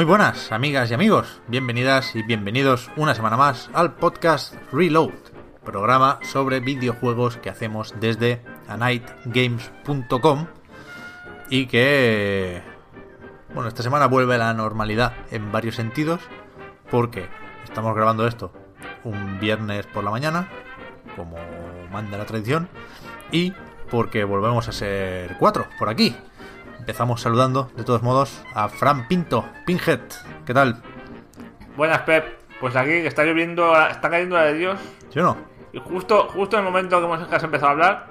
Muy buenas, amigas y amigos. Bienvenidas y bienvenidos una semana más al podcast Reload, programa sobre videojuegos que hacemos desde anightgames.com y que, bueno, esta semana vuelve a la normalidad en varios sentidos porque estamos grabando esto un viernes por la mañana, como manda la tradición, y porque volvemos a ser cuatro por aquí. Empezamos saludando, de todos modos, a Fran Pinto, Pinhead. ¿Qué tal? Buenas, Pep. Pues aquí que está lloviendo, está cayendo la de Dios. ¿Sí o no? Y justo, justo en el momento que hemos que has empezado a hablar,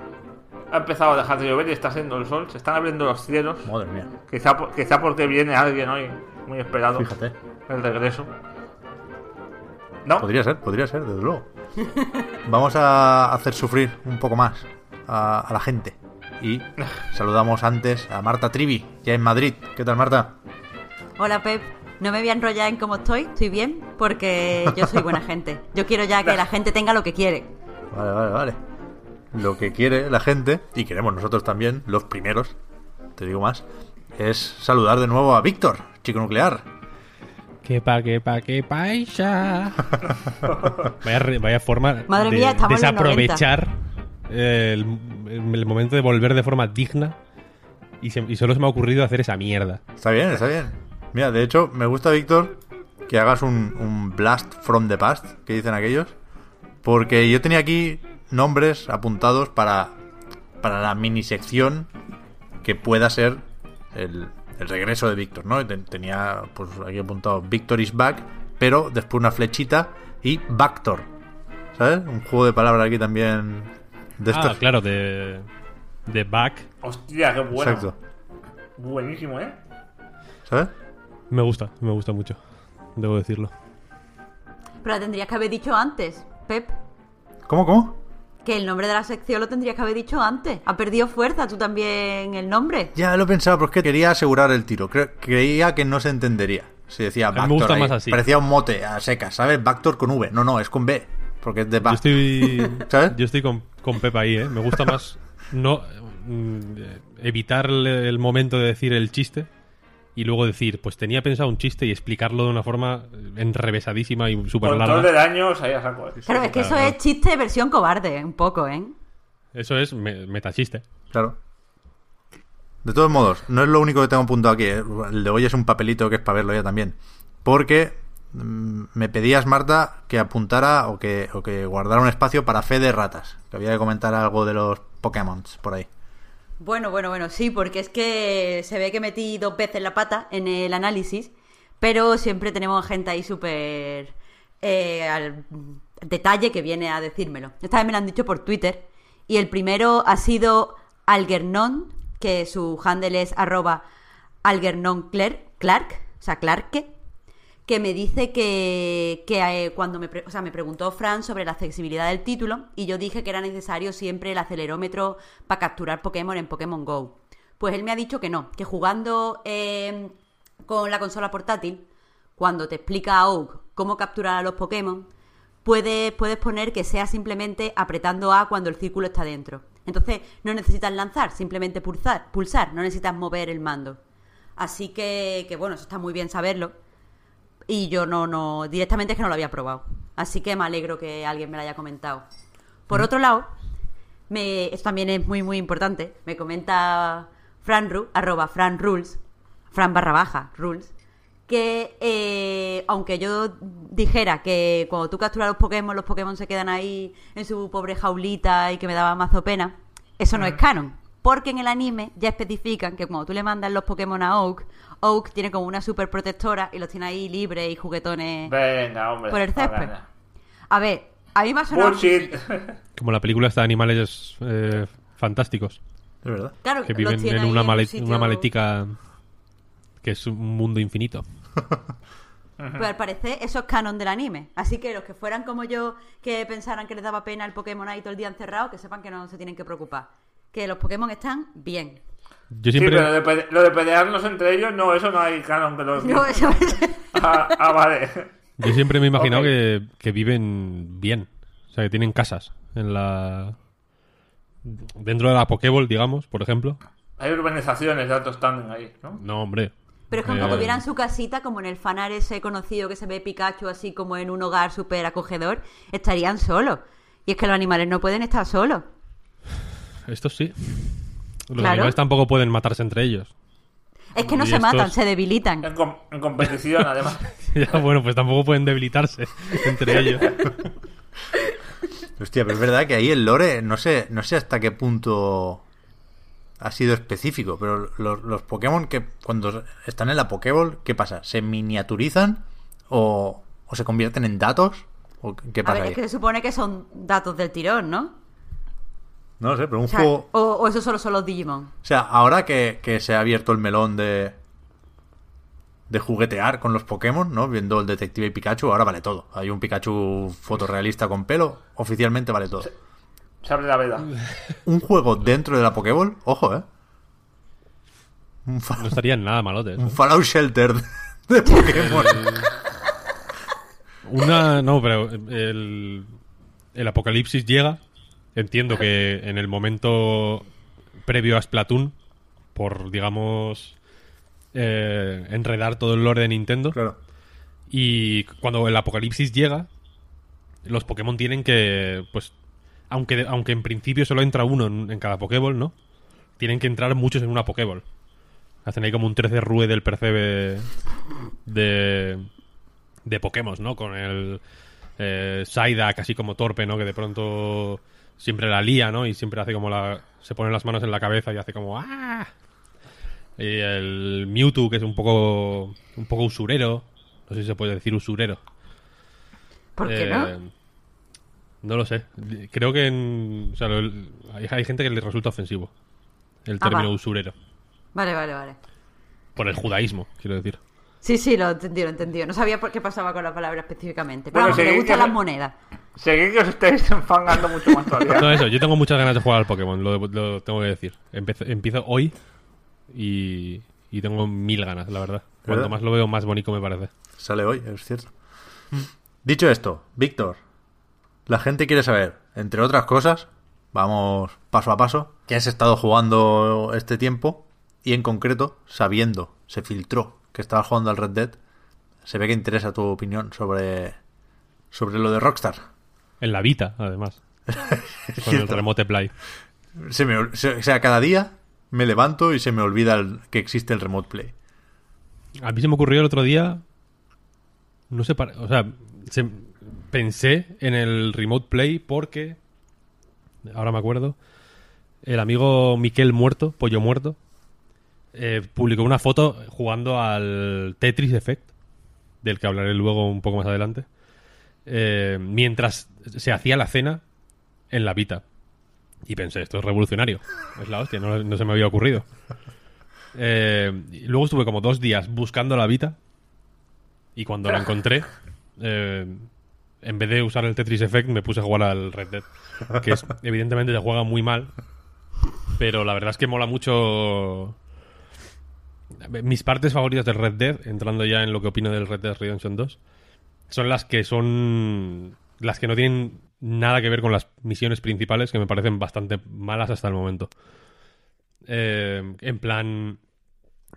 ha empezado a dejar de llover y está haciendo el sol. Se están abriendo los cielos. Madre mía. Quizá, por- quizá porque viene alguien hoy, muy esperado. Fíjate. El regreso. ¿No? Podría ser, podría ser, desde luego. Vamos a hacer sufrir un poco más a, a la gente. Y saludamos antes a Marta Trivi, ya en Madrid. ¿Qué tal, Marta? Hola Pep, no me voy a enrollar en cómo estoy, estoy bien, porque yo soy buena gente. Yo quiero ya que la gente tenga lo que quiere. Vale, vale, vale. Lo que quiere la gente, y queremos nosotros también, los primeros, te digo más, es saludar de nuevo a Víctor, chico nuclear. Que pa, que pa, que paisa. vaya, vaya forma Madre de mía, estamos en los desaprovechar el, el momento de volver de forma digna. Y, solo se me ha ocurrido hacer esa mierda. Está bien, está bien. Mira, de hecho, me gusta, Víctor, que hagas un, un blast from the past, que dicen aquellos. Porque yo tenía aquí nombres apuntados para, para la mini sección que pueda ser el, regreso de Víctor, ¿no? Tenía, pues aquí apuntado Victor is back, pero después una flechita y Bactor. ¿Sabes? Un juego de palabras aquí también de estos. Ah, claro, de, de back. Hostia, qué bueno. Exacto. Buenísimo, ¿eh? ¿Sabes? Me gusta, me gusta mucho. Debo decirlo. Pero la tendrías que haber dicho antes, Pep. ¿Cómo, cómo? Que el nombre de la sección lo tendrías que haber dicho antes. Ha perdido fuerza tú también el nombre. Ya lo he pensado, pero es que quería asegurar el tiro. Cre- creía que no se entendería. Si decía mí me Bactor. gusta ahí. más así. Parecía un mote a secas, ¿sabes? Bactor con V. No, no, es con B. Porque es de Yo Bac. estoy, ¿Sabes? yo estoy con, con Pepa ahí, ¿eh? Me gusta más no mm, eh, evitar el, momento de decir el chiste y luego decir, pues tenía pensado un chiste y explicarlo de una forma enrevesadísima y súper Control larga. de daños, ahí a saco. ¿eh? Claro, es que eso es chiste versión cobarde, un poco, ¿eh? Eso es me- metachiste. Claro. De todos modos, no es lo único que tengo apuntado aquí. ¿eh? El de hoy es un papelito que es para verlo ya también. Porque me pedías, Marta, que apuntara o que, o que guardara un espacio para fe de ratas. Que había que comentar algo de los Pokémon por ahí. Bueno, bueno, bueno, sí, porque es que se ve que metí dos veces la pata en el análisis, pero siempre tenemos gente ahí súper eh, al detalle que viene a decírmelo. Esta vez me lo han dicho por Twitter y el primero ha sido Algernon, que su handle es arroba Algernon Clark, Clark, o sea, Clarke, que me dice que, que, eh, cuando me, o sea, me preguntó Fran sobre la accesibilidad del título y yo dije que era necesario siempre el acelerómetro para capturar Pokémon en Pokémon Go. Pues él me ha dicho que no, que jugando eh, con la consola portátil, cuando te explica a Oak cómo capturar a los Pokémon, puedes, puedes poner que sea simplemente apretando A cuando el círculo está dentro. Entonces no necesitas lanzar, simplemente pulsar, pulsar no necesitas mover el mando. Así que, que bueno, eso está muy bien saberlo. Y yo no, no, directamente es que no lo había probado. Así que me alegro que alguien me lo haya comentado. Por otro lado, me, esto también es muy, muy importante. Me comenta Franru, arroba franrules, fran barra baja, rules, que eh, aunque yo dijera que cuando tú capturas los Pokémon, los Pokémon se quedan ahí en su pobre jaulita y que me daba mazo pena, eso no es canon. Porque en el anime ya especifican que cuando tú le mandas los Pokémon a Oak, Oak tiene como una super protectora y los tiene ahí libres y juguetones Venga, hombre. por el césped. A ver, a mí me ha sonado... Bullshit. Como la película está de animales eh, fantásticos. Es verdad. Claro, Que viven en una, un sitio- una maletica que es un mundo infinito. Pero al parecer eso es canon del anime. Así que los que fueran como yo, que pensaran que les daba pena el Pokémon ahí todo el día encerrado, que sepan que no se tienen que preocupar. Que los Pokémon están bien. Yo Sí, siempre... pero lo de, pele- lo de pelearnos entre ellos, no, eso no hay canon que lo No, eso ah, ah, vale. Yo siempre me he imaginado que, que viven bien. O sea, que tienen casas en la... Dentro de la Pokéball, digamos, por ejemplo. Hay urbanizaciones de alto standing ahí, ¿no? No, hombre. Pero es que aunque Eh, tuvieran su casita, como en el fanar ese conocido que se ve Pikachu así como en un hogar súper acogedor, estarían solos. Y es que los animales no pueden estar solos. Estos sí. Los Claro. animales tampoco pueden matarse entre ellos. Es que no Y se estos- matan, se debilitan. En, com- en competición, además. Ya, bueno, pues tampoco pueden debilitarse entre ellos. Hostia, pero es verdad que ahí el lore, no sé, no sé hasta qué punto ha sido específico, pero los, los Pokémon que cuando están en la Pokéball, ¿qué pasa? ¿Se miniaturizan o, o se convierten en datos? ¿O qué A pasa ver, ahí? es que se supone que son datos del tirón, ¿no? No lo sé, pero un O, sea, juego... o, o eso solo son los Digimon. O sea, ahora que, que se ha abierto el melón de de juguetear con los Pokémon, ¿no? Viendo el Detective Pikachu, ahora vale todo. Hay un Pikachu fotorrealista con pelo, oficialmente vale todo. Se abre la veda. Un juego dentro de la Pokéball, ojo, ¿eh? Un, No estarían nada malotes. un Fallout Shelter de Pokémon. Una. No, pero el, el apocalipsis llega. Entiendo que en el momento previo a Splatoon, por, digamos, eh, enredar todo el lore de Nintendo. claro. Y cuando el apocalipsis llega, los Pokémon tienen que, pues, aunque, aunque en principio solo entra uno en, en cada Pokéball, ¿no? Tienen que entrar muchos en una Pokéball. Hacen ahí como un 13 rue del percebe de, de Pokémon, ¿no? Con el eh, Psyduck así como torpe, ¿no? Que de pronto siempre la lía, ¿no? Y siempre hace como la... Se pone las manos en la cabeza y hace como ¡ah! Y el Mewtwo, que es un poco un poco usurero. No sé si se puede decir usurero. ¿Por qué Eh, no? No lo sé. Creo que en- o sea, lo- hay, hay gente que le resulta ofensivo el Ah, término va. usurero. Vale, vale, vale. Por el judaísmo, quiero decir. Sí, sí, lo entendí, lo entendí. No sabía por qué pasaba con la palabra específicamente. Pero Bueno, vamos, que sí, le gustan las monedas. Seguid que os estáis enfangando mucho más todavía. No, eso, yo tengo muchas ganas de jugar al Pokémon, lo, lo tengo que decir. Empiezo, empiezo hoy y, y tengo mil ganas, la verdad. Cuanto ¿Verdad? más lo veo, más bonito me parece. Sale hoy, es cierto. Dicho esto, Víctor, la gente quiere saber, entre otras cosas, vamos paso a paso, que has estado jugando este tiempo y en concreto, sabiendo, se filtró que estabas jugando al Red Dead, se ve que interesa tu opinión sobre, sobre lo de Rockstar. En la Vita, además. Con el. Remote Play. Se me se- o sea, cada día me levanto y se me olvida el- que existe el Remote Play. A mí se me ocurrió el otro día. No sé, para- o sea, se- pensé en el Remote Play porque. Ahora me acuerdo. El amigo Miquel Muerto, Pollo Muerto, eh, publicó una foto jugando al Tetris Effect, del que hablaré luego un poco más adelante, eh, mientras se hacía la cena en la Vita. Y pensé, esto es revolucionario. Es la hostia, no, se me había ocurrido. Eh, luego estuve como dos días buscando la Vita. Y cuando la encontré, eh, en vez de usar el Tetris Effect, me puse a jugar al Red Dead. Que es, evidentemente se juega muy mal. Pero la verdad es que mola mucho. Mis partes favoritas del Red Dead, entrando ya en lo que opino del Red Dead Redemption 2, son las que son. las que no tienen nada que ver con las misiones principales, que me parecen bastante malas hasta el momento. Eh, en plan,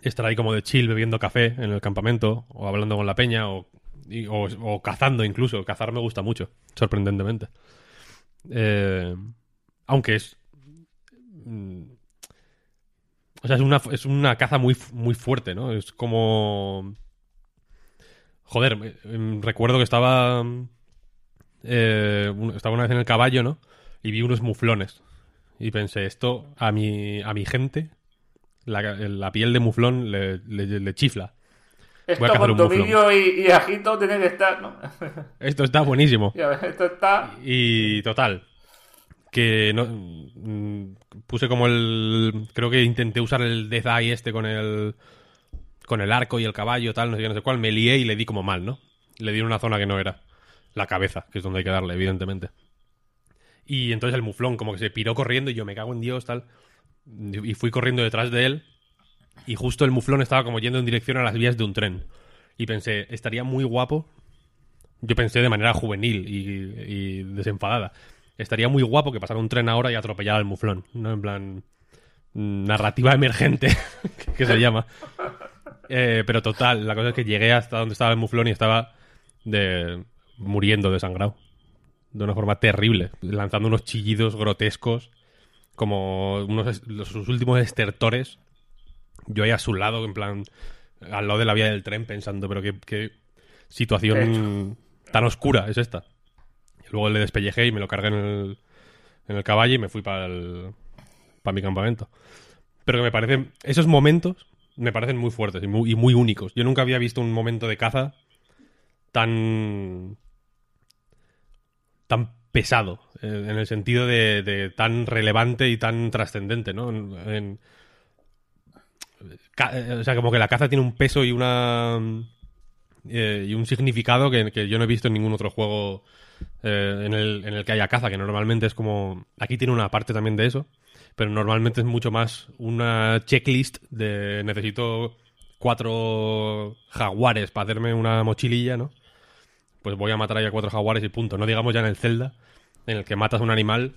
estar ahí como de chill bebiendo café en el campamento, o hablando con la peña, o, o- cazando incluso. Cazar me gusta mucho, sorprendentemente. Eh, aunque es. mm, O sea, es una, es una caza muy, muy fuerte, ¿no? Es como. Joder, me- em, recuerdo que estaba. eh, un- estaba una vez en el caballo, ¿no? Y vi unos muflones. Y pensé, esto a mi, a mi gente, la, la piel de muflón le, le- le chifla. Esto con tomillo y, y ajito tiene que estar, ¿no? Esto está buenísimo. Ves, esto está... Y total, que no, mm, puse como el... Creo que intenté usar el Death Eye este con el... Con el arco y el caballo, tal, no sé qué, no sé cuál. Me lié y le di como mal, ¿no? Le di en una zona que no era. La cabeza, que es donde hay que darle, evidentemente. Y entonces el muflón como que se piró corriendo y yo me cago en Dios, tal. Y fui corriendo detrás de él. Y justo el muflón estaba como yendo en dirección a las vías de un tren. Y pensé, estaría muy guapo. Yo pensé de manera juvenil y, desenfadada. Estaría muy guapo que pasara un tren ahora y atropellara al muflón. ¿no? En plan. mm, Narrativa emergente, que se llama. Eh, pero total, la cosa es que llegué hasta donde estaba el muflón y estaba de, muriendo desangrado. De una forma terrible. Lanzando unos chillidos grotescos. Como unos los, sus últimos estertores. Yo ahí a su lado, en plan. Al lado de la vía del tren, pensando, pero qué, qué situación tan oscura es esta. Y luego le despellejé y me lo cargué en el, en el caballo y me fui para el, para mi campamento. Pero que me parecen. Esos momentos me parecen muy fuertes y muy, y muy únicos. Yo nunca había visto un momento de caza tan. tan pesado. eh, en el sentido de, tan relevante y tan trascendente, ¿no? Eh, o sea, como que la caza tiene un peso y una. eh, y un significado que, yo no he visto en ningún otro juego el, en el que haya caza, que normalmente es como... Aquí tiene una parte también de eso, pero normalmente es mucho más una checklist de necesito cuatro jaguares para hacerme una mochililla, ¿no? Pues voy a matar ahí a cuatro jaguares y punto. No digamos ya en el Zelda, en el que matas un animal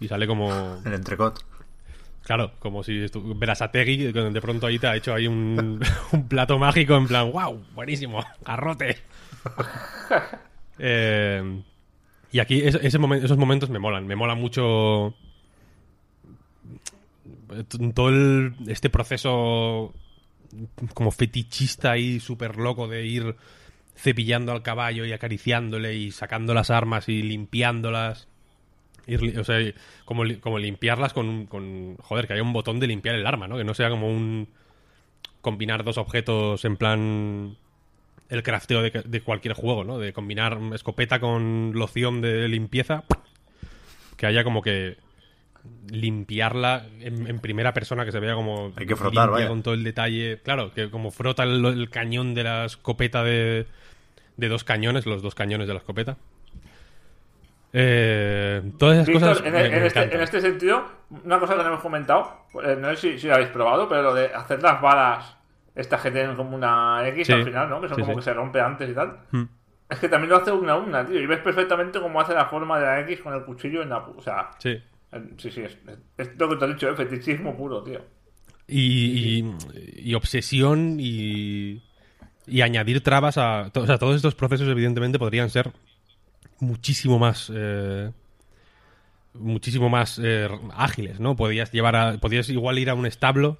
y sale como... El entrecot. Claro, como si que de pronto ahí te ha hecho ahí un, un plato mágico en plan, wow, buenísimo, garrote. Eh, y aquí ese, ese momen- esos momentos me molan, me mola mucho todo el- este proceso como fetichista ahí súper loco de ir cepillando al caballo y acariciándole y sacando las armas y limpiándolas. O sea, como, como limpiarlas con, con... Joder, que haya un botón de limpiar el arma, ¿no? Que no sea como un... Combinar dos objetos en plan... El crafteo de cualquier juego, ¿no? De combinar escopeta con loción de limpieza. Que haya como que... Limpiarla en, en primera persona, que se vea como... Hay que frotar, limpia vaya. Con todo el detalle. Claro, que como frota el, el cañón de la escopeta de... De dos cañones, los dos cañones de la escopeta. Eh, todas esas Víctor, cosas en, me- en me este, en este sentido, una cosa que no hemos comentado, eh, no sé si, si lo habéis probado, pero lo de hacer las balas, estas que tienen como una X Sí. al final, ¿no? Que son Sí, como sí. que se rompe antes y tal. Hmm. Es que también lo hace una a una, tío. Y ves perfectamente cómo hace la forma de la X con el cuchillo en la... pu- O sea, Sí. Sí, sí, es, es- lo que te he dicho, es fetichismo puro, tío. Y, y- obsesión y, y añadir trabas a... O sea, todos estos procesos evidentemente podrían ser muchísimo más... eh, muchísimo más eh, ágiles, ¿no? Podías llevar a, podías igual ir a un establo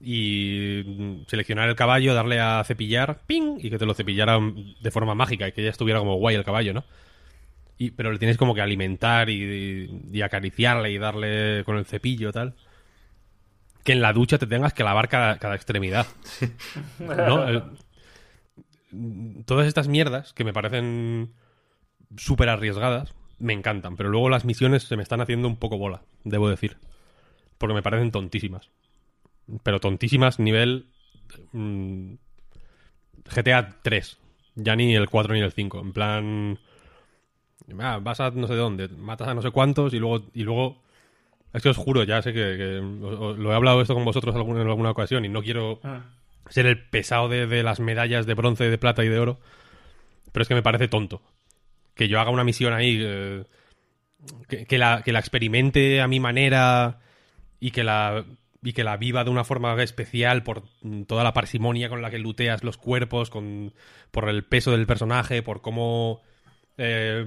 y seleccionar el caballo, darle a cepillar, ¡ping! y que te lo cepillara de forma mágica y que ya estuviera como guay el caballo, ¿no? Y, pero le tienes como que alimentar y, y acariciarle y darle con el cepillo tal que en la ducha te tengas que lavar cada, cada extremidad. ¿No? El- todas estas mierdas que me parecen súper arriesgadas, me encantan, pero luego las misiones se me están haciendo un poco bola, debo decir. Porque me parecen tontísimas. Pero tontísimas nivel mm, GTA 3. Ya ni el 4 ni el 5. En plan... ah, vas a no sé dónde, matas a no sé cuántos y luego... Y luego es que os juro, ya sé que, que os- os- lo he hablado esto con vosotros en alguna ocasión y no quiero Ah. ser el pesado de, de las medallas de bronce, de plata y de oro, pero es que me parece tonto. Que yo haga una misión ahí, eh, que, que la, que la experimente a mi manera y que la y que la viva de una forma especial por toda la parsimonia con la que luteas los cuerpos, con, por el peso del personaje, por cómo eh,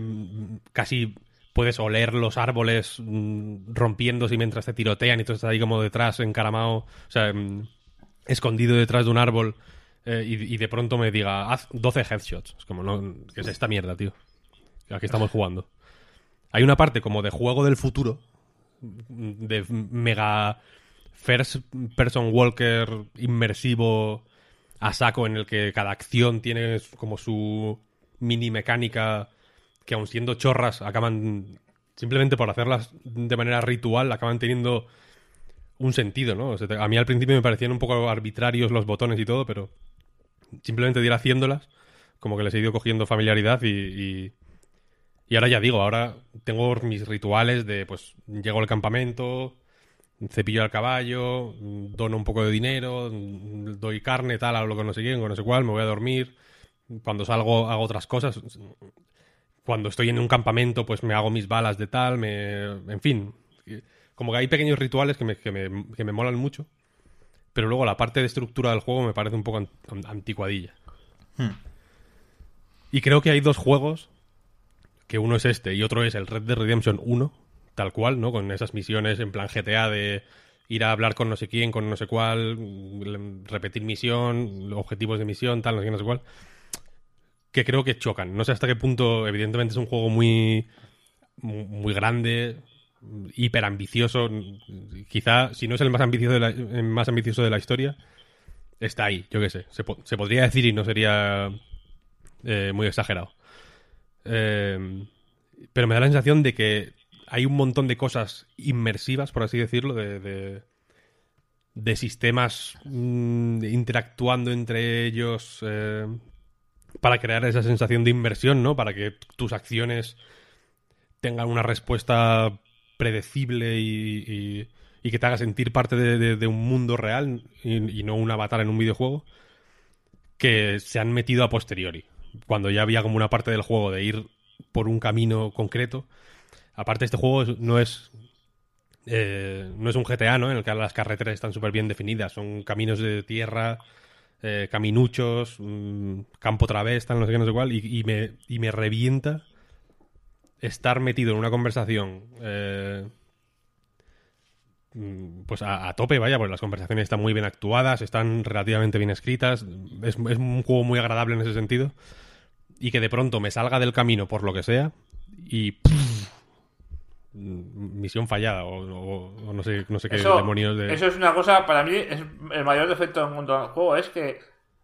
casi puedes oler los árboles mm, rompiéndose mientras te tirotean y tú estás ahí como detrás, encaramado, o sea, mm, escondido detrás de un árbol eh, y, de pronto me diga, haz 12 headshots. Es como, no, ¿qué es esta mierda, tío? Aquí estamos jugando. Hay una parte como de juego del futuro, de mega first person walker inmersivo a saco en el que cada acción tiene como su mini mecánica que aun siendo chorras acaban simplemente por hacerlas de manera ritual acaban teniendo un sentido, ¿no? A mí al principio me parecían un poco arbitrarios los botones y todo, pero simplemente de ir haciéndolas como que les he ido cogiendo familiaridad y, y, y ahora ya digo, ahora tengo mis rituales de pues llego al campamento, cepillo al caballo, dono un poco de dinero, doy carne, tal, hablo con no sé quién, con no sé cuál, me voy a dormir. Cuando salgo hago otras cosas. Cuando estoy en un campamento, pues me hago mis balas de tal, me... En fin, como que hay pequeños rituales que me, que me, que me molan mucho. Pero luego la parte de estructura del juego me parece un poco anticuadilla. Hmm. Y creo que hay dos juegos, que uno es este y otro es el Red Dead Redemption 1, tal cual, ¿no? Con esas misiones en plan GTA de ir a hablar con no sé quién, con no sé cuál, repetir misión, objetivos de misión, tal, no sé qué, no sé cuál. Que creo que chocan. No sé hasta qué punto, evidentemente es un juego muy, muy grande, hiper ambicioso. Quizá, si no es el más ambicioso de la, más ambicioso de la historia, está ahí, yo qué sé. Se, podría decir y no sería eh, muy exagerado. Eh, pero me da la sensación de que hay un montón de cosas inmersivas, por así decirlo, de, de, sistemas mm, interactuando entre ellos eh, para crear esa sensación de inmersión, ¿no? Para que tus acciones tengan una respuesta predecible y, y, que te haga sentir parte de, un mundo real y, y, no un avatar en un videojuego que se han metido a posteriori. Cuando ya había como una parte del juego de ir por un camino concreto Aparte, este juego no es. Eh, no es un GTA, ¿no? En el que las carreteras están súper bien definidas. Son caminos de tierra, eh, caminuchos, mm, campo través, no sé qué, no sé cuál. Y, me, y me revienta estar metido en una conversación. Eh, mm, pues a, tope, vaya, porque las conversaciones están muy bien actuadas, están relativamente bien escritas. Es, un juego muy agradable en ese sentido. Y que de pronto me salga del camino por lo que sea y misión fallada o, no sé, no sé qué demonios de... Eso es una cosa, para mí, es el mayor defecto en cuanto al juego es que...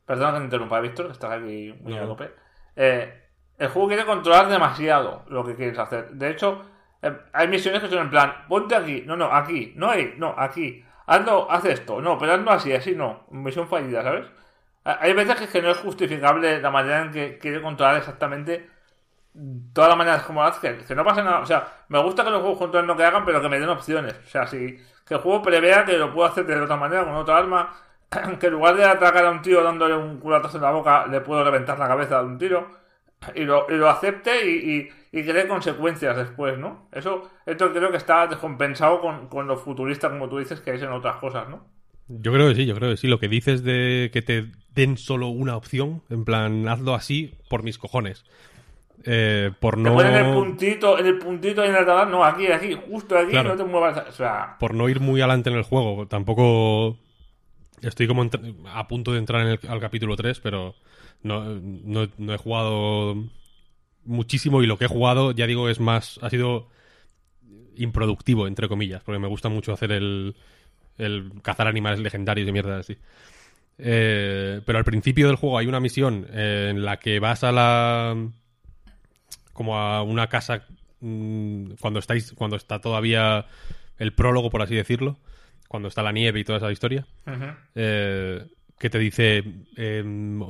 Perdona que me interrumpa, Víctor, que estás aquí muy a tope. Eh, el juego quiere controlar demasiado lo que quieres hacer. De hecho, eh, hay misiones que son en plan, ponte aquí, no, no, aquí, no hay, no, aquí. Hazlo, haz esto, no, pero hazlo así, así no. Misión fallida, ¿sabes? Hay veces que no es justificable la manera en que quiere controlar exactamente todas las maneras como las que, que no pasa nada. O sea, me gusta que los juegos juntos no que hagan, pero que me den opciones. O sea, si que el juego prevea que lo puedo hacer de otra manera, con otra arma, que en lugar de atacar a un tío dándole un culatazo en la boca, le puedo reventar la cabeza de un tiro. Y lo, y lo acepte y, y, y cree consecuencias después, ¿no? Eso, esto creo que está descompensado con, con lo futurista, como tú dices, que es en otras cosas, ¿no? Yo creo que sí, yo creo que sí. Lo que dices de que te den solo una opción, en plan, hazlo así por mis cojones. Eh, por no. en el puntito, en el puntito en el radar, no, aquí, aquí, justo aquí, no te muevas. O sea... Por no ir muy adelante en el juego. Tampoco. Estoy como a punto de entrar en el, al capítulo 3, pero no, no, he jugado muchísimo y lo que he jugado, ya digo, es más. Ha sido improductivo, entre comillas, porque me gusta mucho hacer el. el cazar animales legendarios y mierda así. Eh, pero al principio del juego hay una misión en la que vas a la como a una casa mm, cuando estáis cuando está todavía el prólogo por así decirlo cuando está la nieve y toda esa historia eh, que te dice em,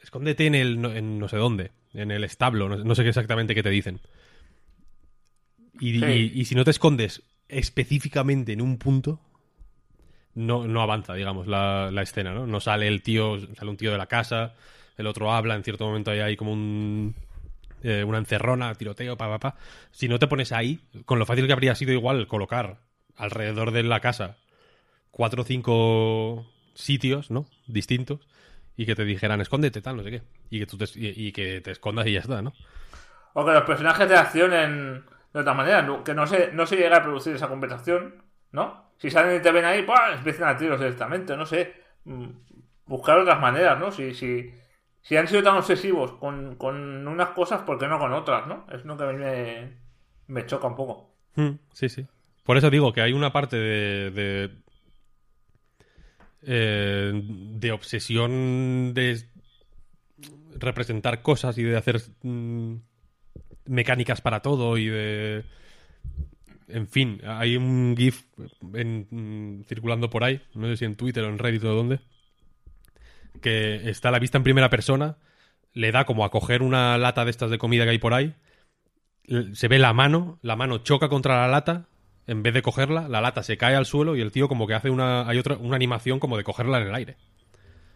escóndete en el en no sé dónde en el establo no, sé exactamente qué te dicen. Y, si no te escondes específicamente en un punto no, no avanza digamos la, la escena no no sale el tío sale un tío de la casa el otro habla en cierto momento hay como un eh, una encerrona, tiroteo, pa, pa, pa. Si no te pones ahí, con lo fácil que habría sido igual colocar alrededor de la casa cuatro o cinco sitios, ¿no? Distintos, y que te dijeran, escóndete, tal, no sé qué. Y que tú te, y, que te escondas y ya está, ¿no? O que los personajes te accionen de otra manera, que no se, no se llega a producir esa conversación, ¿no? Si salen y te ven ahí, pues empiezan a tiros directamente, no sé. Mm, buscar otras maneras, ¿no? Si, si, si han sido tan obsesivos con, con, unas cosas, ¿por qué no con otras, no? Es lo que a mí me, choca un poco. Hmm, sí, sí. Por eso digo que hay una parte de. de, eh, obsesión de representar cosas y de hacer mm, mecánicas para todo y de. En fin, hay un GIF en- mm, circulando por ahí, no sé si en Twitter o en Reddit o dónde, que está a la vista en primera persona, le da como a coger una lata de estas de comida que hay por ahí, se ve la mano, la mano choca contra la lata, en vez de cogerla, la lata se cae al suelo y el tío como que hace una, hay otra, una animación como de cogerla en el aire.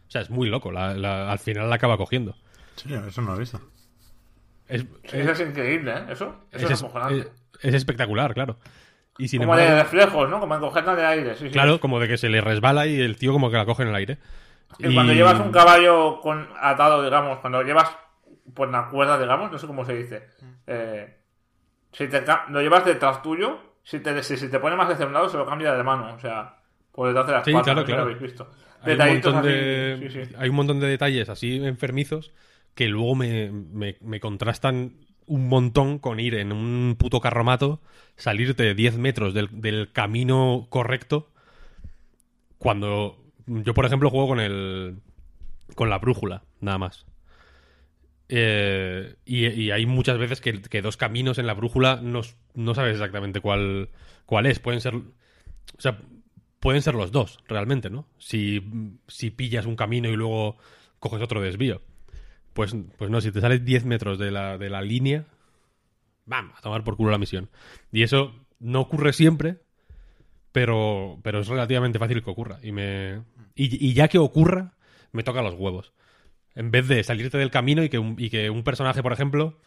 O sea, es muy loco, la- la- al final la acaba cogiendo. Sí, eso no lo he visto. Es, Eso es increíble, ¿eh? Eso, eso es, es, acojonante. es- es espectacular, claro. Y sin como de reflejos, ¿no? Como en cogerla de aire. Sí, sí. claro, como de que se le resbala y el tío como que la coge en el aire. Y cuando llevas un caballo con atado, digamos, cuando llevas por una cuerda, digamos, no sé cómo se dice. Eh, si te lo llevas detrás tuyo, si te, si, si te pone más de un lado, se lo cambia de mano. O sea, por detrás de las Sí, patas, claro, lo habéis visto. Hay un, Detallitos montón así, de, sí, sí. hay un montón de detalles así enfermizos que luego me, me- me contrastan un montón con ir en un puto carromato, salirte 10 metros del, del camino correcto, cuando yo, por ejemplo, juego con el con la brújula, nada más. Eh, y, hay muchas veces que, dos caminos en la brújula no, no sabes exactamente cuál, cuál es. Pueden ser. O sea, pueden ser los dos, realmente, ¿no? Si, si pillas un camino y luego coges otro desvío. Pues, pues no, si te sales 10 metros de la, de la línea, ¡bam! A tomar por culo la misión. Y eso no ocurre siempre, pero, pero es relativamente fácil que ocurra. Y, me, y, y ya que ocurra, me toca los huevos. En vez de salirte del camino y que un, y que un personaje, por ejemplo,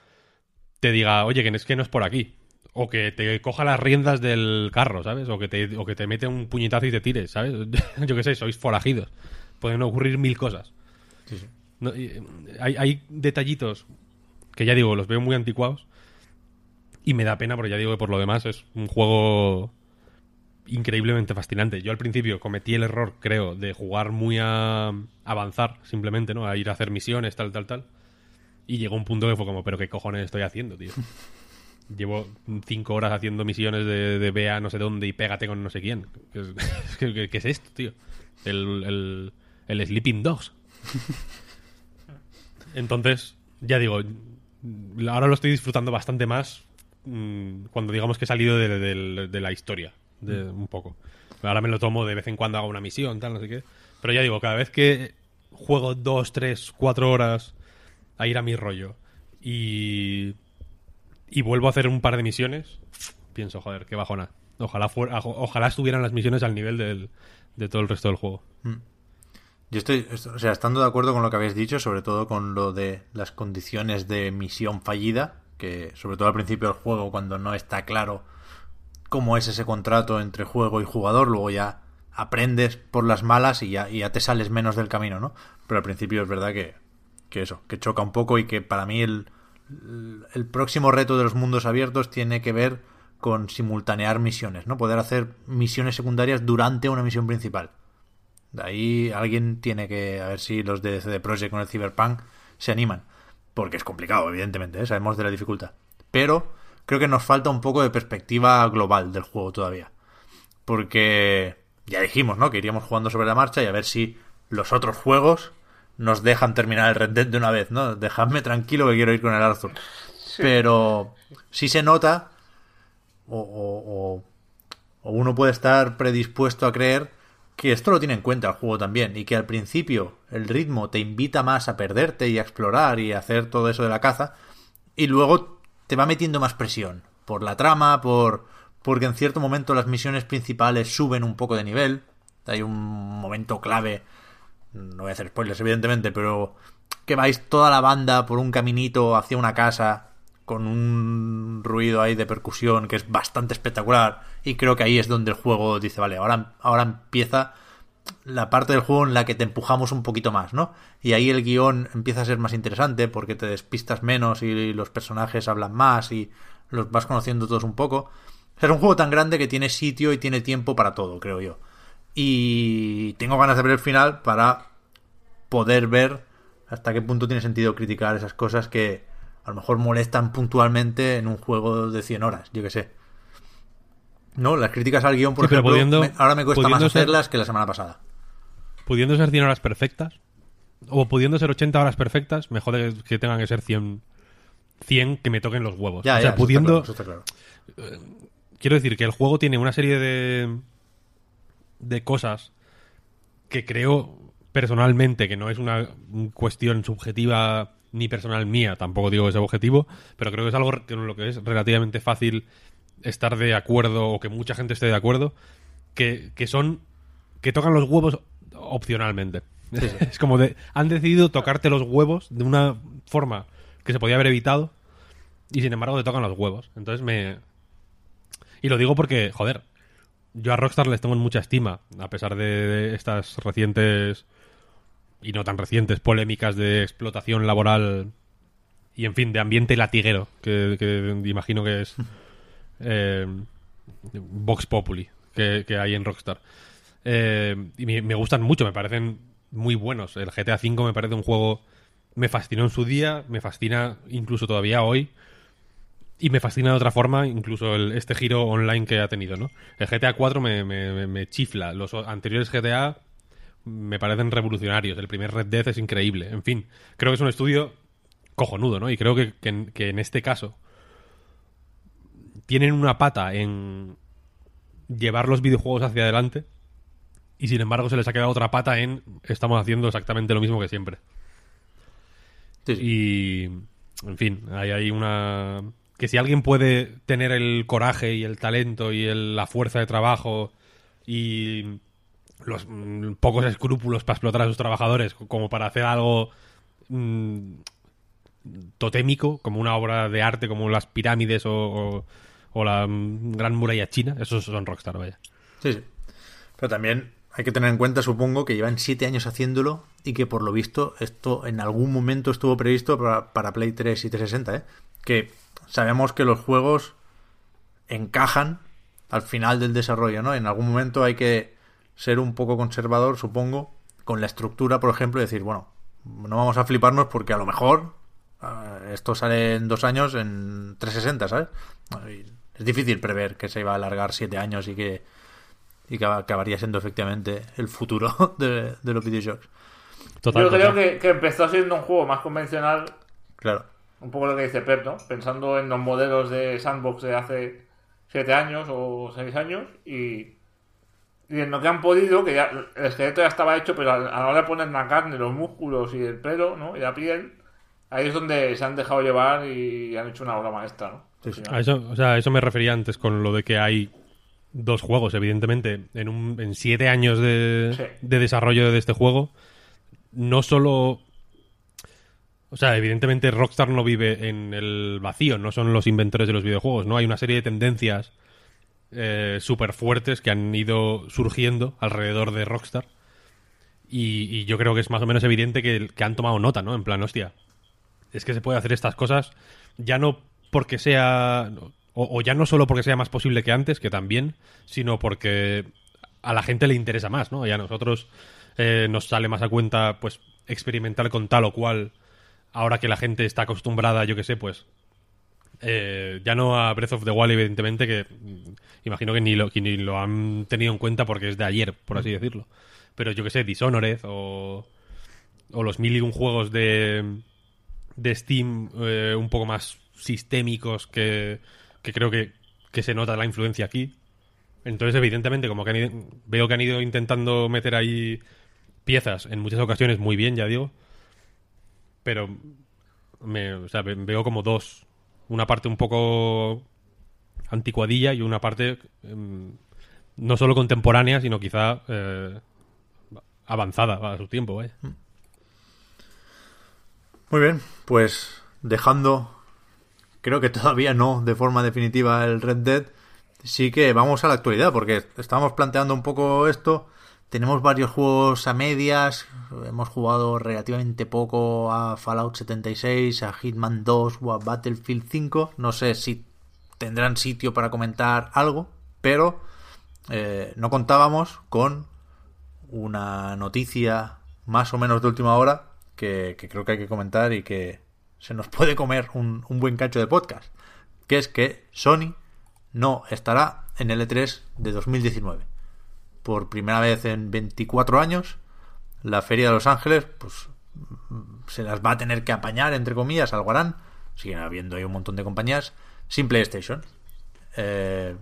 te diga, oye, que es que no es por aquí. O que te coja las riendas del carro, ¿sabes? O que te, o que te mete un puñetazo y te tire, ¿sabes? Yo qué sé, sois forajidos. Pueden ocurrir mil cosas. No, y, hay, hay detallitos que ya digo, los veo muy anticuados. Y me da pena, porque ya digo que por lo demás es un juego increíblemente fascinante. Yo al principio cometí el error, creo, de jugar muy a avanzar, simplemente, ¿no? A ir a hacer misiones, tal, tal, tal. Y llegó un punto que fue como, pero ¿qué cojones estoy haciendo, tío? Llevo cinco horas haciendo misiones de, de ve a no sé dónde y pégate con no sé quién. ¿Qué es, ¿qué- qué- qué es esto, tío? El, el, el Sleeping Dogs. Entonces, ya digo, ahora lo estoy disfrutando bastante más mm, cuando digamos que he salido de, de- de la historia, de, un poco. Ahora me lo tomo de vez en cuando hago una misión, tal, no sé qué. Pero ya digo, cada vez que juego dos, tres, cuatro horas a ir a mi rollo y, y vuelvo a hacer un par de misiones, pienso, joder, qué bajona. Ojalá, fuera, ojalá estuvieran las misiones al nivel del- de todo el resto del juego. Yo estoy, est- o sea, estando de acuerdo con lo que habéis dicho, sobre todo con lo de las condiciones de misión fallida, que sobre todo al principio del juego, cuando no está claro cómo es ese contrato entre juego y jugador, luego ya aprendes por las malas y ya, te sales menos del camino, ¿no? Pero al principio es verdad que, que eso, que choca un poco y que para mí el, el próximo reto de los mundos abiertos tiene que ver con simultanear misiones, ¿no? Poder hacer misiones secundarias durante una misión principal. De ahí alguien tiene que, a ver si los de CD Projekt con el Cyberpunk se animan. Porque es complicado, evidentemente, ¿eh? sabemos de la dificultad. Pero creo que nos falta un poco de perspectiva global del juego todavía. Porque ya dijimos, ¿no? Que iríamos jugando sobre la marcha y a ver si los otros juegos nos dejan terminar el Red Dead de una vez, ¿no? Dejadme tranquilo que quiero ir con el Arthur. Pero sí se nota, o, o- o- o uno puede estar predispuesto a creer que esto lo tiene en cuenta el juego también y que al principio el ritmo te invita más a perderte y a explorar y a hacer todo eso de la caza y luego te va metiendo más presión por la trama, por porque en cierto momento las misiones principales suben un poco de nivel. Hay un momento clave, no voy a hacer spoilers evidentemente, pero que vais toda la banda por un caminito hacia una casa con un ruido ahí de percusión que es bastante espectacular y creo que ahí es donde el juego dice, vale, ahora, ahora empieza la parte del juego en la que te empujamos un poquito más, ¿no? Y ahí el guion empieza a ser más interesante porque te despistas menos y los personajes hablan más y los vas conociendo todos un poco. Es un juego tan grande que tiene sitio y tiene tiempo para todo, creo yo. Y tengo ganas de ver el final para poder ver hasta qué punto tiene sentido criticar esas cosas que a lo mejor molestan puntualmente en un juego de 100 horas, yo que sé. No, las críticas al guion, por Sí, pero ejemplo, pudiendo- me- ahora me cuesta más ser- hacerlas que la semana pasada. Pudiendo ser 100 horas perfectas, o pudiendo ser 80 horas perfectas, me jode que tengan que ser 100, 100 que me toquen los huevos. Ya, o ya, sea, eso está pudiendo... claro, eso está claro. quiero decir que el juego tiene una serie de de cosas que creo personalmente que no es una cuestión subjetiva ni personal mía, tampoco digo que sea objetivo, pero creo que es algo con lo que es relativamente fácil estar de acuerdo o que mucha gente esté de acuerdo, que, que son que tocan los huevos opcionalmente. Es como de han decidido tocarte los huevos de una forma que se podía haber evitado y sin embargo te tocan los huevos. Entonces me y lo digo porque, joder, yo a Rockstar les tengo en mucha estima, a pesar de, de estas recientes y no tan recientes polémicas de explotación laboral y, en fin, de ambiente latiguero, que, que imagino que es eh, Vox Populi que, hay en Rockstar. Eh, y me, gustan mucho, me parecen muy buenos. El GTA V me parece un juego... Me fascinó en su día, me fascina incluso todavía hoy. Y me fascina de otra forma, incluso este giro online que ha tenido, ¿no? El GTA 4 me, chifla. Los anteriores GTA me parecen revolucionarios. El primer Red Dead es increíble. En fin, creo que es un estudio cojonudo, ¿no? Y creo que, que en este caso tienen una pata en llevar los videojuegos hacia adelante y sin embargo se les ha quedado otra pata en estamos haciendo exactamente lo mismo que siempre. Sí, sí. Y, en fin, hay ahí una... Que si alguien puede tener el coraje y el talento y el- la fuerza de trabajo y los mm, pocos escrúpulos para explotar a sus trabajadores como para hacer algo mm, totémico, como una obra de arte, como las pirámides o, la Gran Muralla China, esos son Rockstar, vaya. Sí, sí. Pero también hay que tener en cuenta, supongo, que llevan siete años haciéndolo y que por lo visto esto en algún momento estuvo previsto para, para Play 3 y 360, ¿eh? Que sabemos que los juegos encajan al final del desarrollo, ¿no? En algún momento hay que ser un poco conservador, supongo, con la estructura, por ejemplo, y decir, bueno, no vamos a fliparnos porque a lo mejor esto sale en dos años en 360, ¿sabes? Es difícil prever que se iba a alargar siete años y que y que acabaría siendo efectivamente el futuro de, de los videojuegos. Total, Yo creo total. que, que empezó siendo un juego más convencional, Claro. un poco lo que dice Pep, ¿no? Pensando en los modelos de sandbox de hace 7 años o 6 años y, y en lo que han podido, que ya el esqueleto ya estaba hecho, pero a a la hora de poner la carne, los músculos y el pelo, ¿no? Y la piel, ahí es donde se han dejado llevar y han hecho una obra maestra, ¿no? Sí, sí. A eso, o sea, eso me refería antes con lo de que hay dos juegos, evidentemente, en, un, en siete años de, Sí. de desarrollo de este juego. No solo... O sea, evidentemente Rockstar no vive en el vacío, no son los inventores de los videojuegos, ¿no? Hay una serie de tendencias eh, súper fuertes que han ido surgiendo alrededor de Rockstar. Y, y yo creo que es más o menos evidente que, que han tomado nota, ¿no? En plan, hostia, es que se puede hacer estas cosas ya no porque sea o, o ya no solo porque sea más posible que antes que también sino porque a la gente le interesa más no y a nosotros eh, nos sale más a cuenta pues experimentar con tal o cual ahora que la gente está acostumbrada yo que sé pues eh, ya no a Breath of the Wild evidentemente que mm, imagino que ni lo que ni lo han tenido en cuenta porque es de ayer por así decirlo. Pero yo que sé Dishonored o o los mil y un juegos de de Steam eh, un poco más sistémicos que, que creo que, que se nota la influencia aquí. Entonces, evidentemente, como que han ido- veo que han ido intentando meter ahí piezas en muchas ocasiones muy bien, ya digo. Pero me, o sea, ve- veo como dos. Una parte un poco anticuadilla y una parte em, no solo contemporánea, sino quizá eh, avanzada a su tiempo, vaya. Muy bien, pues dejando, creo que todavía no de forma definitiva el Red Dead, sí que vamos a la actualidad, porque estábamos planteando un poco esto. Tenemos varios juegos a medias, hemos jugado relativamente poco a Fallout 76, a Hitman 2 o a Battlefield 5. No sé si tendrán sitio para comentar algo, pero eh, no contábamos con una noticia más o menos de última hora que, creo que hay que comentar y que se nos puede comer un, un buen cacho de podcast, que es que Sony no estará en L3 de 2019. Por primera vez en 24 años, la Feria de Los Ángeles, pues se las va a tener que apañar, entre comillas, algo harán. Siguen habiendo ahí un montón de compañías sin PlayStation. Eh,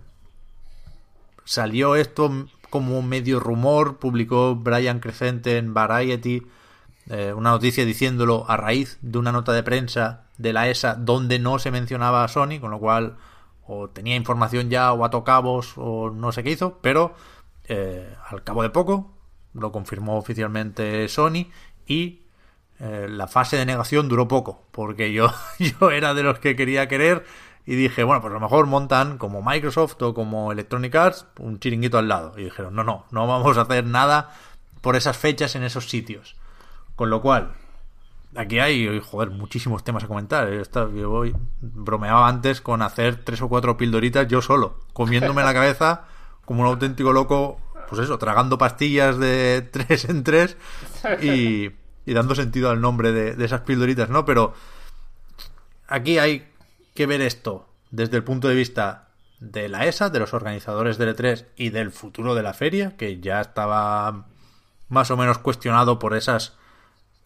salió esto como medio rumor, publicó Brian Crescente en Variety eh, una noticia diciéndolo a raíz de una nota de prensa de la ESA donde no se mencionaba a Sony, con lo cual o tenía información ya o a tocabos o no sé qué hizo, pero eh, al cabo de poco lo confirmó oficialmente Sony y eh, la fase de negación duró poco, porque yo, yo era de los que quería querer y dije, bueno, pues a lo mejor montan como Microsoft o como Electronic Arts un chiringuito al lado. Y dijeron, no, no, no vamos a hacer nada por esas fechas en esos sitios. Con lo cual, aquí hay, joder, muchísimos temas a comentar. Yo voy, bromeaba antes con hacer tres o cuatro pildoritas yo solo, comiéndome la cabeza como un auténtico loco, pues eso, tragando pastillas de tres en tres y, dando sentido al nombre de, de esas pildoritas, ¿no? Pero aquí hay que ver esto desde el punto de vista de la ESA, de los organizadores del E3 y del futuro de la feria, que ya estaba más o menos cuestionado por esas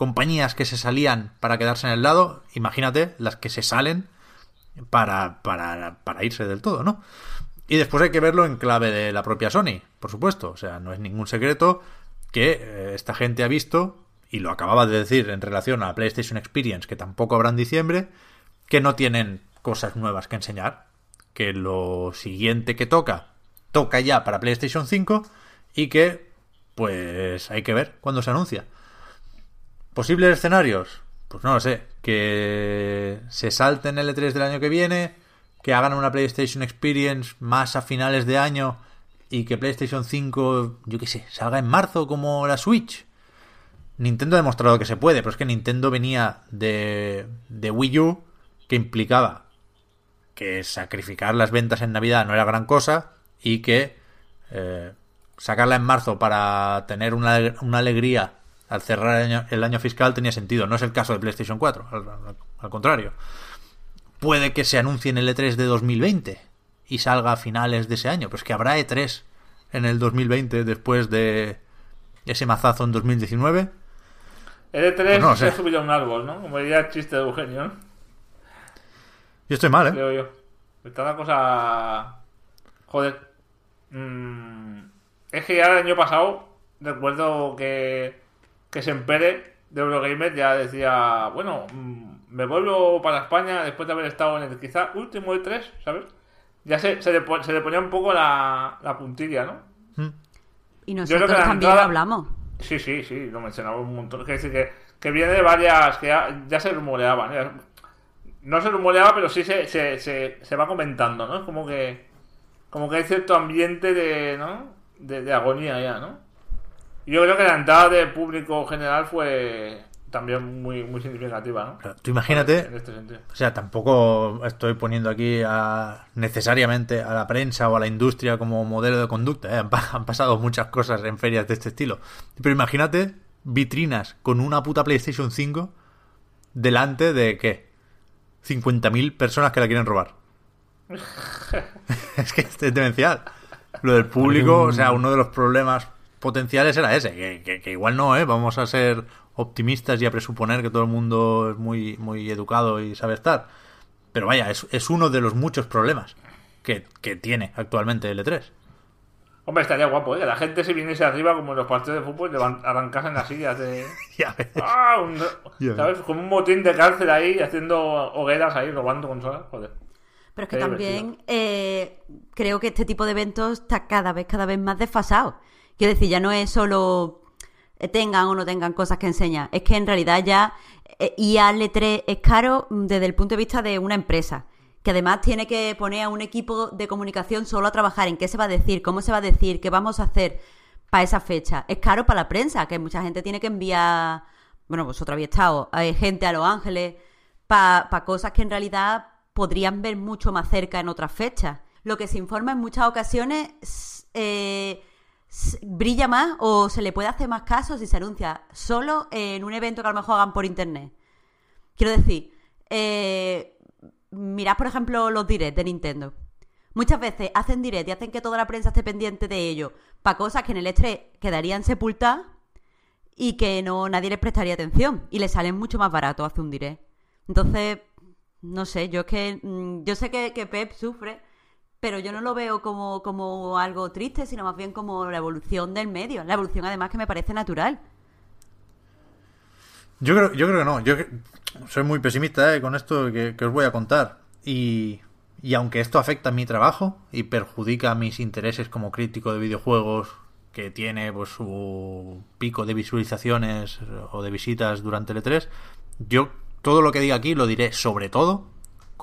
compañías que se salían para quedarse en el lado, imagínate las que se salen para, para, para irse del todo, ¿no? Y después hay que verlo en clave de la propia Sony, por supuesto. O sea, no es ningún secreto que eh, esta gente ha visto, y lo acababa de decir en relación a la PlayStation Experience, que tampoco habrá en diciembre, que no tienen cosas nuevas que enseñar. Que lo siguiente que toca, toca ya para PlayStation 5 y que, pues, hay que ver cuando se anuncia. ¿Posibles escenarios? Pues no lo sé. Que se salten el E3 del año que viene, que hagan una PlayStation Experience más a finales de año y que PlayStation 5, yo qué sé, salga en marzo como la Switch. Nintendo ha demostrado que se puede, pero es que Nintendo venía de, de Wii U, que implicaba que sacrificar las ventas en Navidad no era gran cosa y que eh, sacarla en marzo para tener una, una alegría al cerrar el año, fiscal tenía sentido. No es el caso de PlayStation 4, al, contrario. Puede que se anuncie en el E3 de 2020 y salga a finales de ese año, pero es que habrá E3 en el 2020 después de ese mazazo en 2019. El E3 pues se ha subido a un árbol, ¿no? Como diría el chiste de Eugenio, ¿no? Yo estoy mal, ¿eh? Creo yo. Está la cosa. Joder. Mm, es que ya el año pasado recuerdo que que se empere de Eurogamer ya decía, bueno, mm, me vuelvo para España después de haber estado en el quizá último de tres, ¿sabes? Ya se, se, le, ponía un poco la, puntilla, ¿no? Hmm. Y nosotros también hablamos. Sí, sí, sí, lo mencionaba un montón. Es decir, que, que viene de varias, que ya, se rumoreaban. No se rumoreaba, pero sí se, se, se, va comentando, ¿no? Es como que, como que hay cierto ambiente de, ¿no? De, de agonía ya, ¿no? Yo creo que la entrada de público general fue también muy, muy significativa, ¿no? tú imagínate, este o sea, tampoco estoy poniendo aquí a, necesariamente a la prensa o a la industria como modelo de conducta, ¿eh? han, pasado muchas cosas en ferias de este estilo, pero imagínate vitrinas con una puta PlayStation 5 delante de, ¿qué? 50.000 personas que la quieren robar. es que es demencial. Lo del público, o sea, uno de los problemas potenciales era ese, que, igual no, ¿eh? Vamos a ser optimistas y a presuponer que todo el mundo es muy, muy educado y sabe estar. Pero vaya, es, es uno de los muchos problemas que, tiene actualmente el E3. Hombre, estaría guapo, ¿eh? Que la gente se viniese arriba como en los partidos de fútbol y arrancasen las sillas de... ya ¡Ah! ¿Sabes? Como un motín de cárcel ahí, haciendo hogueras ahí, robando consolas. Joder. Pero es que también eh, creo que este tipo de eventos está cada vez, cada vez más desfasado. Quiero decir, ya no es solo eh, tengan o no tengan cosas que enseñar, es que en realidad ya eh, IAL3 es caro desde el punto de vista de una empresa, que además tiene que poner a un equipo de comunicación solo a trabajar en qué se va a decir, cómo se va a decir, qué vamos a hacer para esa fecha. Es caro para la prensa, que mucha gente tiene que enviar, bueno, vosotros habéis estado, hay gente a Los Ángeles, para cosas que en realidad podrían ver mucho más cerca en otras fechas. Lo que se informa en muchas ocasiones... Eh, brilla más o se le puede hacer más caso si se anuncia solo en un evento que a lo mejor hagan por internet. Quiero decir, eh, mirad por ejemplo los directs de Nintendo. muchas veces hacen direct y hacen que toda la prensa esté pendiente de ello para cosas que en el E3 quedarían sepultadas y que no nadie les prestaría atención y les salen mucho más barato hacer un direct. Entonces, no sé, yo es que mm, yo sé que, que Pep sufre, pero yo no lo veo como, como algo triste, sino más bien como la evolución del medio. La evolución además que me parece natural. Yo creo, yo creo que no. Yo soy muy pesimista eh, con esto que, os voy a contar. Y, y aunque esto afecta a mi trabajo y perjudica mis intereses como crítico de videojuegos, que tiene pues su pico de visualizaciones o de visitas durante el E3, yo todo lo que diga aquí lo diré sobre todo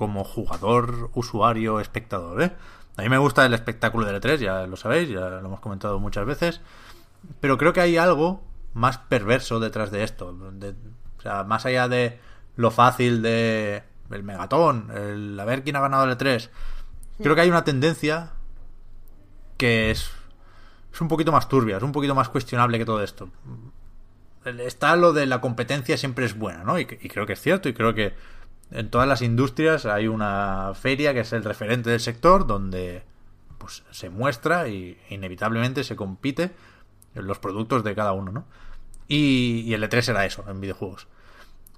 como jugador, usuario, espectador. ¿eh? A mí me gusta el espectáculo del E3, ya lo sabéis, ya lo hemos comentado muchas veces. Pero creo que hay algo más perverso detrás de esto. De- o sea, más allá de lo fácil de el megatón, el a ver quién ha ganado el E3. Creo que hay una tendencia que es, es un poquito más turbia, es un poquito más cuestionable que todo esto. Está lo de la competencia siempre es buena, ¿no? Y, y creo que es cierto, y creo que en todas las industrias hay una feria que es el referente del sector donde pues se muestra y inevitablemente se compite los productos de cada uno, ¿no? Y, y el E3 era eso, en videojuegos.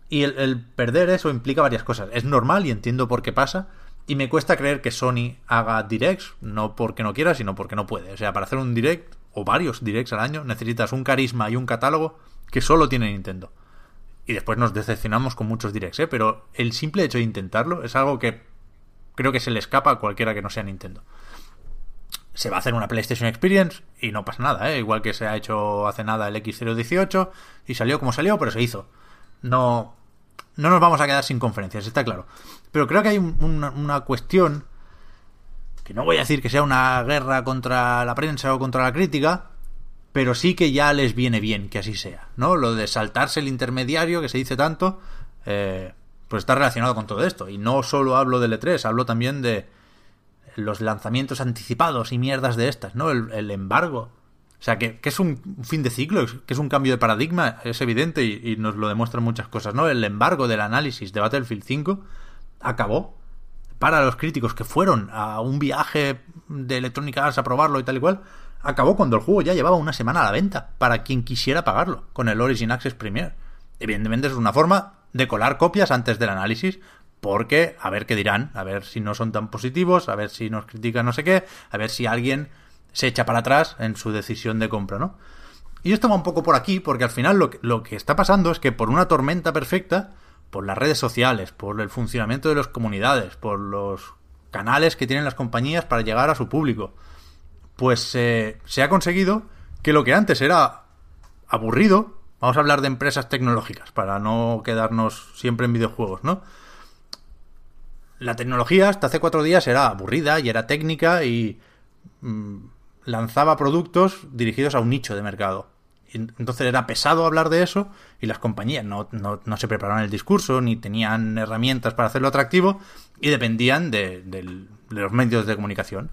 Y el, el perder eso implica varias cosas. Es normal y entiendo por qué pasa. Y me cuesta creer que Sony haga directs, no porque no quiera, sino porque no puede. O sea, para hacer un direct, o varios directs al año, necesitas un carisma y un catálogo que solo tiene Nintendo. Y después nos decepcionamos con muchos directs, ¿eh? Pero el simple hecho de intentarlo es algo que creo que se le escapa a cualquiera que no sea Nintendo se va a hacer una PlayStation Experience y no pasa nada, ¿eh? igual que se ha hecho hace nada el X018 y salió como salió, pero se hizo. No, no nos vamos a quedar sin conferencias, está claro. Pero creo que hay un- una, una cuestión que no voy a decir que sea una guerra contra la prensa o contra la crítica, pero sí que ya les viene bien que así sea, ¿no? Lo de saltarse el intermediario que se dice tanto, eh, pues está relacionado con todo esto. Y no solo hablo del E3, hablo también de los lanzamientos anticipados y mierdas de estas, ¿no? El, embargo. O sea, que, que es un fin de ciclo, que es un cambio de paradigma, es evidente y, y nos lo demuestran muchas cosas, ¿no? El embargo del análisis de Battlefield 5 acabó para los críticos que fueron a un viaje de Electronic Arts a probarlo y tal y cual, acabó cuando el juego ya llevaba una semana a la venta para quien quisiera pagarlo con el Origin Access Premier. Evidentemente es una forma de colar copias antes del análisis porque a ver qué dirán, a ver si no son tan positivos, a ver si nos critican no sé qué, a ver si alguien se echa para atrás en su decisión de compra, ¿no? Y esto va un poco por aquí, porque al final lo que, lo que está pasando es que por una tormenta perfecta, por las redes sociales, por el funcionamiento de las comunidades, por los canales que tienen las compañías para llegar a su público, pues eh, se ha conseguido que lo que antes era aburrido, vamos a hablar de empresas tecnológicas, para no quedarnos siempre en videojuegos, ¿no? La tecnología hasta hace cuatro días era aburrida y era técnica y mm, lanzaba productos dirigidos a un nicho de mercado. Entonces era pesado hablar de eso y las compañías no, no- no se preparaban el discurso ni tenían herramientas para hacerlo atractivo y dependían de, de los medios de comunicación.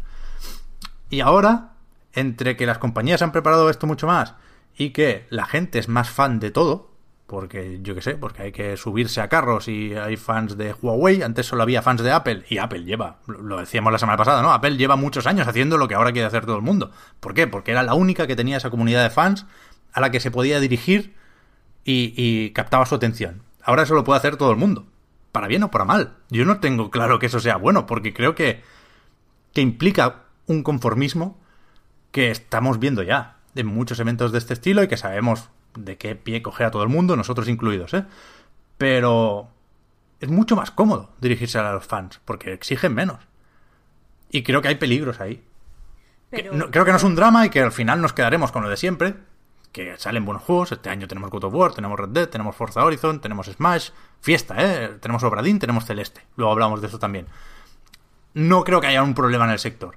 Y ahora, entre que las compañías han preparado esto mucho más y que la gente es más fan de todo, porque yo qué sé, porque hay que subirse a carros y hay fans de Huawei, antes solo había fans de Apple y Apple lleva, lo decíamos la semana pasada, ¿no? Apple lleva muchos años haciendo lo que ahora quiere hacer todo el mundo. ¿Por qué? Porque era la única que tenía esa comunidad de fans a la que se podía dirigir y, y captaba su atención. Ahora eso lo puede hacer todo el mundo, para bien o para mal. Yo no tengo claro que eso sea bueno, porque creo que, que implica un conformismo que estamos viendo ya en muchos eventos de este estilo y que sabemos de qué pie coge a todo el mundo, nosotros incluidos, ¿eh? Pero es mucho más cómodo dirigirse a los fans, porque exigen menos. Y creo que hay peligros ahí. Que Pero- no- creo que no es un drama y que al final nos quedaremos con lo de siempre. Que salen buenos juegos. Este año tenemos God of War, tenemos Red Dead, tenemos Forza Horizon, tenemos Smash. Fiesta, ¿eh? Tenemos Obradín, tenemos Celeste. Luego hablamos de eso también. No creo que haya un problema en el sector.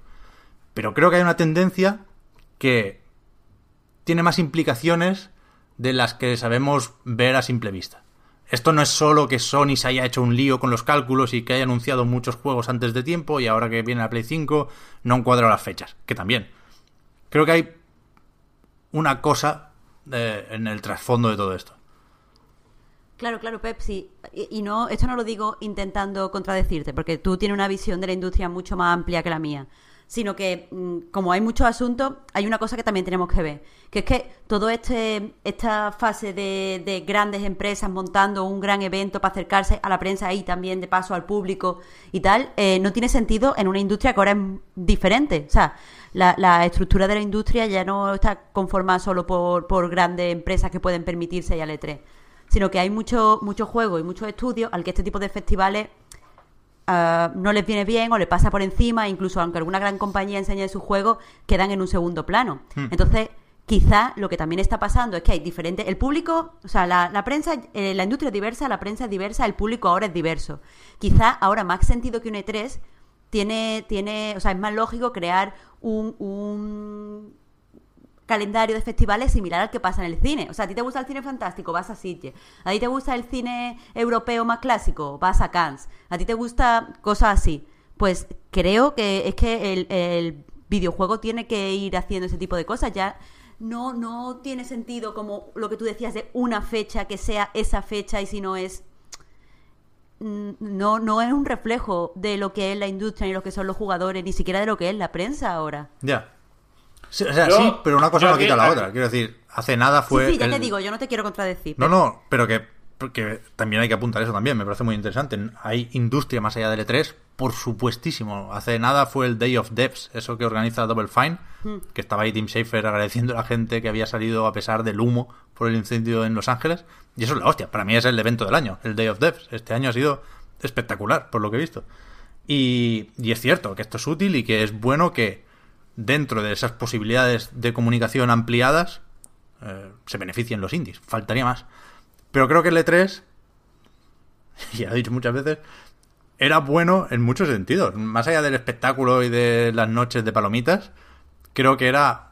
Pero creo que hay una tendencia que tiene más implicaciones de las que sabemos ver a simple vista. Esto no es solo que Sony se haya hecho un lío con los cálculos y que haya anunciado muchos juegos antes de tiempo y ahora que viene la Play 5 no han cuadrado las fechas, que también. Creo que hay una cosa eh, en el trasfondo de todo esto. Claro, claro, Pepsi. Y, y no, esto no lo digo intentando contradecirte, porque tú tienes una visión de la industria mucho más amplia que la mía. Sino que, mm, como hay muchos asuntos, hay una cosa que también tenemos que ver. Que es que todo este, esta fase de, de grandes empresas montando un gran evento para acercarse a la prensa y también de paso al público y tal, eh, no tiene sentido en una industria que ahora es diferente. O sea, la, estructura de la industria ya no está conformada solo por, por grandes empresas que pueden permitirse ya al E3 sino que hay mucho, mucho juego y muchos estudios al que este tipo de festivales ah, no les viene bien o le pasa por encima, incluso aunque alguna gran compañía enseñe sus juegos, quedan en un segundo plano. Entonces, quizá lo que también está pasando es que hay diferentes, el público, o sea, la, la prensa, eh, la industria es diversa, la prensa es diversa, el público ahora es diverso. Quizá ahora más sentido que un E3 tiene, tiene, o sea, es más lógico crear un, un calendario de festivales similar al que pasa en el cine. O sea, a ti te gusta el cine fantástico, vas a Sitges. A ti te gusta el cine europeo más clásico, vas a Cannes. A ti te gusta cosas así. Pues creo que es que el, videojuego tiene que ir haciendo ese tipo de cosas. Ya no, no tiene sentido como lo que tú decías de una fecha que sea esa fecha y si no es no, no es un reflejo de lo que es la industria ni lo que son los jugadores, ni siquiera de lo que es la prensa ahora. Ya. Sí, o sea, Yo- sí, pero una cosa no quita la otra. Quiero decir, hace nada fue. sí, sí, ya el- te digo, yo no te quiero contradecir. No, pero- no, pero que, que también hay que apuntar eso también, me parece muy interesante. Hay industria más allá del E3, por supuestísimo. Hace nada fue el Day of Devs, eso que organiza Double Fine, que estaba ahí Tim Schafer agradeciendo a la gente que había salido a pesar del humo por el incendio en Los Ángeles. Y eso es la hostia, para mí es el evento del año, el Day of Devs. Este año ha sido espectacular, por lo que he visto. Y, y es cierto que esto es útil y que es bueno que dentro de esas posibilidades de comunicación ampliadas eh, se beneficien los indies. Faltaría más. Pero creo que el E3, ya he dicho muchas veces, era bueno en muchos sentidos. Más allá del espectáculo y de las noches de palomitas, creo que era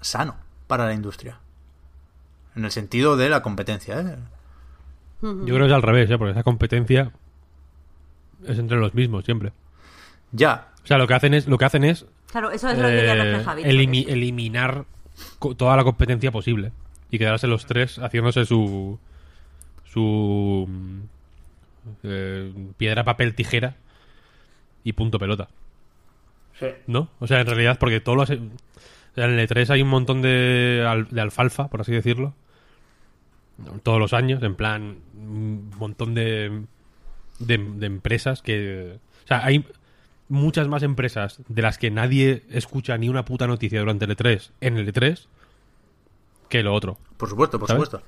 sano para la industria. En el sentido de la competencia. ¿eh? Yo creo que es al revés, ¿eh? porque esa competencia es entre los mismos siempre. Ya, O sea, lo que hacen es, lo que hacen es Claro, eso es lo que ya eh, elimi- eliminar co- toda la competencia posible y quedarse los tres haciéndose su su eh, piedra papel tijera y punto pelota Sí. ¿no? o sea en realidad porque todos los o sea, en el E3 hay un montón de, al- de alfalfa por así decirlo todos los años en plan un montón de de, de empresas que o sea hay muchas más empresas de las que nadie escucha ni una puta noticia durante el E3 en el E3 que lo otro. por supuesto, por ¿Sabes? supuesto.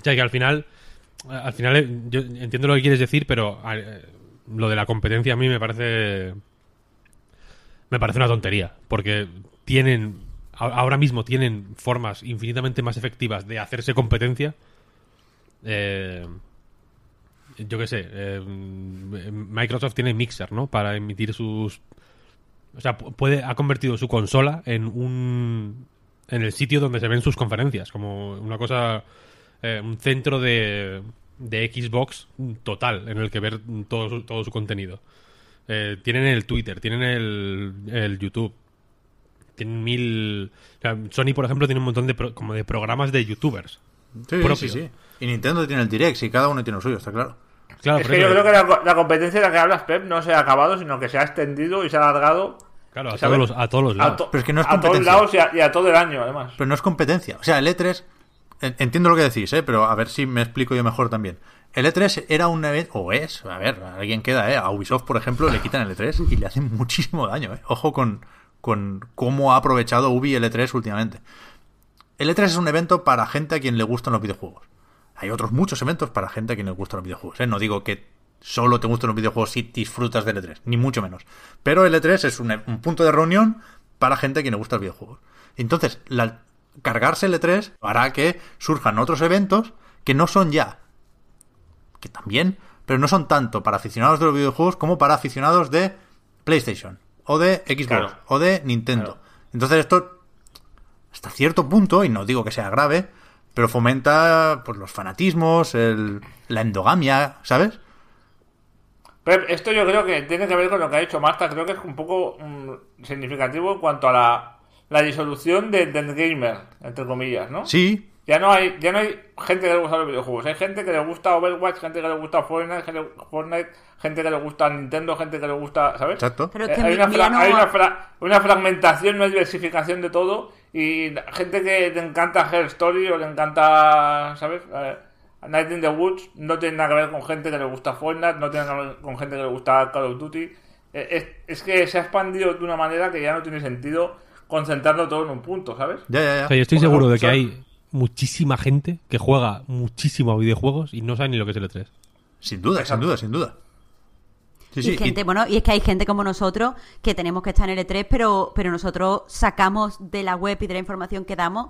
O sea que al final, al final eh, yo entiendo lo que quieres decir, pero eh, lo de la competencia a mí me parece me parece una tontería, porque tienen ahora mismo tienen formas infinitamente más efectivas de hacerse competencia. Eh, yo qué sé, eh, Microsoft tiene Mixer, ¿no? Para emitir sus... O sea, pu- puede, ha convertido su consola en un... en el sitio donde se ven sus conferencias, como una cosa... eh, un centro de, de Xbox total en el que ver todo su, todo su contenido. Eh, tienen el Twitter, tienen el, el YouTube, tienen mil... o sea, Sony, por ejemplo, tiene un montón de, pro- como de programas de youtubers. Sí, propio. sí, sí. Y Nintendo tiene el Direct, y cada uno tiene lo suyo, está claro. Claro, es que yo creo que la, la competencia de la que hablas, Pep, no se ha acabado, sino que se ha extendido y se ha alargado Claro, a todos los, a todos los a, lados. to- Pero es que no es a todos lados y a, y a todo el año, además. Pero no es competencia. O sea, el E3. en- Entiendo lo que decís, ¿eh? pero a ver si me explico yo mejor también. El E3 era un evento, o es, a ver, alguien queda, ¿eh? A Ubisoft, por ejemplo, le quitan el E3 y le hacen muchísimo daño, ¿eh? Ojo con, con cómo ha aprovechado Ubi el E3 últimamente. El E3 es un evento para gente a quien le gustan los videojuegos. Hay otros muchos eventos para gente a quien le gustan los videojuegos, ¿eh? No digo que solo te gustan los videojuegos si disfrutas del E3, ni mucho menos. Pero el E3 es un, un punto de reunión para gente a quien le gustan los videojuegos. Entonces, la- cargarse el E3 hará que surjan otros eventos que no son ya, que también, pero no son tanto para aficionados de los videojuegos como para aficionados de PlayStation, o de Xbox, Claro. o de Nintendo. Claro. Entonces esto, hasta cierto punto, y no digo que sea grave, pero fomenta pues, los fanatismos, el- la endogamia, ¿sabes? Pep, esto yo creo que tiene que ver con lo que ha dicho Marta. Creo que es un poco mm, significativo en cuanto a la, la disolución de- del gamer, entre comillas, ¿no? Sí, ya no hay ya no hay gente que le gusta los videojuegos. Hay gente que le gusta Overwatch, gente que le gusta Fortnite, gente, Fortnite, gente que le gusta Nintendo, gente que le gusta, ¿sabes? Exacto. Pero es Eh, que hay, mi- una fra- no- hay una, fra- una fragmentación, una diversificación de todo y gente que te encanta Her Story o le encanta, ¿sabes? Eh, Night in the Woods no tiene nada que ver con gente que le gusta Fortnite, no tiene nada que ver con gente que le gusta Call of Duty. Eh, es, es que se ha expandido de una manera que ya no tiene sentido concentrarlo todo en un punto, ¿sabes? Ya, ya, ya. O sea, yo estoy seguro de que hay muchísima gente que juega muchísimo a videojuegos y no sabe ni lo que es el E3. Sin duda, sin duda, sin duda. Sí, y sí. y- gente, bueno, y es que hay gente como nosotros que tenemos que estar en el E3, pero, pero nosotros sacamos de la web y de la información que damos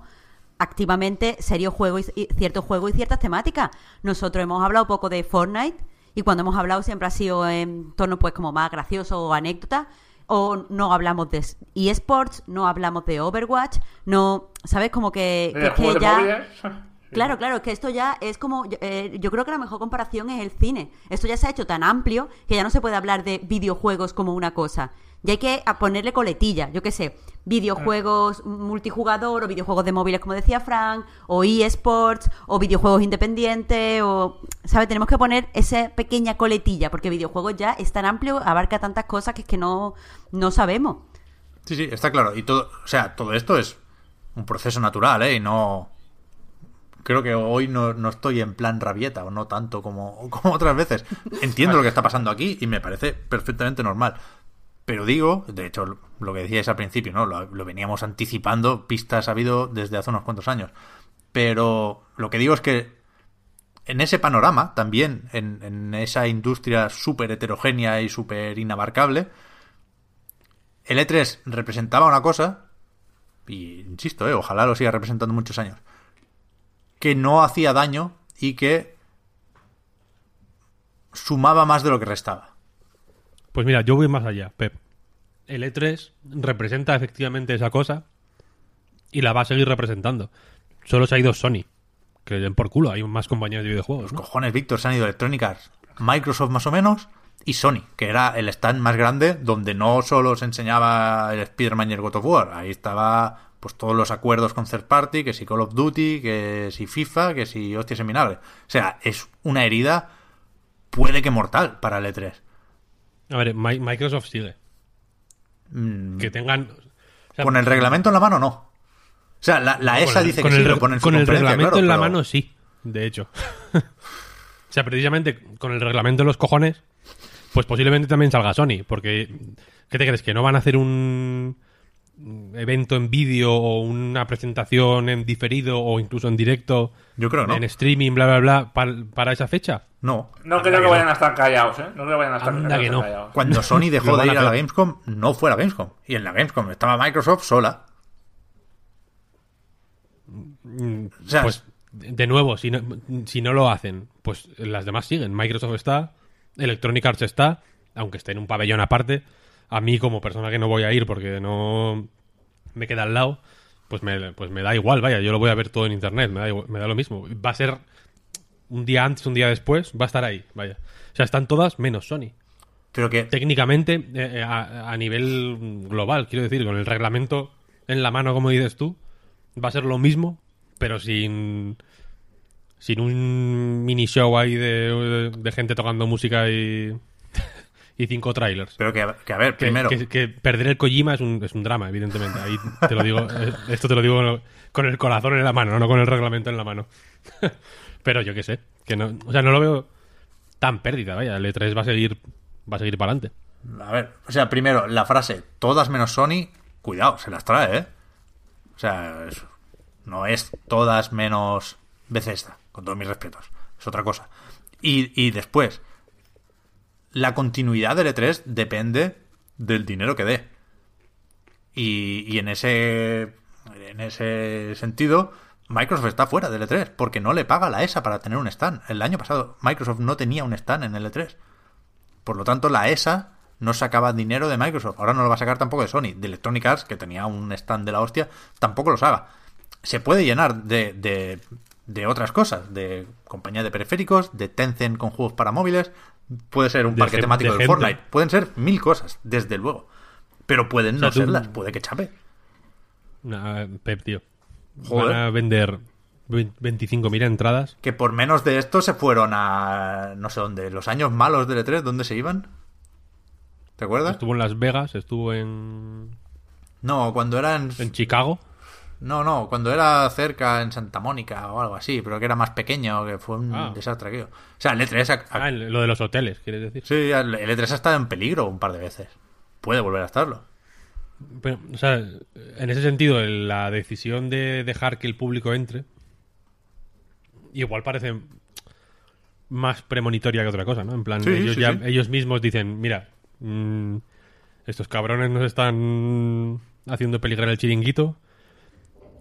activamente serios juegos y, y ciertos juegos y ciertas temáticas. Nosotros hemos hablado poco de Fortnite y cuando hemos hablado siempre ha sido en tono pues como más gracioso o anécdota o no hablamos de eSports, no hablamos de Overwatch, no, ¿sabes? Como que, que es que de ya... móviles. Claro, claro, es que esto ya es como, yo- eh, yo creo que la mejor comparación es el cine. Esto ya se ha hecho tan amplio que ya no se puede hablar de videojuegos como una cosa. Ya hay que a ponerle coletilla, yo qué sé, videojuegos multijugador o videojuegos de móviles, como decía Frank, o eSports, o videojuegos independientes, o, ¿sabes? Tenemos que poner esa pequeña coletilla, porque videojuegos ya es tan amplio, abarca tantas cosas que es que no, no sabemos. Sí, sí, está claro. Y todo, o sea, todo esto es un proceso natural, ¿eh? Y no. Creo que hoy no, no estoy en plan rabieta, o no tanto como, como otras veces. Entiendo lo que está pasando aquí y me parece perfectamente normal. Pero digo, de hecho, lo que decíais al principio, ¿no? Lo, veníamos anticipando, pistas ha habido desde hace unos cuantos años. Pero lo que digo es que en ese panorama, también, en, en esa industria súper heterogénea y súper inabarcable, el E3 representaba una cosa, y insisto, eh, ojalá lo siga representando muchos años, que no hacía daño y que sumaba más de lo que restaba. Pues mira, yo voy más allá, Pep. El E3 representa efectivamente esa cosa y la va a seguir representando. Solo se ha ido Sony. Que le den por culo, hay más compañías de videojuegos. ¿no? Cojones, Víctor, se han ido Electronic Arts, Microsoft más o menos, y Sony, que era el stand más grande donde no solo se enseñaba el Spider-Man y el God of War, ahí estaba pues todos los acuerdos con third party, que si Call of Duty, que si FIFA, que si hostias vinagre. O sea, es una herida puede que mortal para el E3. A ver, Mi- Microsoft sigue. Mm, Que tengan. o sea, con el reglamento en la mano no. O sea, la, ESA el- dice que el, sí, lo pone en su con el reglamento claro, en la pero- mano sí, de hecho. o sea, precisamente con el reglamento en los cojones, pues posiblemente también salga Sony, porque ¿qué te crees? ¿Que no van a hacer un evento en vídeo o una presentación en diferido o incluso en directo Yo creo no. en streaming, bla, bla, bla, par- para esa fecha? No. No creo que que vayan no. a estar callados, ¿eh? No creo que vayan a estar, Anda que no. callados. Cuando Sony dejó de ir a la. Gamescom, no fue a la Gamescom. Y en la Gamescom estaba Microsoft sola. O sea, Pues, de nuevo, si no, si no lo hacen, pues las demás siguen. Microsoft está, Electronic Arts está, aunque esté en un pabellón aparte. A mí, como persona que no voy a ir porque no me queda al lado, pues me, pues me da igual, vaya, yo lo voy a ver todo en internet, me da, igual- me da lo mismo. Va a ser un día antes, un día después, va a estar ahí, vaya. O sea, están todas menos Sony. pero que Técnicamente, eh, eh, a, a nivel global, quiero decir, con el reglamento en la mano, como dices tú, va a ser lo mismo, pero sin sin un mini show ahí de, de gente tocando música y, y cinco trailers. Pero que, que, a ver, Que, primero, que- que perder el Kojima es un, es un drama, evidentemente. Ahí te lo digo, eh, esto te lo digo con- con el corazón en la mano, no con el reglamento en la mano. Pero yo qué sé, que no, o sea, no lo veo tan pérdida, vaya, el E3 va a seguir va a seguir para adelante. a ver, o sea, primero, la frase todas menos Sony, cuidado, se las trae, ¿eh? O sea, no es todas menos Bethesda, con todos mis respetos. Es otra cosa. Y, y después, la continuidad del E3 depende del dinero que dé. Y, y en ese en ese sentido, Microsoft está fuera del E3 porque no le paga la ESA para tener un stand. El año pasado Microsoft no tenía un stand en el E3. Por lo tanto, la ESA no sacaba dinero de Microsoft. Ahora no lo va a sacar tampoco de Sony. De Electronic Arts, que tenía un stand de la hostia, tampoco los haga. Se puede llenar de, de, de otras cosas. De compañía de periféricos, de Tencent con juegos para móviles. Puede ser un De parque temático de. Fortnite. Pueden ser mil cosas, desde luego. Pero pueden O sea, no tú- serlas. Puede que chape. Nah, Pep, tío. Joder. Van a vender Ve- 25.000 entradas. Que por menos de esto se fueron a. no sé dónde. Los años malos del E3, ¿dónde se iban? ¿Te acuerdas? Estuvo en Las Vegas, estuvo en, No, cuando era en. en Chicago. No, no, cuando era cerca en Santa Mónica o algo así, pero que era más pequeño, que fue un Ah. desastre aquello. O sea, el E3. ha- ha- Ah, lo de los hoteles, quieres decir. Sí, el el E3 ha estado en peligro un par de veces. Puede volver a estarlo. Pero, o sea, en ese sentido, la decisión de dejar que el público entre igual parece más premonitoria que otra cosa, ¿no? En plan, Sí, ellos, sí, ya- sí. ellos mismos dicen, mira, mm, estos cabrones nos están haciendo peligrar el chiringuito,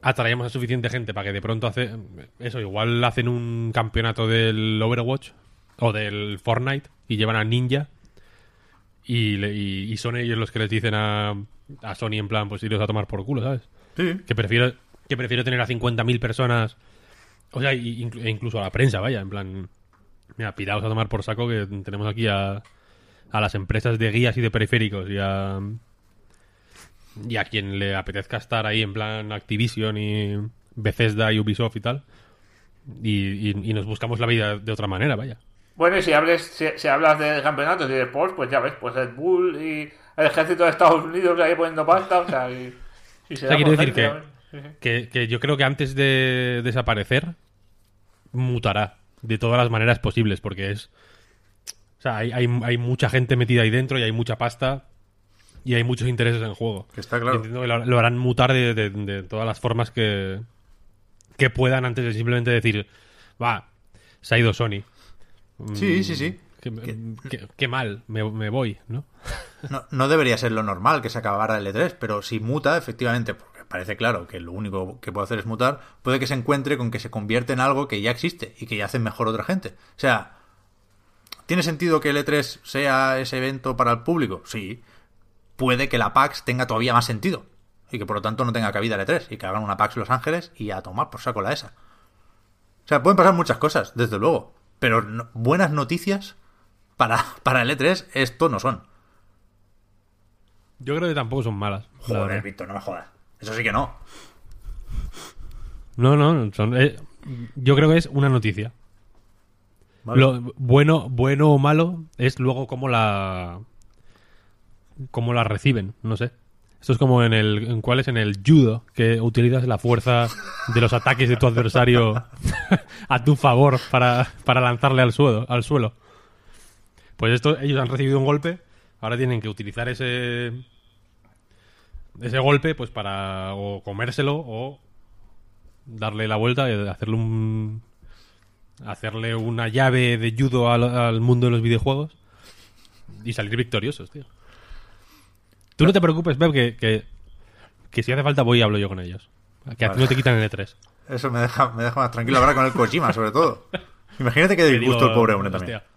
atraemos a suficiente gente para que de pronto hace eso, igual hacen un campeonato del Overwatch o del Fortnite y llevan a Ninja y, le- y- y son ellos los que les dicen a, a Sony en plan, pues iros a tomar por culo, ¿sabes? Sí. Que prefiero, que prefiero tener a 50.000 personas, o sea, e incluso a la prensa, vaya, en plan, mira, piraos a tomar por saco que tenemos aquí a, a las empresas de guías y de periféricos y a, y a quien le apetezca estar ahí en plan Activision y Bethesda y Ubisoft y tal. Y, y- y nos buscamos la vida de otra manera, vaya. Bueno, y si, hables, si, si hablas de campeonatos y de sports, pues ya ves, pues Red Bull y el ejército de Estados Unidos ahí poniendo pasta, o sea, y, y se O sea, por decir que-. Sí, sí. que, que yo creo que antes de desaparecer mutará de todas las maneras posibles porque es o sea hay, hay, hay mucha gente metida ahí dentro y hay mucha pasta y hay muchos intereses en juego Que está Y claro. entiendo que lo, lo harán mutar de, de- de todas las formas que que puedan antes de simplemente decir va se ha ido Sony Sí, sí, sí. Qué, qué- qué mal me, me voy ¿no? No, no debería ser lo normal que se acabara el E3, pero si muta, efectivamente, porque parece claro que lo único que puede hacer es mutar, puede que se encuentre con que se convierte en algo que ya existe y que ya hace mejor otra gente. O sea, ¿tiene sentido que el E3 sea ese evento para el público? Sí. Puede que la PAX tenga todavía más sentido y que por lo tanto no tenga cabida el E3 y que hagan una PAX Los Ángeles y a tomar por saco la esa. O sea, pueden pasar muchas cosas, desde luego, pero no- buenas noticias para, para el E3 esto no son. yo creo que tampoco son malas la Joder. Víctor, no me jodas. Eso sí que no. no no son, eh, yo creo que es una noticia Vale. Lo bueno, bueno o malo es luego cómo la cómo la reciben, no sé. Esto es como en el en cuál es en el judo que utilizas la fuerza de los ataques de tu adversario a tu favor para, para lanzarle al suelo, al suelo. Pues esto ellos han recibido un golpe, ahora tienen que utilizar ese ese golpe pues para o comérselo o darle la vuelta y hacerle un hacerle una llave de judo al, al mundo de los videojuegos y salir victoriosos, tío. Tú no te preocupes, Beb, que, que, que si hace falta voy y hablo yo con ellos. Que a ti no te quitan el E3. Eso me deja, me deja más tranquilo ahora con el Kojima, sobre todo. Imagínate que disgusto el pobre hombre también. hostia.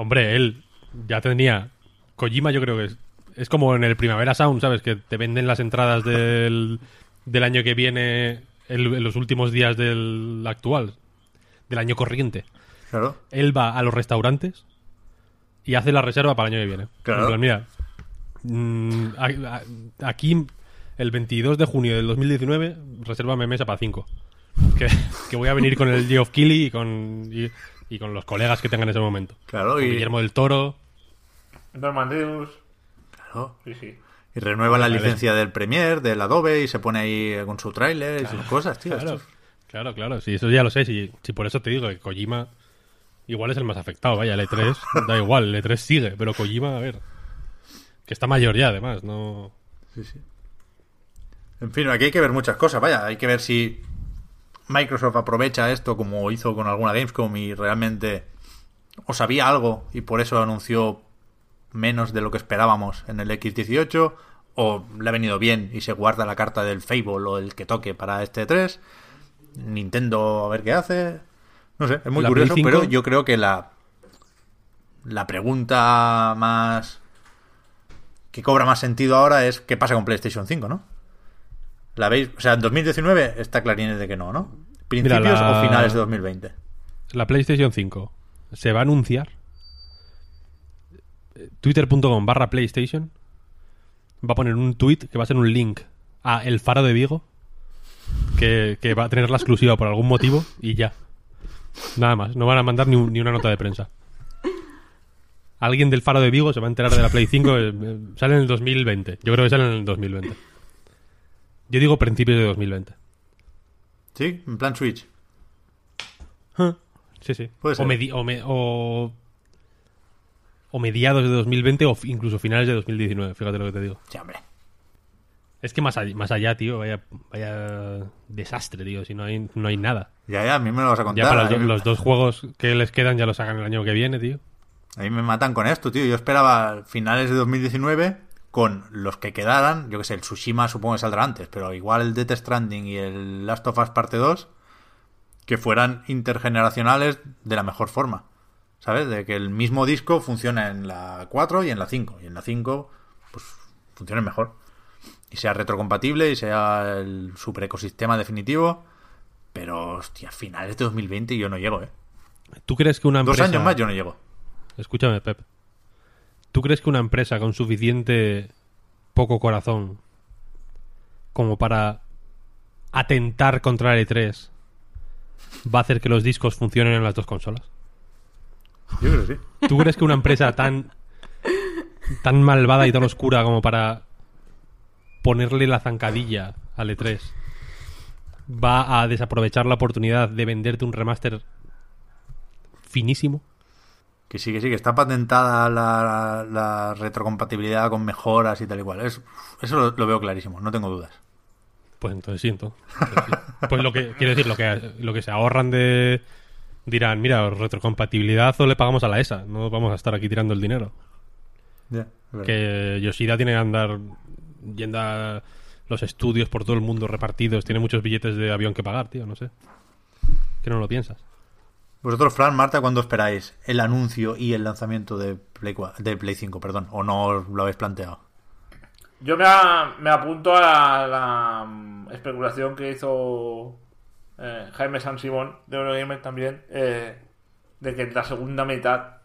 Hombre, él ya tenía. Kojima, yo creo que es. Es como en el Primavera Sound, ¿sabes? Que te venden las entradas del, del año que viene el- en los últimos días del actual, del año corriente. Claro. él va a los restaurantes y hace la reserva para el año que viene. Claro. Plan, mira, mm, a- a- aquí el 22 de junio del 2019, resérvame mesa para 5. Que, que voy a venir con el Geoff Keighley y con, y, y con los colegas que tengan en ese momento. Claro, Con y, Guillermo del Toro. Norman Reedus, claro. sí, sí. y renueva la licencia del Premiere, del Adobe, y se pone ahí con su tráiler y sus cosas, tío. Claro, claro, claro. Sí, eso ya lo sé. Si, si por eso te digo que Kojima igual es el más afectado. Vaya, el E3 da igual, el E3 sigue. Pero Kojima, a ver. Que está mayor ya, además. No. En fin, aquí hay que ver muchas cosas. Vaya, hay que ver si Microsoft aprovecha esto como hizo con alguna Gamescom y realmente o sabía algo y por eso anunció menos de lo que esperábamos en el X18 o le ha venido bien y se guarda la carta del Fable o el que toque para este 3. Nintendo a ver qué hace. No sé, es muy La curioso, Play 5. pero yo creo que la la pregunta más que cobra más sentido ahora es qué pasa con PlayStation 5, ¿no? ¿La veis? O sea, en 2019 está clarín de que no, ¿no? ¿Principios Mira, la- o finales de 2020? La PlayStation 5 se va a anunciar. Twitter.com barra PlayStation va a poner un tweet que va a ser un link a El Faro de Vigo que, que va a tener la exclusiva por algún motivo y ya. Nada más, no van a mandar ni, un- ni una nota de prensa. Alguien del Faro de Vigo se va a enterar de la Play 5, eh, eh, sale en el 2020. Yo creo que sale en el 2020. Yo digo principios de 2020. ¿Sí? En plan Switch. Sí, sí. Puede ser. O, medi- o me- o- o mediados de 2020 o incluso finales de 2019, fíjate lo que te digo. Sí, hombre. Es que más allá, más allá tío, vaya, vaya desastre, tío, si no hay, no hay nada. Ya, ya, a mí me lo vas a contar. Ya para los, los dos juegos que les quedan ya los sacan el año que viene, tío. a mí me matan con esto, tío. Yo esperaba finales de 2019 con los que quedaran. Yo que sé, el Tsushima supongo que saldrá antes, pero igual el Death Stranding y el Last of Us Parte 2 que fueran intergeneracionales de la mejor forma. ¿Sabes? De que el mismo disco funcione en la 4 y en la 5. Y en la 5, pues, funcione mejor. Y sea retrocompatible y sea el super ecosistema definitivo. Pero, hostia, finales de 2020 yo no llego, ¿eh? ¿Tú crees que una Dos empresa... años más yo no llego. Escúchame, Pep. ¿Tú crees que una empresa con suficiente poco corazón como para atentar contra el E3 va a hacer que los discos funcionen en las dos consolas? Yo creo que sí. ¿Tú crees que una empresa tan tan malvada y tan oscura como para ponerle la zancadilla al E3 va a desaprovechar la oportunidad de venderte un remaster finísimo? Que sí, que sí, que está patentada la, la retrocompatibilidad con mejoras y tal y cual. Es- eso lo, lo veo clarísimo, no tengo dudas. Pues entonces siento. Pues lo que quiero decir, lo que, lo que se ahorran de. Dirán, mira, retrocompatibilidad o le pagamos a la ESA. No vamos a estar aquí tirando el dinero. Verdad. Que Yoshida tiene que andar yendo a los estudios por todo el mundo repartidos. Tiene muchos billetes de avión que pagar, tío, no sé. Que no lo piensas. Vosotros, Fran, Marta, ¿cuándo esperáis el anuncio y el lanzamiento de Play, de Play 5? Perdón, o no os lo habéis planteado. Yo me, a- me apunto a la, la, mm, especulación que hizo eh, Jaime San Simón de Eurogamer también, eh, de que en la segunda mitad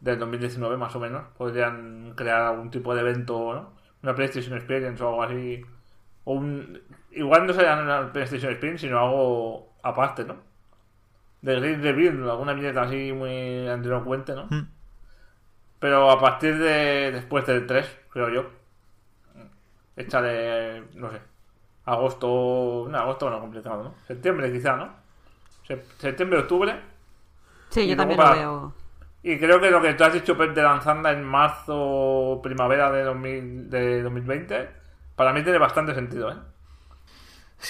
del 2019 más o menos podrían crear algún tipo de evento, ¿no? Una PlayStation Experience o algo así. O un, igual no sería una PlayStation Experience, sino algo aparte, ¿no? De Great Reveal, alguna viñeta así muy grandilocuente, ¿no? Mm. Pero a partir de después del 3, creo yo. Échale, no sé, agosto, no, agosto no complicado, ¿no? Septiembre quizá, ¿no? Se- Septiembre, octubre. Sí, Y yo también para- lo veo. Y creo que lo que tú has dicho, Pep, de lanzarla en marzo, primavera de, 2000 de 2020, para mí tiene bastante sentido, ¿eh?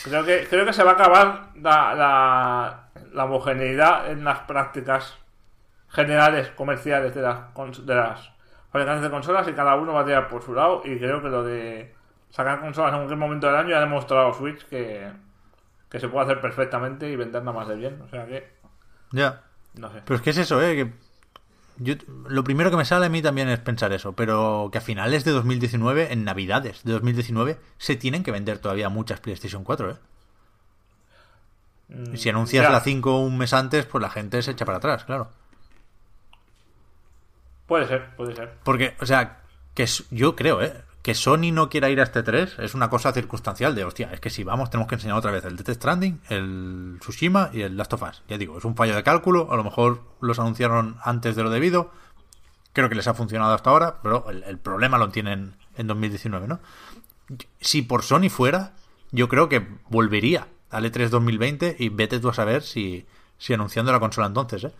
Creo que, creo que se va a acabar la, la, la homogeneidad en las prácticas generales comerciales de las, de las fabricantes de consolas y cada uno va a tirar por su lado. Y creo que lo de sacar consolas en cualquier momento del año ya ha demostrado Switch que, que se puede hacer perfectamente y venderla más de bien. O sea que, Ya. no sé. Pero es que es eso, ¿eh? Que yo, lo primero que me sale a mí también es pensar eso, pero que a finales de 2019, en Navidades de 2019, se tienen que vender todavía muchas PlayStation 4, ¿eh? Y si anuncias Mm, la 5 un mes antes, pues la gente se echa para atrás, claro. Puede ser, puede ser. Porque, o sea, que yo creo, ¿eh? Que Sony no quiera ir a este 3 es una cosa circunstancial de, hostia, es que si vamos tenemos que enseñar otra vez el Death Stranding, el Tsushima y el Last of Us. Ya digo, es un fallo de cálculo, a lo mejor los anunciaron antes de lo debido, creo que les ha funcionado hasta ahora, pero el, el problema lo tienen en 2019, ¿no? Si por Sony fuera, yo creo que volvería al E E3 2020 y vete tú a saber si, si anunciando la consola entonces, ¿eh?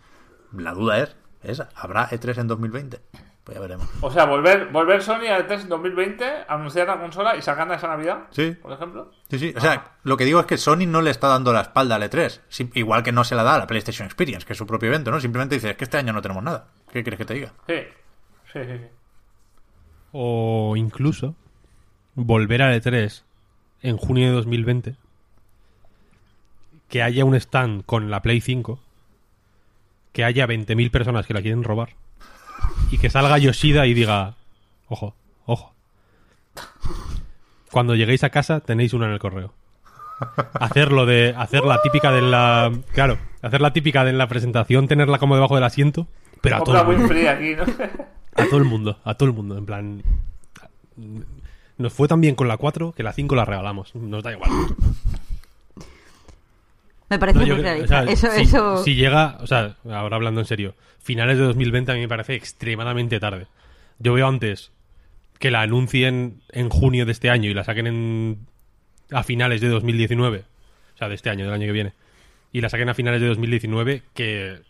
La duda es, esa, ¿habrá E3 en 2020? Pues ya veremos. O sea, volver, volver Sony al E3 2020, anunciar la consola y sacarla esa Navidad, Sí. por ejemplo. Sí, sí. O sea, lo que digo es que Sony no le está dando la espalda al E3. Sim- Igual que no se la da a la PlayStation Experience, que es su propio evento, ¿no? Simplemente dice, es que este año no tenemos nada. ¿Qué quieres que te diga? Sí, sí, sí. sí. O incluso volver al E3 en junio de 2020. Que haya un stand con la Play 5. Que haya 20.000 personas que la quieren robar. Y que salga Yoshida y diga: Ojo, ojo. Cuando lleguéis a casa tenéis una en el correo. Hacer lo de. Hacer la típica de la. Claro, hacer la típica de la presentación, tenerla como debajo del asiento. Pero a todo. A todo el mundo, a todo el mundo. En plan. Nos fue tan bien con la 4 que la 5 la regalamos. Nos da igual. Me parece No, yo muy creo- realista. o sea, eso, si, eso... si llega, o sea, ahora hablando en serio, finales de 2020 a mí me parece extremadamente tarde. Yo veo antes que la anuncien en junio de este año y la saquen en, a finales de 2019, o sea, de este año, del año que viene, y la saquen a finales de 2019 que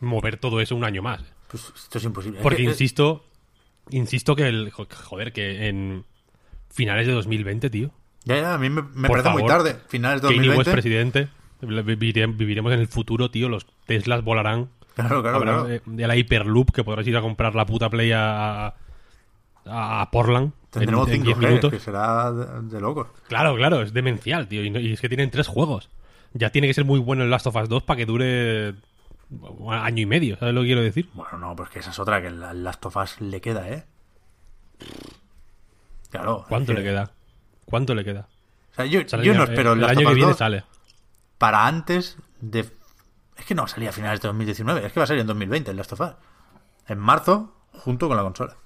mover todo eso un año más. Pues esto es imposible. Porque que- insisto, insisto que el jo- joder, que en finales de 2020, tío, Ya, ya, a mí me, parece muy tarde. Finales de Kanye West 2020. presidente, vivire- viviremos en el futuro, tío, los Teslas volarán. Claro, claro, Habrá, claro. de la Hyperloop que podrás ir a comprar la puta Play a, a, a Portland en, Tendremos en 10 5G, minutos. que será de, de locos. Claro, claro, es demencial, tío. Y, es que tienen tres juegos. Ya tiene que ser muy bueno el Last of Us 2 para que dure un año y medio, ¿sabes lo que quiero decir? Bueno, no, pues que esa es otra, que el el Last of Us le queda, ¿eh? Claro. ¿Cuánto que- le queda? ¿Cuánto le queda? O sea, yo, no espero el, el Last año of que Us viene 2 sale. Para antes de... Es que no salía a finales de 2019, es que va a salir en 2020 el Last of Us. En marzo, junto con la consola.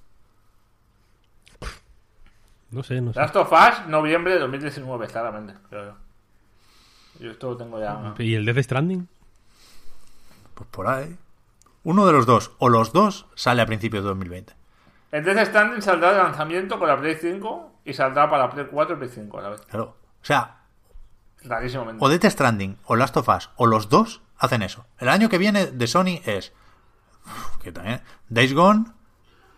No sé, no sé. Last of Us, noviembre de 2019, claramente. creo yo. Yo esto lo tengo ya. ¿Y el Death Stranding? Pues por ahí. Uno de los dos, o los dos, sale a principios de 2020. El Death Stranding saldrá de lanzamiento con la Play 5 y saldrá para la Play 4 y Play 5 a la vez. Claro. O sea, O Death Stranding o Last of Us, o los dos, hacen eso. El año que viene de Sony es... uf, que también... Days Gone,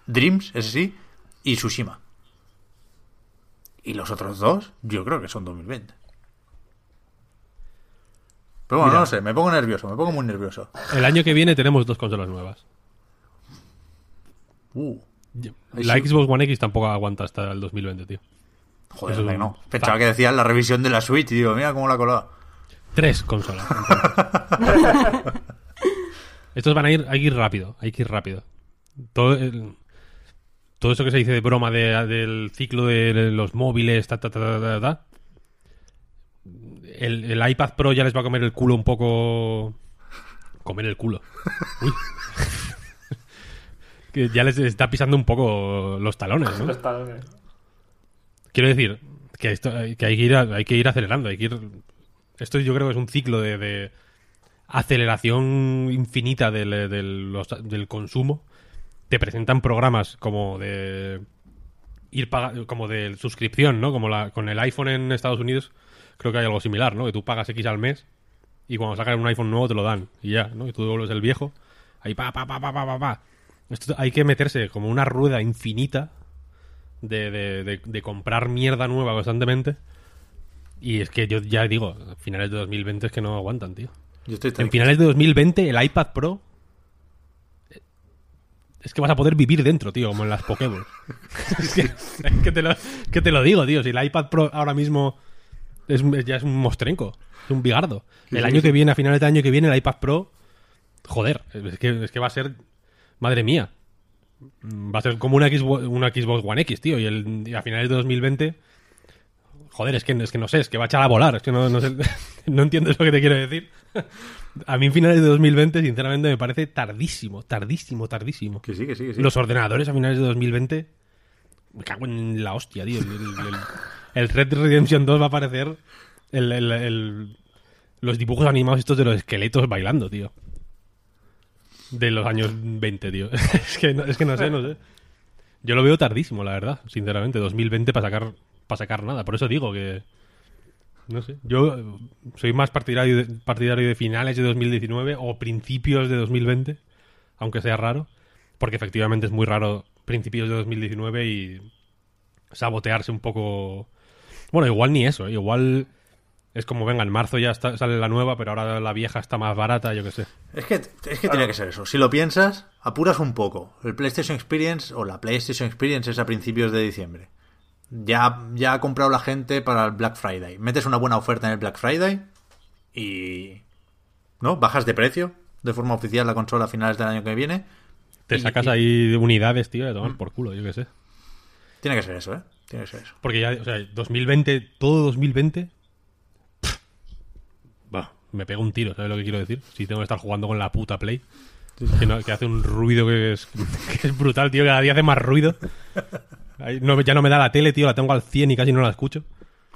Dreams, ese sí, y Tsushima. Y los otros dos, yo creo que son 2020. Pero bueno, Mira. no sé, me pongo nervioso, me pongo muy nervioso. El año que viene tenemos dos consolas nuevas. Uh, La sí. Xbox One X tampoco aguanta hasta el 2020, tío. Joder, es no. Pensaba fact. que decías la revisión de la Switch, y digo, mira cómo la ha colado. Tres consolas. Estos van a ir, hay que ir rápido, hay que ir rápido. Todo, el- todo eso que se dice de broma de- del ciclo de los móviles, ta, ta, ta, ta, ta, ta. El, el iPad Pro ya les va a comer el culo un poco. Comer el culo. Uy. que ya les está pisando un poco los talones, ¿no? Está bien. Quiero decir que esto hay que ir hay que ir acelerando, hay que ir esto yo creo que es un ciclo de, de aceleración infinita del, del- consumo. Te presentan programas como de ir como de suscripción, ¿no? Como la, con el iPhone en Estados Unidos, creo que hay algo similar, ¿no? Que tú pagas X al mes y cuando sacan un iPhone nuevo te lo dan y ya, ¿no? Y tú devuelves el viejo, ahí pa pa pa pa pa pa. pa. Esto hay que meterse como una rueda infinita de, de, de- de comprar mierda nueva constantemente. Y es que yo ya digo, finales de 2020 es que no aguantan, tío. Yo estoy En finales de 2020 el iPad Pro eh, es que vas a poder vivir dentro, tío, como en las Pokéballs. es que, es que te lo, que te lo digo, tío. Si el iPad Pro ahora mismo es, ya es un mostrenco, es un bigardo. El año que viene, a finales de año que viene, el iPad Pro, joder, es que, es que va a ser, madre mía, va a ser como una Xbox, una Xbox One X, tío. Y, el, y a finales de 2020, joder, es que, es que no sé, es que va a echar a volar. Es que no, no, sé- no entiendes lo que te quiero decir. A mí, finales de 2020, sinceramente, me parece tardísimo, tardísimo, tardísimo. Que sí, que sí, que sí. Los ordenadores a finales de 2020, me cago en la hostia, tío. El, el- el- el Red Dead Redemption 2 va a aparecer los dibujos animados estos de los esqueletos bailando, tío. De los años 20, tío. es, que no, es que no sé, no sé. Yo lo veo tardísimo, la verdad, sinceramente. 2020 para sacar, sacar nada. Por eso digo que... No sé. Yo soy más partidario de, partidario de finales de 2019 o principios de 2020, aunque sea raro. Porque efectivamente es muy raro principios de 2019 y sabotearse un poco... Bueno, igual ni eso, ¿eh? igual es como, venga, en marzo ya está- sale la nueva, pero ahora la vieja está más barata, yo qué sé. Es que, es que tiene que ser eso. Si lo piensas, apuras un poco. El PlayStation Experience o la PlayStation Experience es a principios de diciembre. Ya, ya ha comprado la gente para el Black Friday. Metes una buena oferta en el Black Friday y. ¿No? Bajas de precio de forma oficial la consola a finales del año que viene. Te Y- sacas y- ahí unidades, tío, de tomar por culo, yo qué sé. Tiene que ser eso, ¿eh? Tiene que ser eso. Porque ya, o sea, 2020, todo 2020. Me pego un tiro, ¿sabes lo que quiero decir? Si tengo que estar jugando con la puta Play. Que, no- que hace un ruido que es, que es brutal, tío. Cada día hace más ruido. Ahí no- ya no me da la tele, tío. La tengo al 100 y casi no la escucho.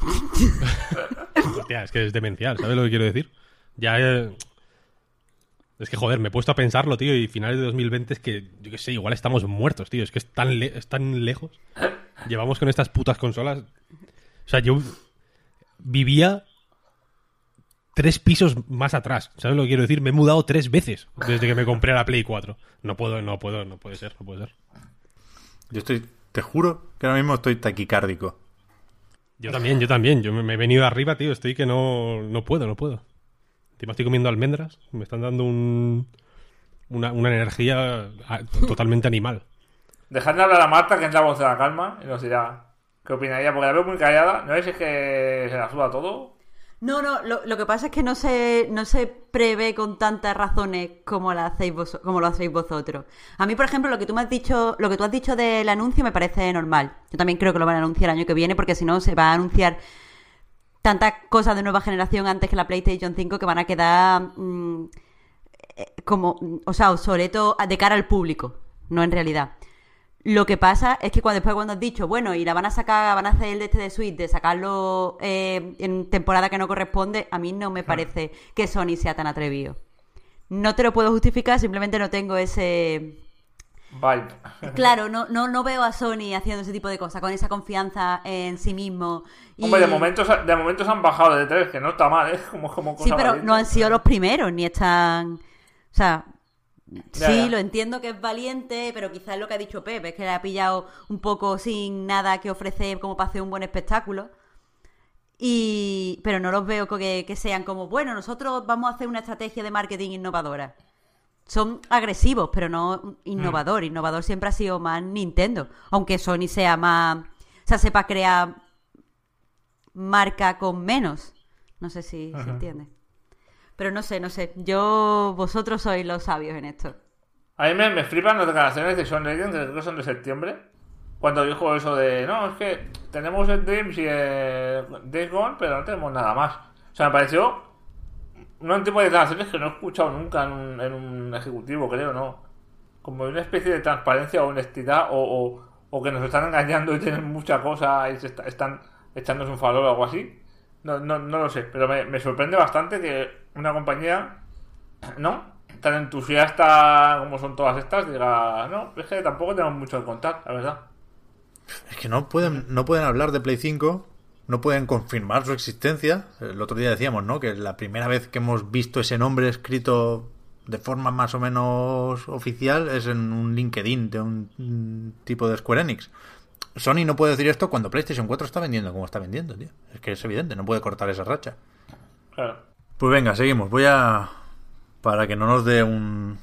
Hostia, es que es demencial, ¿sabes lo que quiero decir? Ya. eh, Es que, joder, me he puesto a pensarlo, tío, y finales de 2020 es que, yo qué sé, igual estamos muertos, tío. Es que es tan, le- es tan lejos. Llevamos con estas putas consolas. O sea, yo vivía tres pisos más atrás. ¿Sabes lo que quiero decir? Me he mudado tres veces desde que me compré la Play 4. No puedo, no puedo, no puede ser, no puede ser. Yo estoy, te juro que ahora mismo estoy taquicárdico. Yo también, yo también. Yo me, me he venido arriba, tío. Estoy que no, no puedo, no puedo. Encima estoy comiendo almendras. Me están dando un, una, una energía ah, totalmente animal. Dejadle hablar a Marta, que es la voz de la calma, y nos dirá qué opinaría, porque la veo muy callada. ¿No es que se la suda todo? No, no, lo, lo que pasa es que no se, no se prevé con tantas razones como, lo hacéis vosotros. A mí, por ejemplo, lo que tú me has dicho, lo que tú has dicho del anuncio me parece normal. Yo también creo que lo van a anunciar el año que viene, porque si no se va a anunciar tantas cosas de nueva generación antes que la PlayStation 5 que van a quedar mm, eh, como, o sea, obsoleto de cara al público, no en realidad. Lo que pasa es que cuando después cuando has dicho, bueno, y la van a sacar, van a hacer el de este de Switch, de sacarlo eh, en temporada que no corresponde, a mí no me parece que Sony sea tan atrevido. No te lo puedo justificar, simplemente no tengo ese... Vibe. Claro, no, no, no veo a Sony haciendo ese tipo de cosas, con esa confianza en sí mismo. y- Hombre, de momento, se- de momento se han bajado de tres, que no está mal, ¿eh? Como, como Sí, pero no han sido los primeros, ni están... O sea, sí, ya. lo entiendo que es valiente, pero quizás lo que ha dicho Pepe, es que le ha pillado un poco sin nada que ofrecer como para hacer un buen espectáculo. Y... Pero no los veo que, que sean como, bueno, nosotros vamos a hacer una estrategia de marketing innovadora. Son agresivos, pero no innovador. Innovador siempre ha sido más Nintendo. Aunque Sony sea más... O sea, sepa crear marca con menos. No sé si se entiende. Pero no sé, no sé. Yo, vosotros sois los sabios en esto. A mí me, flipan las declaraciones de Sean Layden, que creo que son de septiembre, cuando dijo eso de, no, es que tenemos el Dreams y el Days Gone, pero no tenemos nada más. O sea, me pareció un tipo de declaraciones que no he escuchado nunca en un, en un ejecutivo, creo, ¿no? Como una especie de transparencia o honestidad, o, o, que nos están engañando y tienen mucha cosa y se está- están echándose un farol o algo así. No, no, no lo sé, pero me, me sorprende bastante que una compañía ¿no? Tan entusiasta como son todas estas, diga, no, es que tampoco tenemos mucho que contar, la verdad. Es que no pueden, no pueden hablar de Play 5, no pueden confirmar su existencia. El otro día decíamos, ¿no? Que la primera vez que hemos visto ese nombre escrito de forma más o menos oficial es en un LinkedIn de un, un tipo de Square Enix. Sony no puede decir esto cuando PlayStation 4 está vendiendo como está vendiendo, tío. Es que es evidente, no puede cortar esa racha. Claro. Pues venga, seguimos. Voy a. Para que no nos dé un.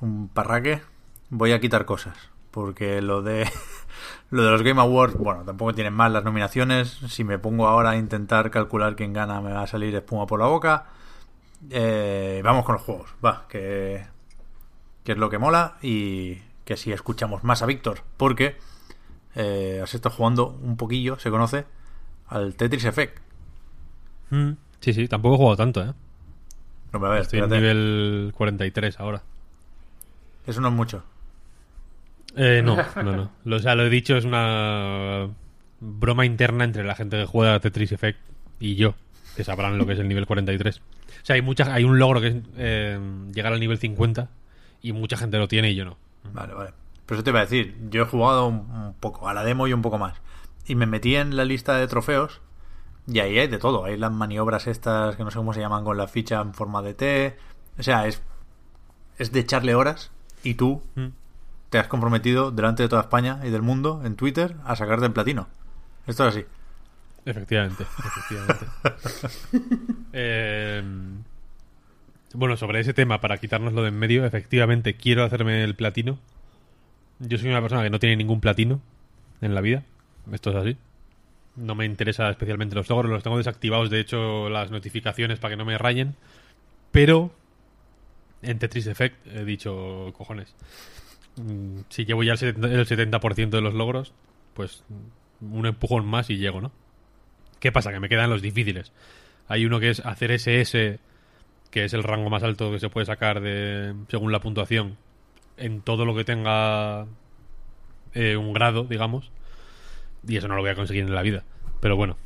Un parraque, voy a quitar cosas. Porque lo de. Lo de los Game Awards, bueno, tampoco tienen mal las nominaciones. Si me pongo ahora a intentar calcular quién gana, me va a salir espuma por la boca. Eh, vamos con los juegos, va, que, que es lo que mola y que si escuchamos más a Víctor, porque eh, has estado jugando un poquillo, se conoce, al Tetris Effect. Mm, Sí, sí, tampoco he jugado tanto, ¿eh? No, pero a ver, Estoy en nivel 43 ahora. Eso no es mucho. Eh, no, no, no. Lo, o sea, lo he dicho, es una broma interna entre la gente que juega a Tetris Effect y yo, que sabrán lo que es el nivel 43. O sea, hay muchas, hay un logro que es eh, llegar al nivel 50 y mucha gente lo tiene y yo no. Vale, vale. Pero eso te iba a decir, yo he jugado un, poco a la demo y un poco más. Y me metí en la lista de trofeos y ahí hay de todo. Hay las maniobras estas que no sé cómo se llaman con la ficha en forma de T. O sea, es, es de echarle horas y tú Mm. te has comprometido delante de toda España y del mundo en Twitter a sacarte el platino. Esto es así. Efectivamente, efectivamente. Eh, bueno, sobre ese tema, para quitárnoslo de en medio, efectivamente quiero hacerme el platino. Yo soy una persona que no tiene ningún platino en la vida. Esto es así. No me interesa especialmente los logros, los tengo desactivados, de hecho, las notificaciones para que no me rayen. Pero en Tetris Effect he dicho, cojones, mm, si llevo ya el 70%, el 70% de los logros, pues un empujón más y llego, ¿no? ¿Qué pasa? Que me quedan los difíciles. Hay uno que es hacer SS, que es el rango más alto que se puede sacar de según la puntuación, en todo lo que tenga eh, un grado, digamos. Y eso no lo voy a conseguir en la vida. Pero bueno,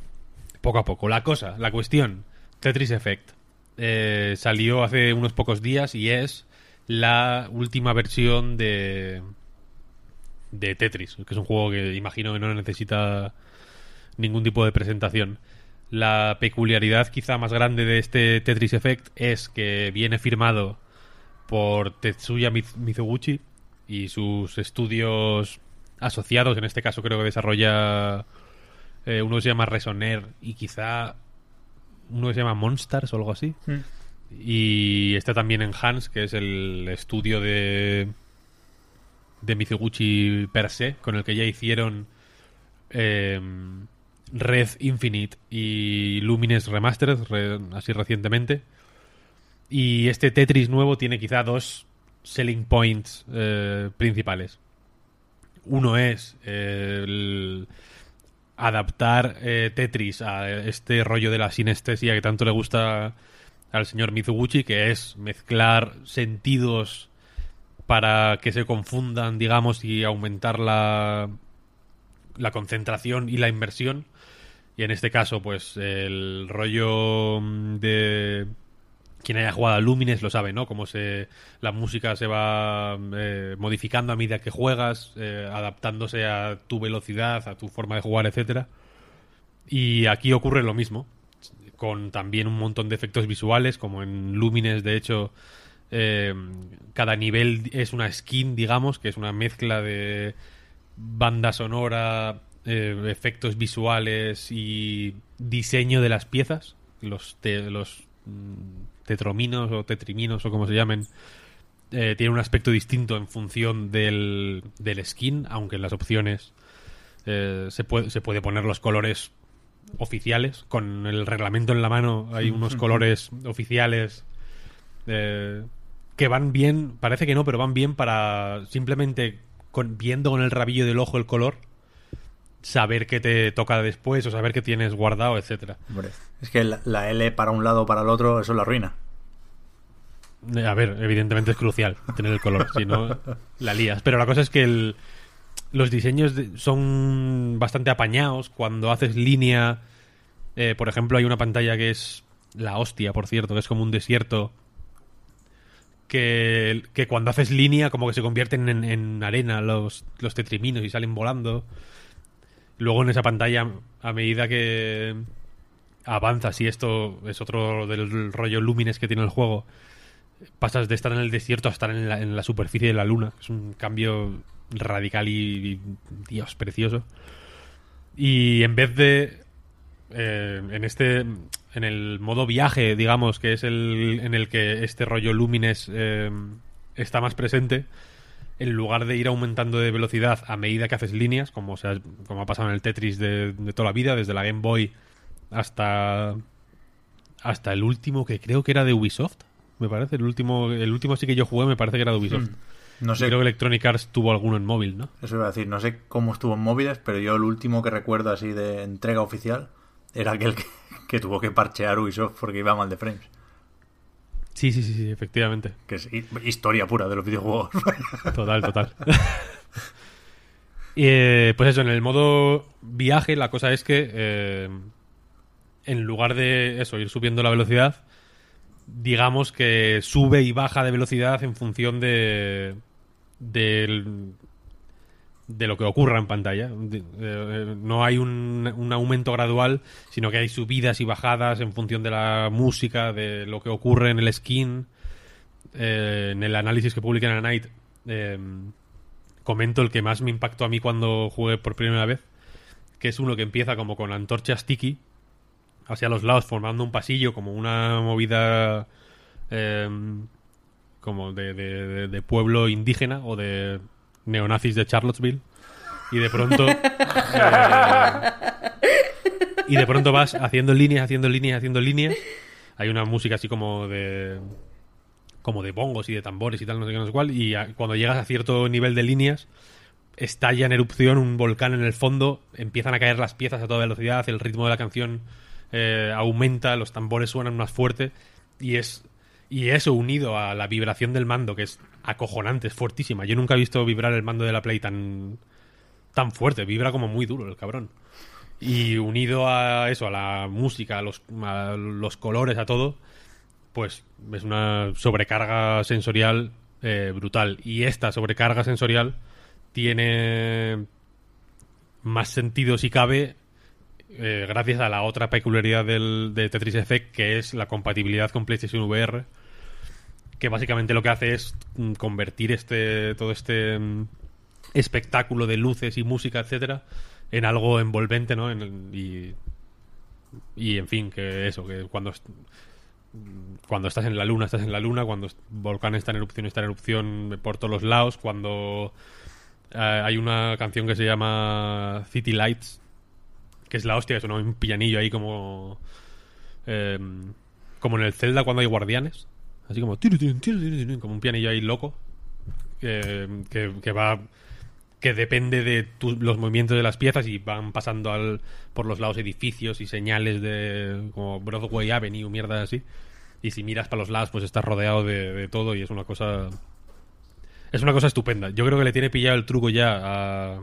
poco a poco. La cosa, la cuestión, Tetris Effect. eh, salió hace unos pocos días y es la última versión de de Tetris, que es un juego que imagino que no necesita ningún tipo de presentación. La peculiaridad quizá más grande de este Tetris Effect es que viene firmado por Tetsuya Mizoguchi y sus estudios asociados, en este caso creo que desarrolla eh, uno se llama Resoner y quizá uno se llama Monsters o algo así. Hmm. Y está también en Hans, que es el estudio de de Mizuguchi per se, con el que ya hicieron eh, Red Infinite y Lumines Remastered, así recientemente. Y este Tetris nuevo tiene quizá dos selling points eh, principales. Uno es eh, adaptar Tetris a este rollo de la sinestesia que tanto le gusta al señor Mizuguchi, que es mezclar sentidos para que se confundan, digamos, y aumentar la, la concentración y la inversión. Y en este caso, pues el rollo mm, de quien haya jugado a Lumines lo sabe, ¿no? Cómo se la música se va eh, modificando a medida que juegas, eh, adaptándose a tu velocidad, a tu forma de jugar, etcétera. Y aquí ocurre lo mismo, con también un montón de efectos visuales, como en Lumines, de hecho, eh, cada nivel es una skin, digamos, que es una mezcla de banda sonora, efectos visuales y diseño de las piezas. Los, los mm, tetrominos o tetriminos o como se llamen. Eh, tiene un aspecto distinto en función del, del skin, aunque en las opciones se, puede, se puede poner los colores oficiales. Con el reglamento en la mano hay unos colores oficiales eh, que van bien, parece que no, pero van bien para simplemente con, viendo con el rabillo del ojo el color, saber qué te toca después o saber qué tienes guardado, etcétera. es que la, L para un lado o para el otro, eso es la ruina. Eh, a ver, evidentemente es crucial tener el color, si no la lías. Pero la cosa es que los diseños son bastante apañados. Cuando haces línea, eh, por ejemplo, hay una pantalla que es la hostia, por cierto, que es como un desierto que, cuando haces línea como que se convierten en, arena los, los tetriminos y salen volando. Luego en esa pantalla, a medida que avanzas, y esto es otro del rollo Lumines que tiene el juego, pasas de estar en el desierto a estar en la, superficie de la luna. Es un cambio radical y, Dios, precioso. Y en vez de... Eh, en este en el modo viaje, digamos, que es el en el que este rollo Lumines eh, está más presente, en lugar de ir aumentando de velocidad a medida que haces líneas, como, sea, como ha pasado en el Tetris de, toda la vida, desde la Game Boy hasta hasta el último que creo que era de Ubisoft, me parece, el último el último sí que yo jugué me parece que era de Ubisoft. Hmm. No sé. Creo que Electronic Arts tuvo alguno en móvil, ¿no? Eso iba a decir, no sé cómo estuvo en móviles, pero yo el último que recuerdo así de entrega oficial era aquel que, que tuvo que parchear Ubisoft porque iba mal de frames. Sí, sí, sí, sí, efectivamente. Que es historia pura de los videojuegos. Total, total. Eh, pues eso, en el modo viaje la cosa es que eh, en lugar de eso, ir subiendo la velocidad, digamos que sube y baja de velocidad en función de del de lo que ocurra en pantalla. Eh, no hay un, un, aumento gradual, sino que hay subidas y bajadas en función de la música, de lo que ocurre en el skin. Eh, en el análisis que publica en la Night, eh, comento el que más me impactó a mí cuando jugué por primera vez, que es uno que empieza como con antorchas sticky hacia los lados, formando un pasillo, como una movida como de pueblo indígena o de neonazis de Charlottesville y de pronto eh, y de pronto vas haciendo líneas, haciendo líneas, haciendo líneas. Hay una música así como de como de bongos y de tambores y tal, no sé qué, no sé cuál, y cuando llegas a cierto nivel de líneas estalla en erupción un volcán en el fondo, empiezan a caer las piezas a toda velocidad, el ritmo de la canción eh, aumenta, los tambores suenan más fuerte y es y eso unido a la vibración del mando, que es acojonante, es fuertísima. Yo nunca he visto vibrar el mando de la Play tan, tan fuerte, vibra como muy duro el cabrón. Y unido a eso, a la música, a los, los colores, a todo, pues es una sobrecarga sensorial eh, brutal. Y esta sobrecarga sensorial tiene más sentido si cabe eh, gracias a la otra peculiaridad del, de Tetris Effect que es la compatibilidad con PlayStation VR que básicamente lo que hace es mm, convertir este todo este mm, espectáculo de luces y música etcétera en algo envolvente no en y, y en fin que eso que cuando cuando estás en la luna estás en la luna cuando volcán está en erupción está en erupción por todos los lados cuando eh, hay una canción que se llama City Lights que es la hostia, es un pianillo ahí como. Eh, como en el Zelda cuando hay guardianes. Así como. Como un pianillo ahí loco. que, va. Que depende de los movimientos de las piezas y van pasando al, por los lados edificios y señales de. como Broadway Avenue, mierda así. Y si miras para los lados, pues estás rodeado de, de todo y es una cosa. Es una cosa estupenda. Yo creo que le tiene pillado el truco ya a,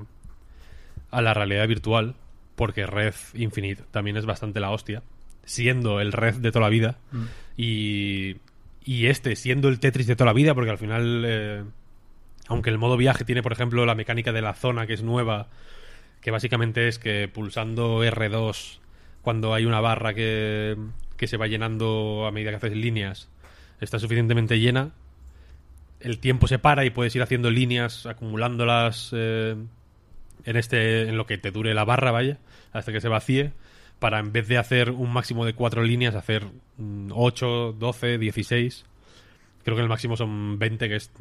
a la realidad virtual porque Red Infinite también es bastante la hostia, siendo el Red de toda la vida. Mm. Y, y este siendo el Tetris de toda la vida, porque al final, eh, aunque el modo viaje tiene, por ejemplo, la mecánica de la zona que es nueva, que básicamente es que pulsando R2 cuando hay una barra que, que se va llenando a medida que haces líneas, está suficientemente llena, el tiempo se para y puedes ir haciendo líneas, acumulándolas eh, en este en lo que te dure la barra, vaya, hasta que se vacíe, para en vez de hacer un máximo de cuatro líneas, hacer 8, 12, 16. Creo que el máximo son 20, que es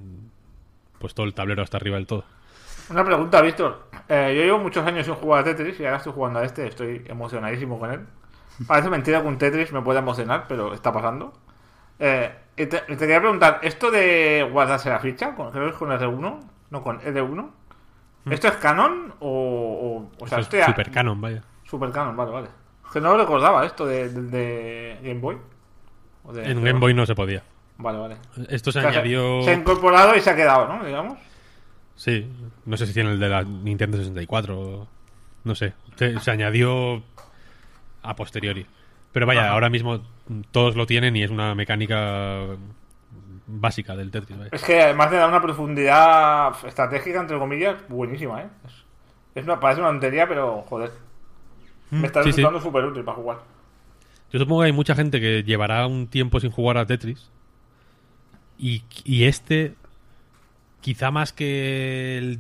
pues todo el tablero hasta arriba del todo. Una pregunta, Víctor. Eh, yo llevo muchos años sin jugar a Tetris y ahora estoy jugando a este, estoy emocionadísimo con él. Parece mentira que un Tetris me pueda emocionar, pero está pasando. Eh, te, quería preguntar, ¿esto de guardarse la ficha? Creo que es con R1, no con E1. Mm. ¿Esto es canon o, o, sea, es super canon, vaya? Super canon, vale, vale. Que no recordaba esto de, Game Boy. en Game Boy no se podía. Vale, vale. Esto se añadió. Se ha incorporado y se ha quedado, ¿no? Digamos. Sí, no sé si tiene el de la Nintendo 64. No sé. Se, añadió a posteriori. Pero vaya, ahora mismo todos lo tienen y es una mecánica básica del Tetris. Es que además le da una profundidad estratégica, entre comillas, buenísima, ¿eh? Es, una, parece una tontería, pero joder. Me mm, está resultando súper útil para jugar. Yo supongo que hay mucha gente que llevará un tiempo sin jugar a Tetris. Y, y este, quizá más que el.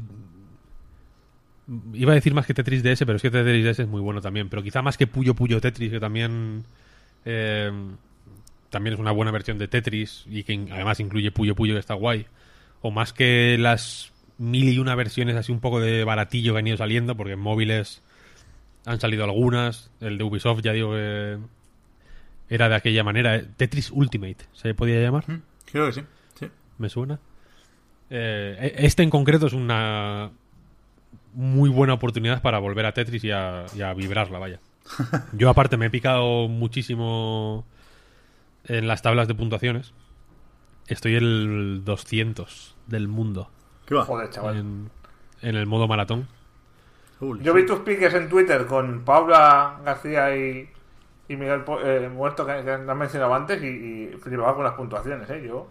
Iba a decir más que Tetris DS, pero es que Tetris DS es muy bueno también. Pero quizá más que Puyo Puyo Tetris, que también. Eh, también es una buena versión de Tetris y que además incluye Puyo Puyo que está guay. O más que las mil y una versiones así un poco de baratillo que han ido saliendo, porque en móviles han salido algunas. El de Ubisoft ya digo que era de aquella manera. Tetris Ultimate, ¿se podía llamar? Mm, creo que sí. sí. ¿Me suena? Eh, e, este en concreto es una muy buena oportunidad para volver a Tetris y a, y a vibrarla, vaya. Yo aparte me he picado muchísimo en las tablas de puntuaciones. Estoy el 200 del mundo. ¿Qué va? Joder, chaval. En, el modo maratón. Yo vi tus piques en Twitter con Paula García y, y Miguel eh, Muerto que, que, han mencionado antes y, y, flipaba con las puntuaciones. ¿eh? Yo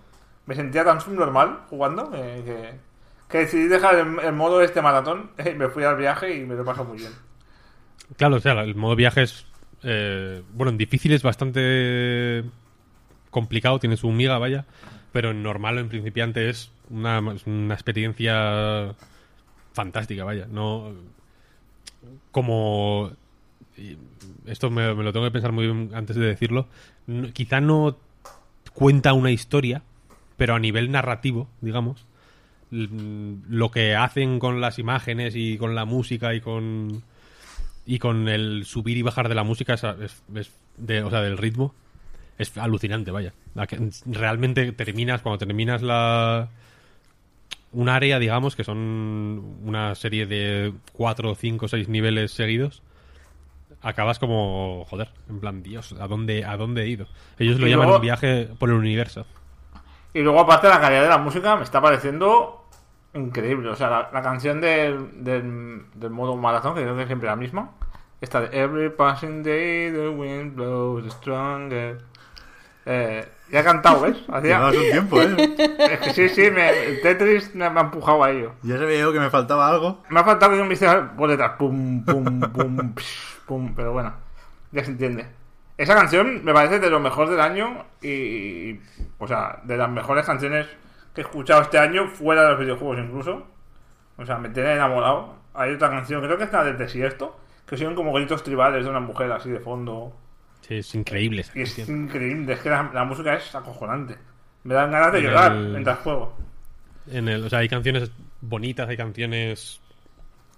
me sentía tan subnormal jugando que, que, decidí dejar el, modo este maratón y me fui al viaje y me lo paso muy bien. Claro, o sea, el modo viaje es. Eh, bueno, en difícil es bastante complicado, tiene su miga, vaya, pero en normal o en principiante es una, una experiencia fantástica, vaya. No. Como. Esto me, lo tengo que pensar muy bien antes de decirlo. quizá no cuenta una historia, pero a nivel narrativo, digamos, lo que hacen con las imágenes y con la música y con y con el subir y bajar de la música es, es de, o sea, del ritmo es alucinante, vaya. Realmente terminas, cuando terminas la un área, digamos, que son una serie de cuatro, cinco, seis niveles seguidos, acabas como, joder, en plan, Dios, ¿a dónde, a dónde he ido? Ellos lo llaman un viaje por el universo. Y luego, aparte, la calidad de la música me está pareciendo increíble. O sea, la, canción del, del, modo maratón, que creo que es siempre la misma, esta de Every passing day the wind blows stronger. Eh, ya he cantado, ¿ves? Hacía... Un tiempo, ¿eh? Es que sí, sí, me, el Tetris me, me ha empujado a ello. Ya sabía yo que me faltaba algo. Me ha faltado que me hiciera por detrás. Pum, pum, pum, psh, pum. Pero bueno, ya se entiende. Esa canción me parece de lo mejor del año y, o sea, de las mejores canciones que he escuchado este año, fuera de los videojuegos incluso. O sea, me tiene enamorado. Hay otra canción, creo que es la del desierto, que son como gritos tribales de una mujer así de fondo. Es increíble esa es canción. increíble, es que la, la música es acojonante. Me dan ganas de llorar El- mientras juego. En el, o sea, hay canciones bonitas, hay canciones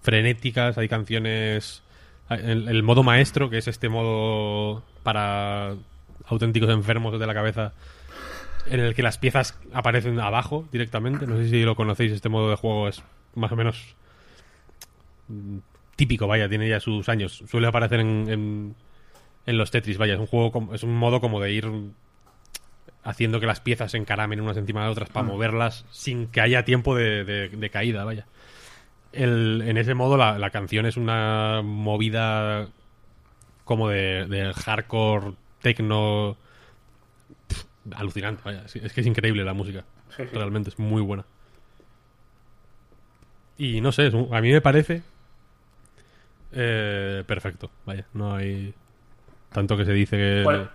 frenéticas, hay canciones... El, el modo maestro, que es este modo para auténticos enfermos de la cabeza, en el que las piezas aparecen abajo directamente. No sé si lo conocéis, este modo de juego es más o menos mm, típico, vaya, tiene ya sus años. Suele aparecer en, en, en los Tetris, vaya, es un juego, como- es un modo como de ir haciendo que las piezas se encaramen unas encima de otras para moverlas sin que haya tiempo de, de- de caída, vaya. El- en ese modo la, la canción es una movida como de, de hardcore, techno... alucinante, vaya. Es, es que es increíble la música. Sí, sí. Realmente es muy buena. Y no sé, un- a mí me parece eh, perfecto, vaya. No hay tanto que se dice que, Pues-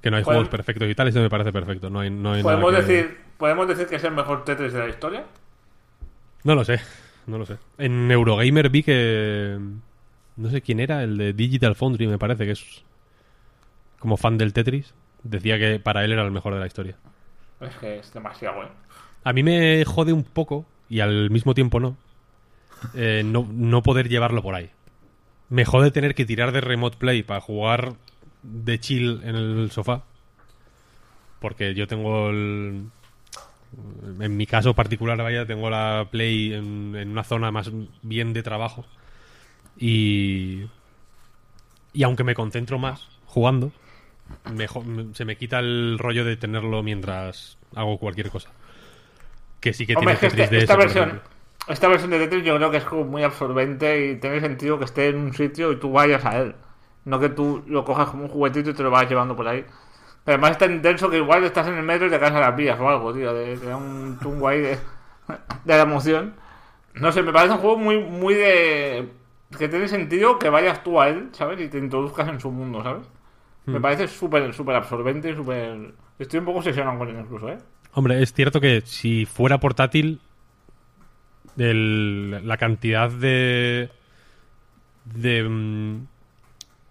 que no hay pues- juegos perfectos y tal, eso me parece perfecto. No hay, no hay ¿Podemos nada que- decir, ¿Podemos decir que es el mejor Tetris de la historia? No lo sé, no lo sé. En Eurogamer vi que... No sé quién era, el de Digital Foundry, me parece, que es como fan del Tetris. Decía que para él era el mejor de la historia. Es que es demasiado, ¿eh? A mí me jode un poco, y al mismo tiempo no, eh, no, no poder llevarlo por ahí. Me jode tener que tirar de Remote Play para jugar de chill en el sofá. Porque yo tengo el... En mi caso particular, vaya, tengo la Play en, en una zona más bien de trabajo. Y... Y aunque me concentro más jugando, me se me quita el rollo de tenerlo mientras hago cualquier cosa. Que sí que Hombre, tiene Tetris este- DS, esta, versión, esta versión de Tetris yo creo que es como muy absorbente y tiene sentido que esté en un sitio y tú vayas a él. No que tú lo cojas como un juguetito y te lo vas llevando por ahí. Pero además es tan intenso que igual estás en el metro y te caes a las vías o algo, tío. de- Te da un tungo ahí de, de la emoción. No sé, me parece un juego muy, muy de... Que tiene sentido que vayas tú a él, ¿sabes? Y te introduzcas en su mundo, ¿sabes? Hmm. Me parece súper, súper absorbente y súper... Estoy un poco obsesionado con él incluso, ¿eh? Hombre, es cierto que si fuera portátil, el- la cantidad de, de mm,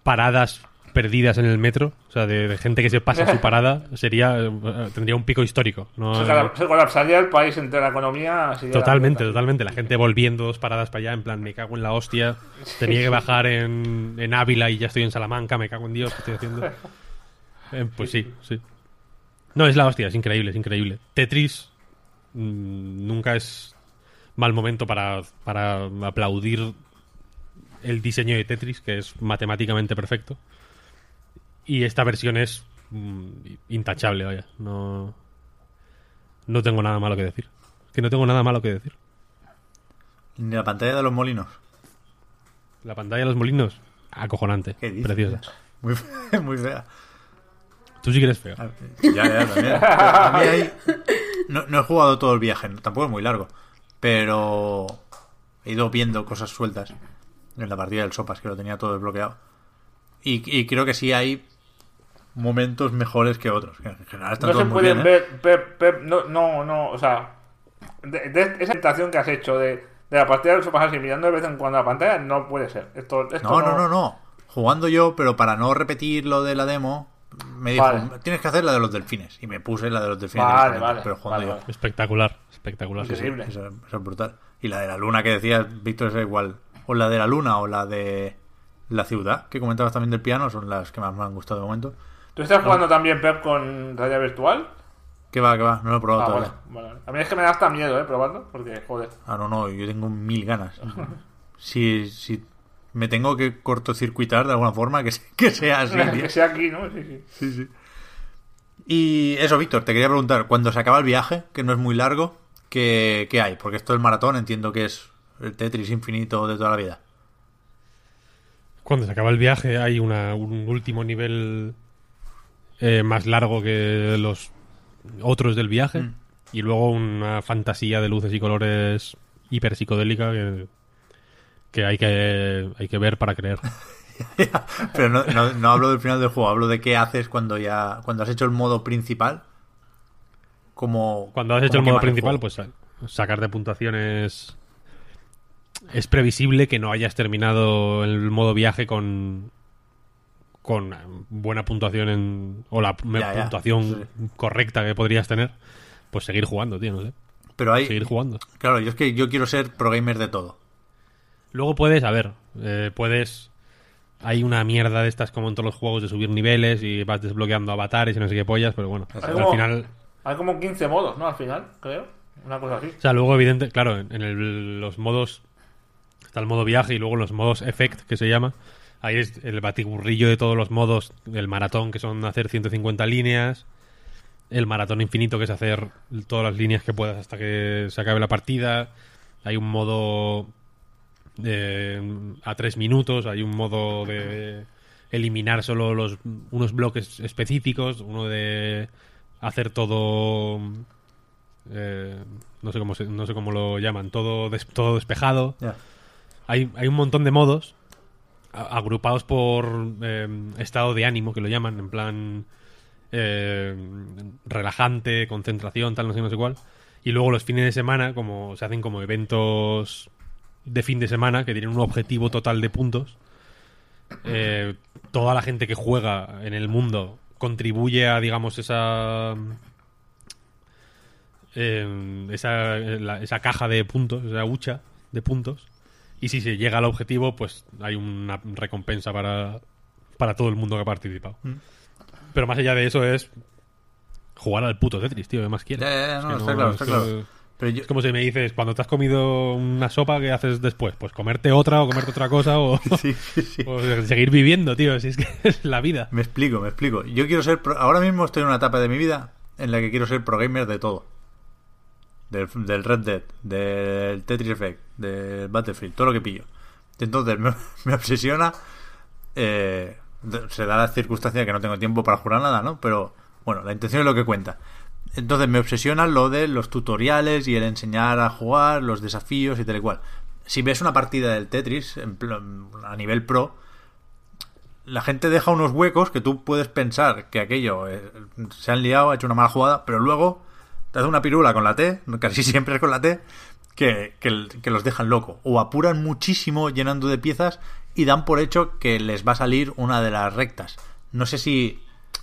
paradas perdidas en el metro, o sea, de, de gente que se pasa su parada, sería eh, tendría un pico histórico. ¿no? Se, colap- se colapsaría el país entre la economía. la Totalmente, mierda. totalmente. La gente volviendo dos paradas para allá, en plan, me cago en la hostia. Tenía que bajar en, en Ávila y ya estoy en Salamanca, me cago en Dios, ¿qué estoy haciendo? Eh, pues sí, sí. No, es la hostia, es increíble, es increíble. Tetris mm, nunca es mal momento para, para aplaudir el diseño de Tetris, que es matemáticamente perfecto. Y esta versión es mm, intachable, vaya. No, no tengo nada malo que decir. Que no tengo nada malo que decir. Ni la pantalla de los molinos. La pantalla de los molinos, acojonante, ¿Qué dices? preciosa. Muy fea. Muy fea. Tú sí que eres feo. Ah, Ya, ya, también. A mí ahí- No, no he jugado todo el viaje, tampoco es muy largo. Pero he ido viendo cosas sueltas en la partida del Sopas, que lo tenía todo desbloqueado. Y, y creo que sí hay momentos mejores que otros. que en general están No se todos pueden bien, ¿eh? ver, Pep, Pep, no, no, no, o sea, de, de esa invitación que has hecho de, de la partida del sofá así mirando de vez en cuando la pantalla, no puede ser. Esto, esto No, no, no, no. Jugando yo, pero para no repetir lo de la demo, me dijo, Vale. tienes que hacer la de los delfines. Y me puse la de los delfines Vale, vale, pero jugando vale, yo. vale. Espectacular, espectacular. sí, sí. Increíble. Eso, eso es brutal. Y la de la luna que decías, Víctor, es igual. O la de la luna o la de la ciudad, que comentabas también del piano, son las que más me han gustado de momento. ¿Tú estás jugando también, Pep, con realidad virtual? Que va, que va, no lo he probado Ah, todavía. bueno, bueno. A mí es que me da hasta miedo, ¿eh? Probarlo, porque, joder. Ah, no, no, yo tengo mil ganas. Si, si me tengo que cortocircuitar de alguna forma, que, que sea así. que sea aquí, ¿no? Sí, sí. Sí, sí. Y eso, Víctor, te quería preguntar, cuando se acaba el viaje, que no es muy largo, ¿qué, qué hay? Porque esto del maratón entiendo que es el Tetris infinito de toda la vida. Cuando se acaba el viaje hay una- un último nivel eh, más largo que los otros del viaje. Mm. Y luego una fantasía de luces y colores hiper psicodélica que, que hay que hay que ver para creer. Pero no, no, no hablo del final del juego, hablo de qué haces cuando ya cuando has hecho el modo principal. Como Cuando has hecho el modo principal, juego. pues sa- sacar de puntuaciones. Es previsible que no hayas terminado el modo viaje con. con buena puntuación en. o la ya, puntuación correcta que podrías tener. Pues seguir jugando, tío, no sé. Pero hay, Seguir jugando. claro, yo es que yo quiero ser pro gamer de todo. Luego puedes, a ver, eh, puedes. Hay una mierda de estas como en todos los juegos de subir niveles y vas desbloqueando avatares y no sé qué pollas, pero bueno, Hay al como- final. Hay como 15 modos, ¿no? Al final, creo. Una cosa así. O sea, luego, evidente, claro, en, en el- los modos. Está el modo viaje y luego los modos effect, que se llama. Ahí es el batiburrillo de todos los modos. El maratón, que son hacer 150 líneas. El maratón infinito, que es hacer todas las líneas que puedas hasta que se acabe la partida. Hay un modo eh, a tres minutos. Hay un modo de eliminar solo los unos bloques específicos. Uno de hacer todo eh, no sé cómo se- no sé cómo lo llaman todo des- todo despejado. Hay, hay un montón de modos agrupados por eh, estado de ánimo que lo llaman en plan eh, relajante concentración tal no sé no sé cuál y luego los fines de semana como se hacen como eventos de fin de semana que tienen un objetivo total de puntos eh, toda la gente que juega en el mundo contribuye a digamos esa eh, esa, esa caja de puntos, esa hucha de puntos. Y si se llega al objetivo, pues hay una recompensa para, para todo el mundo que ha participado. Mm. Pero más allá de eso es jugar al puto Tetris, tío, ¿qué más quieres? Ya, ya, ya, Es no, que está claro, es está que- claro. Pero yo, Es como si me dices, cuando te has comido una sopa, ¿qué haces después? Pues comerte otra o comerte otra cosa o, sí, sí, sí. o seguir viviendo, tío, si es que es la vida. Me explico, me explico. Yo quiero ser. pro- Ahora mismo estoy en una etapa de mi vida en la que quiero ser pro gamer de todo. Del, del Red Dead, del Tetris Effect, del Battlefield, todo lo que pillo. Entonces me, obsesiona. eh, de- se da la circunstancia que no tengo tiempo para jugar nada, ¿no? Pero bueno, la intención es lo que cuenta. Entonces me obsesiona lo de los tutoriales y el enseñar a jugar, los desafíos y tal y cual. Si ves una partida del Tetris en a nivel pro, la gente deja unos huecos que tú puedes pensar que aquello eh, se han liado, ha hecho una mala jugada, pero luego te hace una pirula con la T, casi siempre es con la T, que, que, que los dejan loco. O apuran muchísimo llenando de piezas y dan por hecho que les va a salir una de las rectas. No sé si,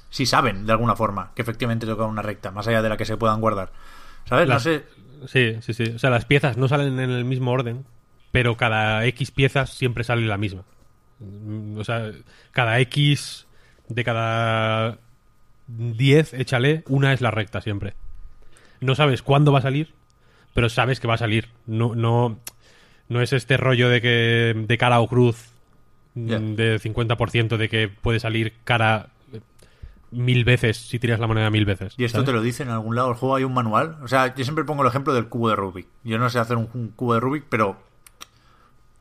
si saben de alguna forma que efectivamente toca una recta, más allá de la que se puedan guardar. ¿Sabes? Las- No sé. Sí, sí, sí. O sea, las piezas no salen en el mismo orden, pero cada X piezas siempre sale la misma. Mm, O sea, cada X de cada 10, échale, una es la recta siempre. No sabes cuándo va a salir, pero sabes que va a salir. No, no, no es este rollo de que de cara o cruz mm, Ya. de 50% de que puede salir cara eh, mil veces si tiras la moneda mil veces. ¿Y esto ¿sabes? te lo dicen en algún lado? ¿El juego hay un manual? O sea, yo siempre pongo el ejemplo del cubo de Rubik. Yo no sé hacer un, un cubo de Rubik, pero...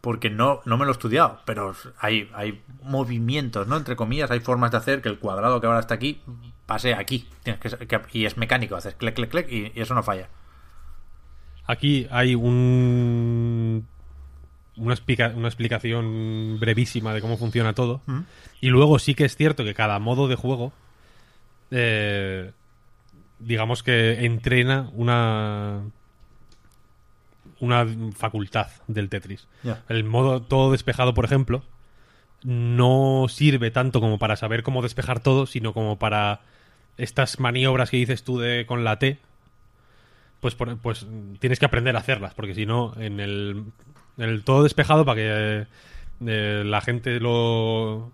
Porque no, no me lo he estudiado, pero hay, hay movimientos, ¿no? Entre comillas, hay formas de hacer que el cuadrado que ahora está aquí pase aquí. Tienes que, que- y es mecánico, haces clic, clic, clic y, y eso no falla. Aquí hay un una, explica- una explicación brevísima de cómo funciona todo. Y luego sí que es cierto que cada modo de juego, eh, digamos que entrena una una facultad del Tetris. El modo todo despejado, por ejemplo, no sirve tanto como para saber cómo despejar todo, sino como para estas maniobras que dices tú de con la T, pues, pues tienes que aprender a hacerlas, porque si no, en el, todo despejado, para que eh, la gente lo,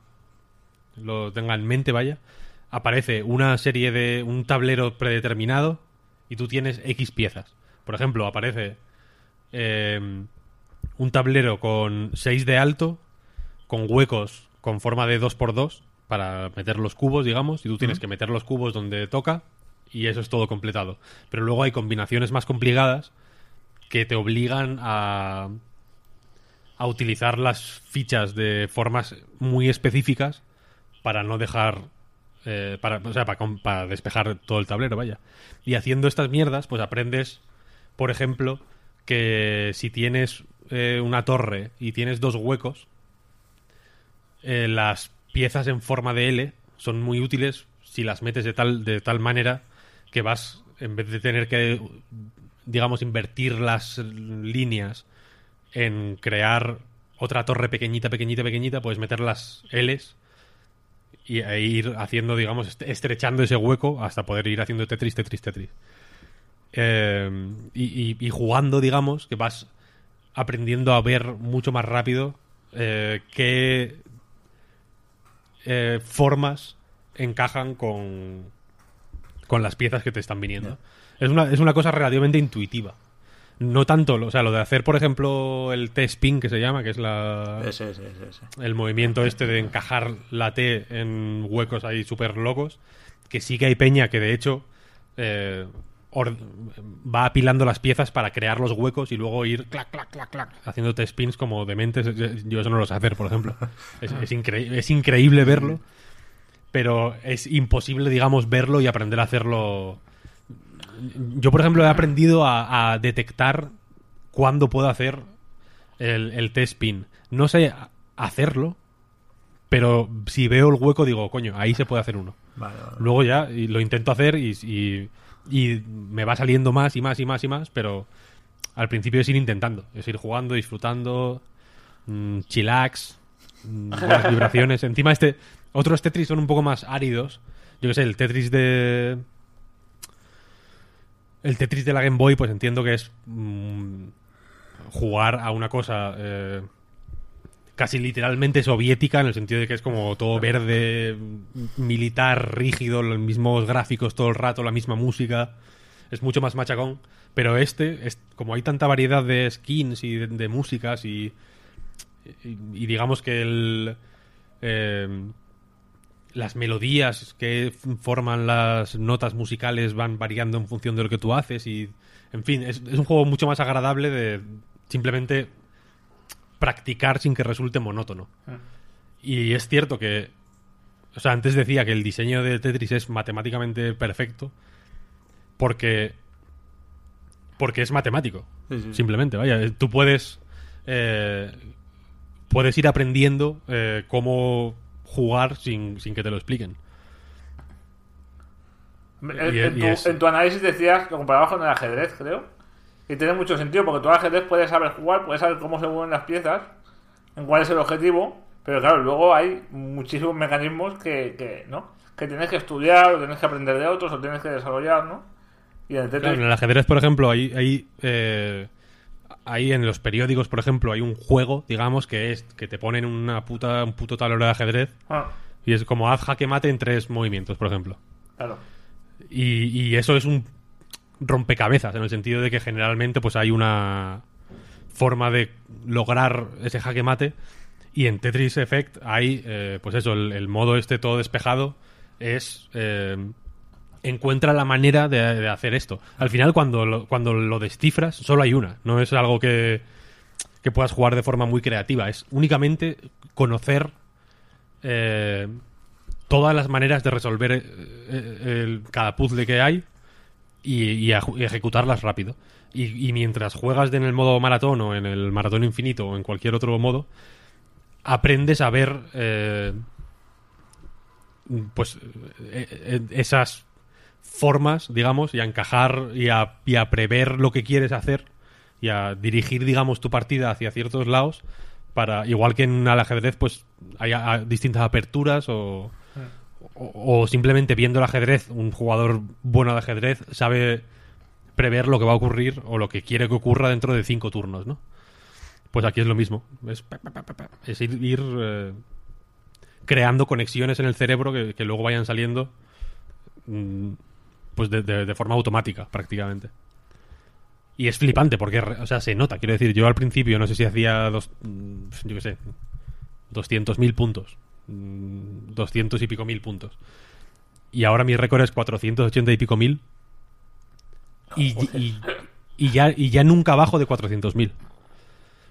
lo tenga en mente, vaya, aparece una serie de un tablero predeterminado y tú tienes X piezas. Por ejemplo, aparece eh, un tablero con 6 de alto, con huecos con forma de 2x2 para meter los cubos, digamos, y tú tienes que meter los cubos donde toca y eso es todo completado. Pero luego hay combinaciones más complicadas que te obligan a, a utilizar las fichas de formas muy específicas para no dejar eh, para, o sea, para, despejar todo el tablero, vaya. Y haciendo estas mierdas, pues aprendes, por ejemplo, que si tienes eh, una torre y tienes dos huecos, eh, las piezas en forma de L son muy útiles si las metes de tal, de tal manera que vas, en vez de tener que, digamos, invertir las líneas en crear otra torre pequeñita, pequeñita, pequeñita, puedes meter las Ls y e ir haciendo, digamos, est- estrechando ese hueco hasta poder ir haciendo Tetris, Tetris, Tetris. Eh, y, y- y jugando, digamos, que vas aprendiendo a ver mucho más rápido eh, qué eh, formas encajan con, con las piezas que te están viniendo. Es, una, es una cosa relativamente intuitiva. No tanto, o sea, lo de hacer, por ejemplo, el T-spin que se llama, que es la, Ese, ese, ese, ese. el movimiento este de encajar la T en huecos ahí súper locos, que sí que hay peña que de hecho eh, va apilando las piezas para crear los huecos y luego ir clac, clac, clac, clac, haciendo spins como dementes. Yo eso no lo sé hacer, por ejemplo. Es, es, incre- es increíble verlo, pero es imposible, digamos, verlo y aprender a hacerlo. Yo, por ejemplo, he aprendido a, a detectar cuándo puedo hacer el, el T-spin. No sé hacerlo, pero si veo el hueco digo, coño, ahí se puede hacer uno. Vale, vale. Luego ya y lo intento hacer y, y- y me va saliendo más y más y más y más, pero al principio es ir intentando, es ir jugando, disfrutando, mm, chillax, mm, buenas vibraciones. Encima este, otros Tetris son un poco más áridos. Yo qué sé, el Tetris de... El Tetris de la Game Boy, pues entiendo que es mm, jugar a una cosa eh, casi literalmente soviética, en el sentido de que es como todo verde, militar, rígido, los mismos gráficos todo el rato, la misma música. Es mucho más machacón. Pero este, es, como hay tanta variedad de skins y de, de músicas y, y, y digamos que el... eh, las melodías que forman las notas musicales van variando en función de lo que tú haces y en fin es, es un juego mucho más agradable de simplemente practicar sin que resulte monótono y es cierto que o sea antes decía que el diseño de Tetris es matemáticamente perfecto porque porque es matemático Sí, sí. simplemente vaya eh, tú puedes eh, puedes ir aprendiendo eh, cómo jugar sin, sin que te lo expliquen En, Y- en y tu, es- en tu análisis decías, lo comparabas con el ajedrez, creo. Y tiene mucho sentido, porque tú al ajedrez puedes saber jugar, puedes saber cómo se mueven las piezas, en cuál es el objetivo, pero claro, luego hay muchísimos mecanismos que, que, ¿no? que tienes que estudiar, o tienes que aprender de otros, o tienes que desarrollar, ¿no? Y en el Tetris- Claro, en el ajedrez, por ejemplo, hay, hay, eh, hay en los periódicos, por ejemplo, hay un juego, digamos, que es que te ponen una puta, un puto tablero de ajedrez Ah, y es como haz jaque mate en tres movimientos, por ejemplo. claro. Y, y eso es un rompecabezas, en el sentido de que generalmente pues hay una forma de lograr ese jaque mate. Y en Tetris Effect hay, eh, pues eso, el, el modo este todo despejado es... eh, encuentra la manera de, hacer esto. Al final, cuando lo, cuando lo descifras, solo hay una. No es algo que, que puedas jugar de forma muy creativa. Es únicamente conocer eh, todas las maneras de resolver eh, el- cada puzzle que hay y, a- ejecutarlas rápido. Y, mientras juegas en el modo maratón o en el maratón infinito o en cualquier otro modo, aprendes a ver eh, pues eh, eh, esas formas, digamos, y a encajar y a, prever lo que quieres hacer y a dirigir, digamos, tu partida hacia ciertos lados para, igual que en el ajedrez, pues hay distintas aperturas o, o, simplemente viendo el ajedrez, un jugador bueno de ajedrez sabe prever lo que va a ocurrir o lo que quiere que ocurra dentro de cinco turnos, ¿no? Pues aquí es lo mismo. Es. Es ir, eh, creando conexiones en el cerebro que, luego vayan saliendo mm, pues de, de- forma automática prácticamente. Y es flipante porque, o sea, se nota. Quiero decir, yo al principio no sé si hacía dos, mm, yo qué sé, 200.000 puntos. Mm, 200 y pico mil puntos. Y ahora mi récord es 480 y pico mil. Y, y- y ya, y ya nunca bajo de 400.000.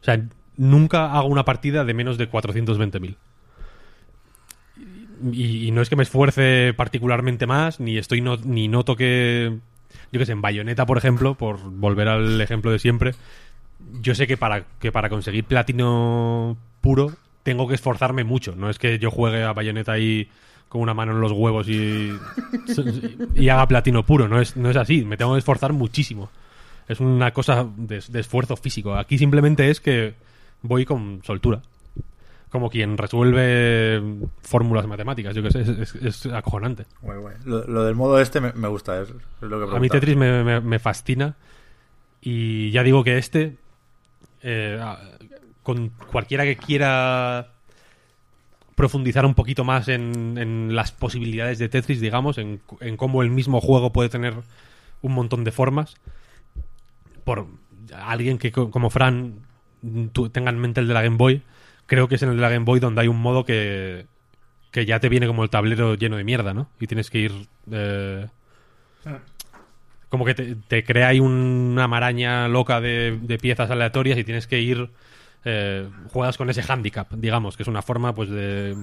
O sea, nunca hago una partida de menos de 420.000. y, y no es que me esfuerce particularmente más, ni estoy no, ni noto que. Yo que sé, en Bayonetta, por ejemplo, por volver al ejemplo de siempre, yo sé que para, que para conseguir platino puro tengo que esforzarme mucho. No es que yo juegue a Bayonetta ahí con una mano en los huevos y, y haga platino puro. No es, no es así. Me tengo que esforzar muchísimo. Es una cosa de, de esfuerzo físico. Aquí simplemente es que voy con soltura. Como quien resuelve fórmulas matemáticas. Yo que sé, es, es- es acojonante. Lo, lo del modo este me, me gusta, es, lo que A mí. Tetris me, me- me fascina. Y ya digo que este, eh, con cualquiera que quiera profundizar un poquito más en, en las posibilidades de Tetris, digamos, en, en cómo el mismo juego puede tener un montón de formas, por alguien que co- como Fran tenga en mente el de la Game Boy, creo que es en el de la Game Boy donde hay un modo que, que ya te viene como el tablero lleno de mierda, ¿no? Y tienes que ir... eh, como que te, te crea ahí una maraña loca de, de piezas aleatorias y tienes que ir eh, juegas con ese handicap digamos que es una forma pues de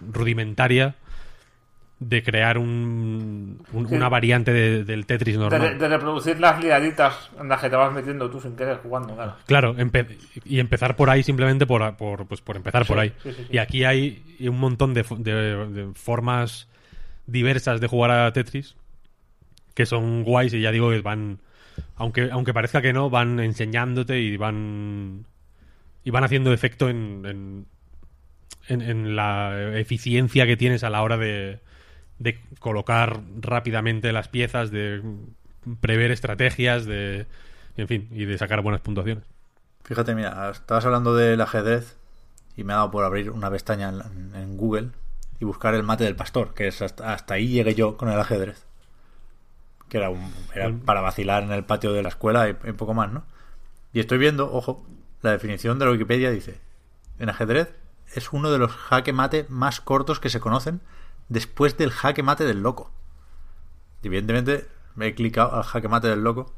rudimentaria de crear un, un- Sí. una variante de- del Tetris normal de reproducir las liaditas en las que te vas metiendo tú sin querer jugando, claro. Claro, empe- y empezar por ahí simplemente por, por, pues, por empezar por ahí. sí. Y aquí hay un montón de- de formas diversas de jugar a Tetris que son guays y ya digo que van, aunque, aunque parezca que no, van enseñándote y van y van haciendo efecto en, en, en- en la eficiencia que tienes a la hora de, de colocar rápidamente las piezas, de prever estrategias, de en fin, y de sacar buenas puntuaciones. Fíjate, mira, estabas hablando del ajedrez y me ha dado por abrir una pestaña en, en Google y buscar el mate del pastor, que es hasta, hasta ahí llegué yo con el ajedrez. Que era, un, era para vacilar en el patio de la escuela y, y poco más, ¿no? Y estoy viendo, ojo, la definición de la Wikipedia dice, en ajedrez es uno de los jaque mate más cortos que se conocen después del jaque mate del loco. Evidentemente me he clicado al jaque mate del loco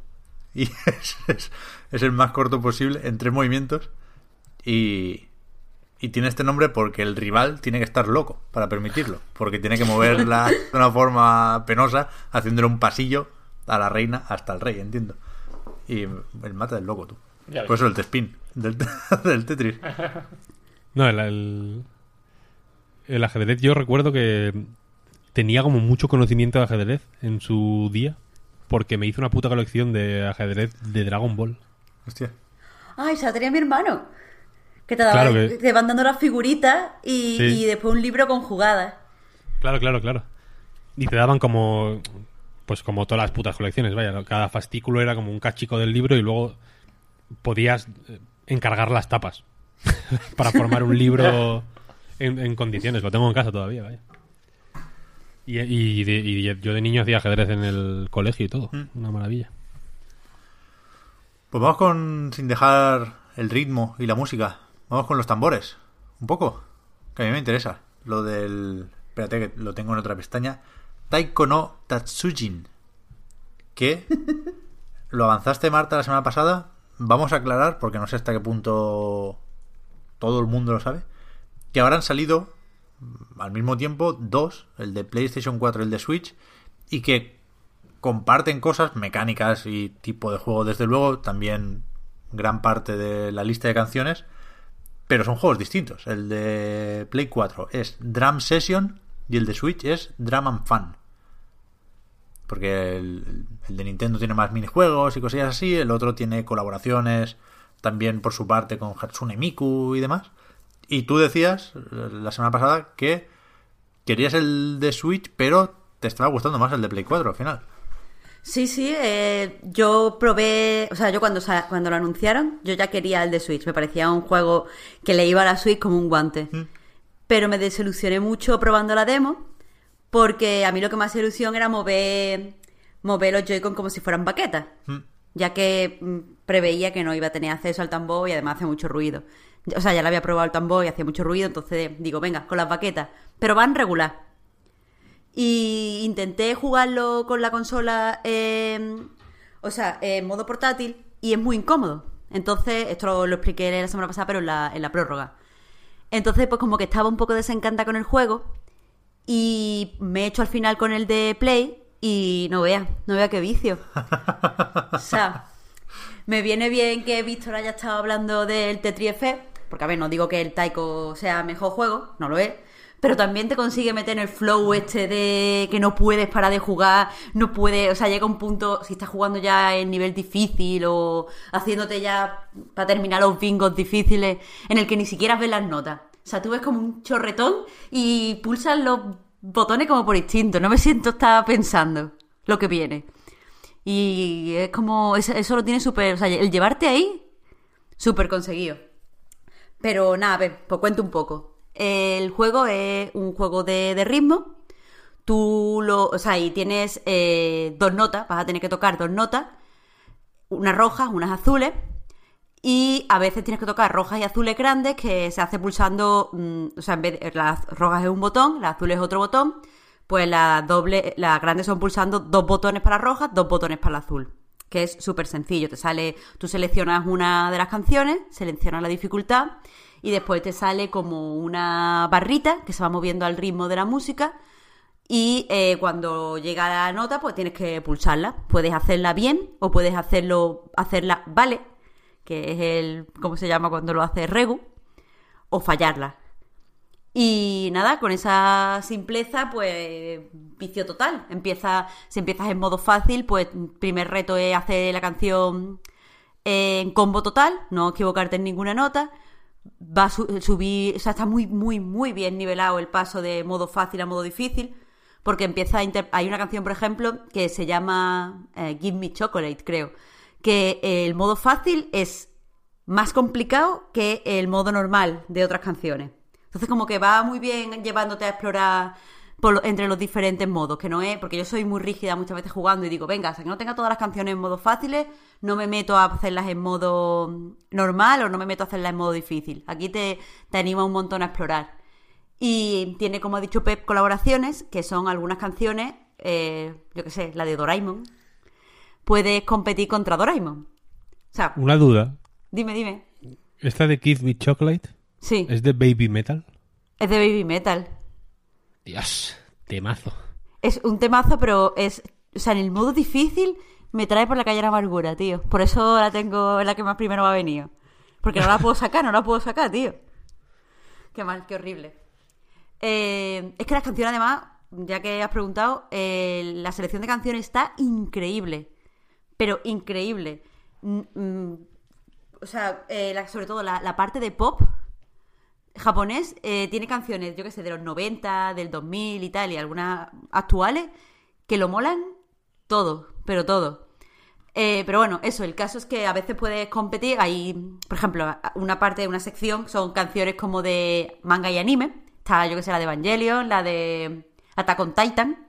y es, es- es el más corto posible en tres movimientos y, y tiene este nombre porque el rival tiene que estar loco para permitirlo, porque tiene que moverla de una forma penosa haciéndole un pasillo a la reina hasta el rey, entiendo. Y el mate del loco, tú. Por eso el T-Spin del, del Tetris. No, el, el, el ajedrez yo recuerdo que tenía como mucho conocimiento de ajedrez en su día porque me hizo una puta colección de ajedrez de Dragon Ball. Hostia. Ay, esa la tenía mi hermano. Que te, daba- Claro que- te van dando las figuritas y, Sí. y después un libro con jugadas. Claro, claro, claro. Y te daban como pues como todas las putas colecciones, vaya, cada fascículo era como un cachico del libro y luego podías eh, encargar las tapas para formar un libro en, en condiciones. Lo tengo en casa todavía, vaya. Y, y de- y yo de niño hacía ajedrez en el colegio y todo. Una maravilla. Pues vamos con, sin dejar el ritmo y la música, vamos con los tambores. Un poco, que a mí me interesa. Lo del... Espérate que lo tengo en otra pestaña. Taiko no Tatsujin. Que lo avanzaste, Marta, la semana pasada. Vamos a aclarar, porque no sé hasta qué punto todo el mundo lo sabe, que ahora han salido mm, al mismo tiempo dos, el de PlayStation 4 y el de Switch, y que comparten cosas mecánicas y tipo de juego, desde luego, también gran parte de la lista de canciones, pero son juegos distintos. El de Play 4 es Drum Session y el de Switch es Drum and Fun. Porque el, el de Nintendo tiene más minijuegos y cosillas así, el otro tiene colaboraciones también por su parte con Hatsune Miku y demás. Y tú decías eh, la semana pasada que querías el de Switch, pero te estaba gustando más el de Play 4 al final. Sí, sí, eh, yo probé, o sea, yo cuando, cuando lo anunciaron, yo ya quería el de Switch, me parecía un juego que le iba a la Switch como un guante. Pero me desilusioné mucho probando la demo, porque a mí lo que me hacía ilusión era mover, mover los Joy-Con como si fueran baquetas, ya que mm, preveía que no iba a tener acceso al tambor y además hace mucho ruido. O sea, ya lo había probado el tambor y hacía mucho ruido, entonces digo, venga, con las baquetas, pero van regular. Y intenté jugarlo con la consola, eh, o sea, en modo portátil, y es muy incómodo. Entonces, esto lo, lo expliqué la semana pasada, pero en la, en la prórroga. Entonces, pues como que estaba un poco desencantada con el juego, Y me he hecho al final con el de Play y no vea, no vea qué vicio. o sea, me viene bien que Víctor haya estado hablando del Tetris Effect, porque a ver, no digo que el Taiko sea mejor juego, no lo es, pero también te consigue meter en el flow este de que no puedes parar de jugar, no puedes, o sea, llega un punto, si estás jugando ya en nivel difícil o haciéndote ya para terminar los bingos difíciles, en el que ni siquiera ves las notas. O sea, tú ves como un chorretón y pulsas los botones como por instinto, no me siento estar pensando lo que viene. Y es como, eso, lo tiene súper, o sea, el llevarte ahí, súper conseguido. Pero nada, a ver, pues cuento un poco. El juego es un juego de, ritmo. Tú lo. O sea, y tienes eh, dos notas, vas a tener que tocar dos notas, unas rojas, unas azules. Y a veces tienes que tocar rojas y azules grandes que se hace pulsando. Mm, o sea, en vez de las rojas es un botón, las azules es otro botón. Pues las doble, las grandes son pulsando dos botones para rojas, dos botones para azul. Que es súper sencillo. Te sale. Tú seleccionas una de las canciones, seleccionas la dificultad y después te sale como una barrita que se va moviendo al ritmo de la música y eh, cuando llega la nota pues tienes que pulsarla. Puedes hacerla bien o puedes hacerlo hacerla vale, que es el cómo se llama cuando lo hace regu o fallarla. Y nada, con esa simpleza, pues vicio total. Empieza, si empiezas en modo fácil, pues primer reto es hacer la canción en combo total, no equivocarte en ninguna nota va a subir, o sea, está muy, muy, muy bien nivelado el paso de modo fácil a modo difícil, porque empieza a hay una canción, por ejemplo, que se llama eh, Give Me Chocolate, creo, que el modo fácil es más complicado que el modo normal de otras canciones. Entonces como que va muy bien llevándote a explorar entre los diferentes modos, que no es, porque yo soy muy rígida muchas veces jugando y digo, venga, hasta que no tenga todas las canciones en modo fáciles, no me meto a hacerlas en modo normal o no me meto a hacerlas en modo difícil. Aquí te, te anima un montón a explorar. Y tiene, como ha dicho Pep, colaboraciones, que son algunas canciones, eh, yo qué sé, la de Doraemon. Puedes competir contra Doraemon. O sea, Una duda. Dime, dime. ¿Esta de Give Me Chocolate? Sí. ¿Es de Baby Metal? Es de Baby Metal. Dios, temazo. Es un temazo, pero es. O sea, en el modo difícil me trae por la calle la amargura, tío. Por eso la tengo en la que más primero me ha venido. Porque no la puedo sacar, no la puedo sacar, tío. Qué mal, qué horrible. Eh, es que las canciones, además, ya que has preguntado, eh, la selección de canciones está increíble. Pero increíble. Mm, mm, o sea, eh, sobre todo la parte de pop japonés eh, tiene canciones, yo que sé, de los 90, del 2000 y tal, y algunas actuales, que lo molan todo, pero todo. Eh, pero bueno, eso, el caso es que a veces puedes competir. Hay, por ejemplo, una parte de una sección son canciones como de manga y anime. Está, yo que sé, la de Evangelion, la de Attack on Titan.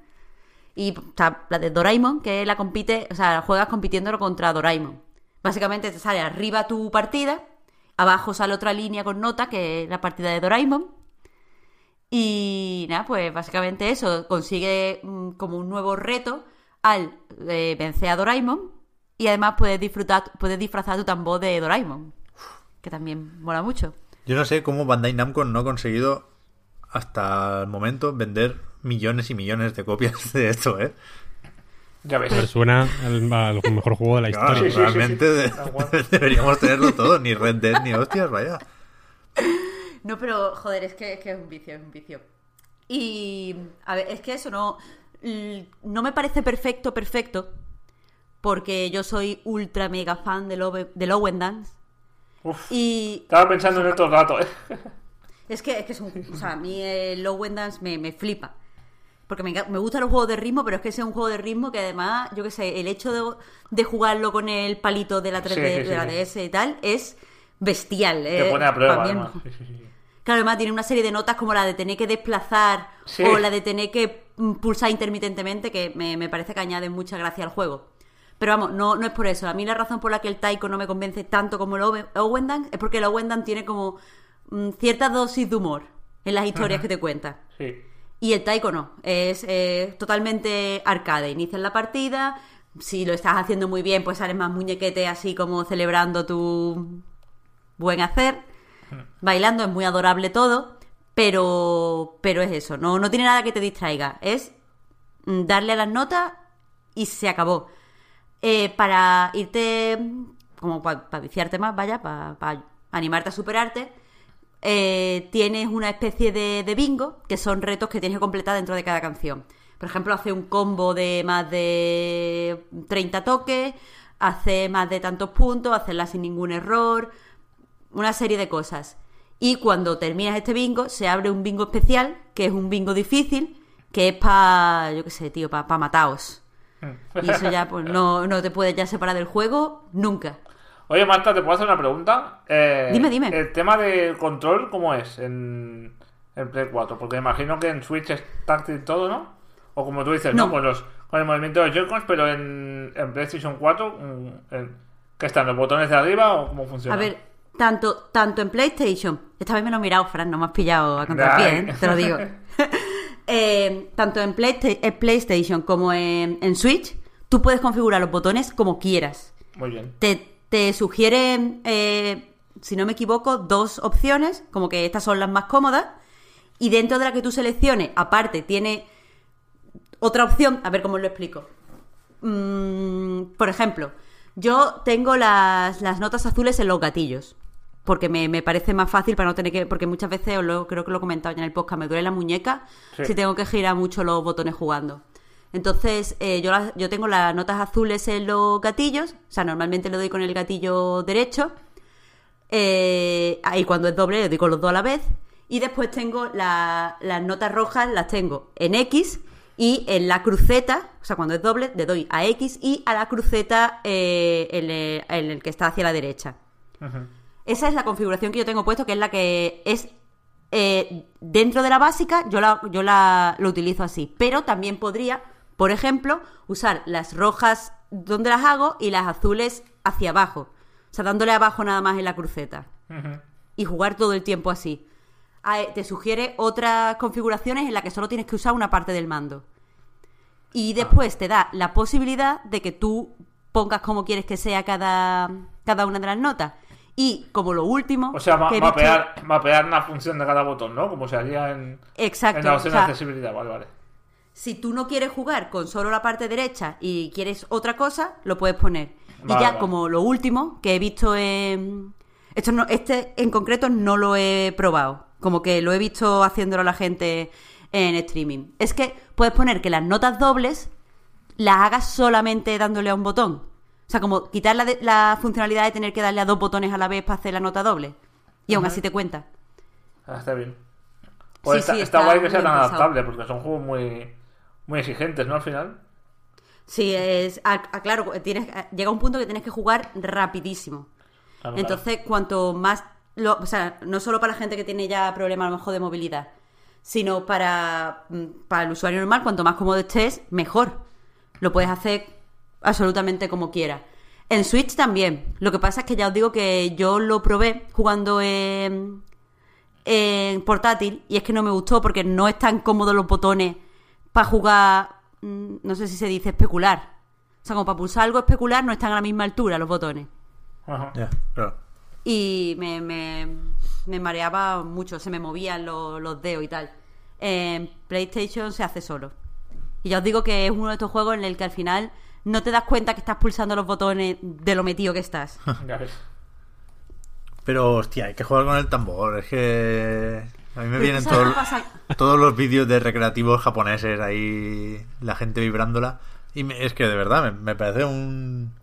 Y la de Doraemon, que la compite, o sea, juegas compitiéndolo contra Doraemon. Básicamente te sale arriba tu partida Abajo sale otra línea con nota, que es la partida de Doraemon. Y nada, pues básicamente eso, consigue mm, como un nuevo reto al eh, vencer a Doraemon y además puedes disfrutar, puedes disfrazar tu tambor de Doraemon, que también mola mucho. Yo no sé cómo Bandai Namco no ha conseguido hasta el momento vender millones y millones de copias de esto, ¿eh? Ya ves. suena al, mejor juego de la historia. realmente deberíamos tenerlo todo, ni Red Dead ni hostias, vaya. No, pero joder, es que, es un vicio, es un vicio. Y a ver, es que eso no no me parece perfecto, perfecto, porque yo soy ultra mega fan de, Lowen Dance. y estaba pensando en estos datos, ¿eh? Es que, es que es un, o sea, a mí el Lowen Dance me, me flipa. Porque me, me gustan los juegos de ritmo, pero es que ese es un juego de ritmo que además, yo qué sé, el hecho de, jugarlo con el palito de la 3D, de la DS y tal, es bestial. Te eh, pone a prueba. Claro, además tiene una serie de notas como la de tener que desplazar o la de tener que pulsar intermitentemente que me, parece que añaden mucha gracia al juego. Pero vamos, no, no es por eso. A mí la razón por la que el Taiko no me convence tanto como el Owen es porque el Owen tiene como mm, cierta dosis de humor en las historias que te cuenta. Sí. Y el taiko no, es totalmente arcade. Inicias la partida, si lo estás haciendo muy bien, pues sales más muñequete así como celebrando tu buen hacer. Bailando es muy adorable todo, Pero, pero es eso, no, no tiene nada que te distraiga. Es darle a las notas y se acabó. Eh, para irte, como para viciarte más, vaya, para animarte a superarte, eh, tienes una especie de, de bingo, que son retos que tienes que completar dentro de cada canción. Por ejemplo, hace un combo de más de 30 toques, hace más de tantos puntos, hacerla sin ningún error, una serie de cosas. Y cuando terminas este bingo, se abre un bingo especial, que es un bingo difícil, que es para, yo qué sé, tío, para pa mataos. Y eso ya, pues no, no te puedes ya separar del juego nunca. Oye, Marta, ¿te puedo hacer una pregunta? Eh, Dime, dime. El tema de control, ¿cómo es en, en Play 4? Porque imagino que en Switch es táctil todo, ¿no? O como tú dices, ¿no? No. Con, los, con el movimiento de los Joy-Cons, pero en, en PlayStation 4, mm, en- ¿qué están? ¿Los botones de arriba o cómo funciona? A ver, tanto, tanto en PlayStation, esta vez me lo he mirado, Fran, no me has pillado a contrapié. ¿eh? te lo digo. Eh, tanto en, Playsta- en PlayStation como en, en Switch, tú puedes configurar los botones como quieras. Muy bien. Te, te sugieren, eh, si no me equivoco, dos opciones, como que estas son las más cómodas, y dentro de la que tú selecciones, aparte, tiene otra opción, a ver cómo os lo explico. Mm, por ejemplo, yo tengo las, las notas azules en los gatillos. Porque me, me parece más fácil para no tener que. Porque muchas veces, os lo, creo que lo he comentado ya en el podcast, me duele la muñeca Sí. si tengo que girar mucho los botones jugando. Entonces, eh, yo, las- yo tengo las notas azules en los gatillos. O sea, normalmente le doy con el gatillo derecho. Eh, ahí cuando es doble le doy con los dos a la vez. Y después tengo la- las notas rojas, las tengo en X y en la cruceta, o sea, cuando es doble, le doy a X y a la cruceta eh, en, el, en el que está hacia la derecha. Esa es la configuración que yo tengo puesto, que es la que es eh, dentro de la básica, yo la, yo la lo utilizo así. Pero también podría, por ejemplo, usar las rojas donde las hago y las azules hacia abajo. O sea, dándole abajo nada más en la cruceta. Y jugar todo el tiempo así. Ah, eh, Te sugiere otras configuraciones en las que solo tienes que usar una parte del mando. Y después te da la posibilidad de que tú pongas como quieres que sea cada, cada una de las notas. Y como lo último. O sea, ma- mapear, mapear una función de cada botón, ¿no? Como se haría en, Exacto. en la o opción sea, de accesibilidad. Vale, vale. Si tú no quieres jugar con solo la parte derecha y quieres otra cosa, lo puedes poner. y ya vale. como lo último que he visto en... Esto no, este en concreto no lo he probado. Como que lo he visto haciéndolo la gente en streaming. Es que puedes poner que las notas dobles las hagas solamente dándole a un botón. O sea, como quitar la, de- la funcionalidad de tener que darle a dos botones a la vez para hacer la nota doble. Y aún así te cuenta. Ah, está bien. Pues Sí, está, sí, está está guay que sea tan adaptable, porque son juegos muy, muy exigentes, ¿no? Al final. Sí, es. ah, ah, claro, tienes, ah, llega un punto que tienes que jugar rapidísimo. Claro, Entonces, cuanto más. lo- o sea, no solo para la gente que tiene ya problemas a lo mejor de movilidad, sino para, mm, para el usuario normal, cuanto más cómodo estés, mejor. Lo puedes hacer absolutamente como quieras. En Switch también. Lo que pasa es que ya os digo que yo lo probé jugando en, en portátil y es que no me gustó porque no están cómodos los botones para jugar, mm, no sé si se dice especular. O sea, como para pulsar algo especular no están a la misma altura los botones. Ajá. Ya, claro. Y me, me, me mareaba mucho, se me movían los, los dedos y tal. En PlayStation se hace solo. Y ya os digo que es uno de estos juegos en el que al final no te das cuenta que estás pulsando los botones de lo metido que estás. Ya ves. Pero, hostia, hay que jugar con el tambor. Es que. A mí me vienen ¿Sabes todos, los vídeos de recreativos japoneses ahí, la gente vibrándola. Y me- es que de verdad me, me parece un.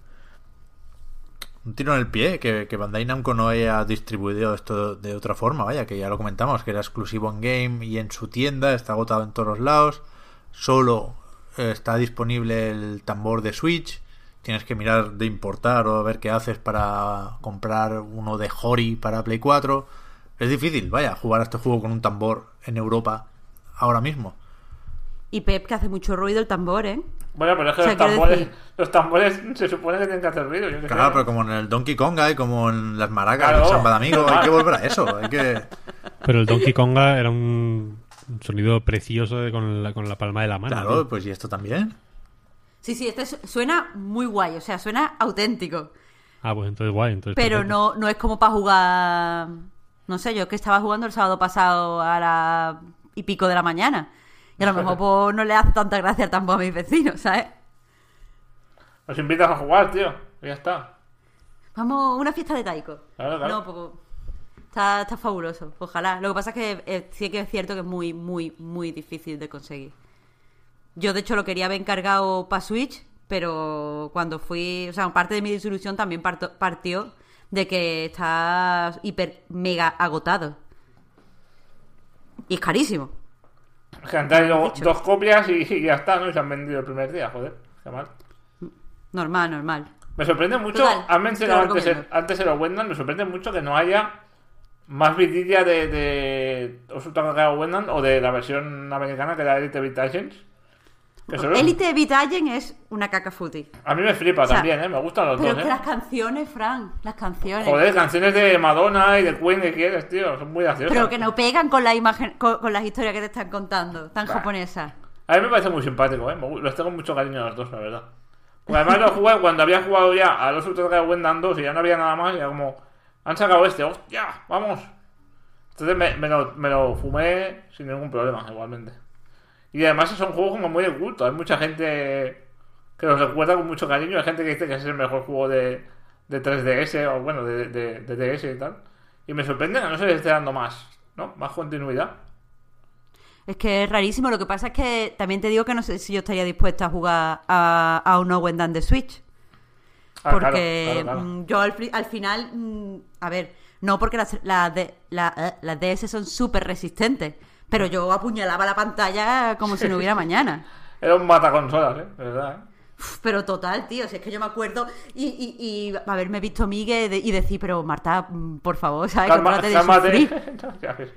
Un tiro en el pie que, que Bandai Namco no haya distribuido esto de otra forma, vaya, que ya lo comentamos, que era exclusivo en game y en su tienda, está agotado en todos los lados, solo eh, está disponible el tambor de Switch, tienes que mirar de importar o ver qué haces para comprar uno de Hori para Play 4. Es difícil, vaya, jugar a este juego con un tambor en Europa ahora mismo. Y Pep que hace mucho ruido el tambor, ¿eh? Bueno, pero es que O sea, los, tambores, decir- los tambores se supone que tienen que hacer ruido. Yo qué sé. Claro, pero como en el Donkey Konga y como en las maracas Claro. del Samba de Amigo, hay que volver a eso. Hay que... Pero el Donkey Konga era un, sonido precioso de- con, la, con la palma de la mano. Claro, pues y esto también. Sí, sí, este su- suena muy guay, o sea, suena auténtico. Ah, pues entonces guay. Entonces Pero perfecto. no, no es como para jugar No sé, yo es que estaba jugando el sábado pasado a la y pico de la mañana. Y a lo mejor pues, no le hace tanta gracia tampoco a mis vecinos, ¿sabes? Nos invitas a jugar, tío. Y ya está. Vamos, una fiesta de taiko. Claro, claro. No, pues, está, está fabuloso. Ojalá. Lo que pasa es que eh, sí que es cierto que es muy, muy, muy difícil de conseguir. Yo, de hecho, lo quería haber encargado para Switch, pero cuando fui. O sea, parte de mi disolución también parto- partió de que está hiper mega agotado. Y es carísimo. Es que han traído Dicho. dos copias y, y ya está, ¿no? Y se han vendido el primer día, joder. Qué mal. Normal, normal. Me sorprende mucho, Total, has mencionado antes, el, antes el Wendland, me sorprende mucho que no haya más vidilla de, de Osuta o de la versión americana que era Elite Beat Que solo- Elite Beat Agent es una caca footy. A mí me flipa O sea, también, ¿eh? Me gustan los Pero dos, que ¿eh? las canciones, Fran, las canciones. Joder, canciones de Madonna y de Queen que quieres, tío. Son muy graciosas. Pero que no pegan con la imagen, con, con las historias que te están contando, tan Bah. japonesas. A mí me parece muy simpático, ¿eh? Los tengo mucho cariño a los dos, la verdad. Porque además lo jugué cuando había jugado ya a los Ultra Dragon Wendland 2 y ya no había nada más. Y era como, han sacado este, ¡hostia! ¡Vamos! Entonces me, me lo, me lo fumé sin ningún problema, igualmente. Y además son juegos como muy de culto. Hay mucha gente que los recuerda con mucho cariño. Hay gente que dice que es el mejor juego de, de 3DS o bueno, de, de, de DS y tal. Y me sorprende que no se les esté dando más, ¿no? Más continuidad. Es que es rarísimo. Lo que pasa es que también te digo que no sé si yo estaría dispuesta a jugar a, a un No Wendan de Switch. Ah, Porque claro, claro, claro. mm, yo al, al final, mm, a ver, no porque las, las, eh, las DS son súper resistentes, pero yo apuñalaba la pantalla como si no hubiera mañana. Era un mataconsolas, ¿eh? De verdad, ¿eh? Pero total, tío, si es que yo me acuerdo y, y, y haberme visto Migue de- y decir, pero Marta, mm, por favor, ¿sabes? Calma- de sufrir. No, ya ves.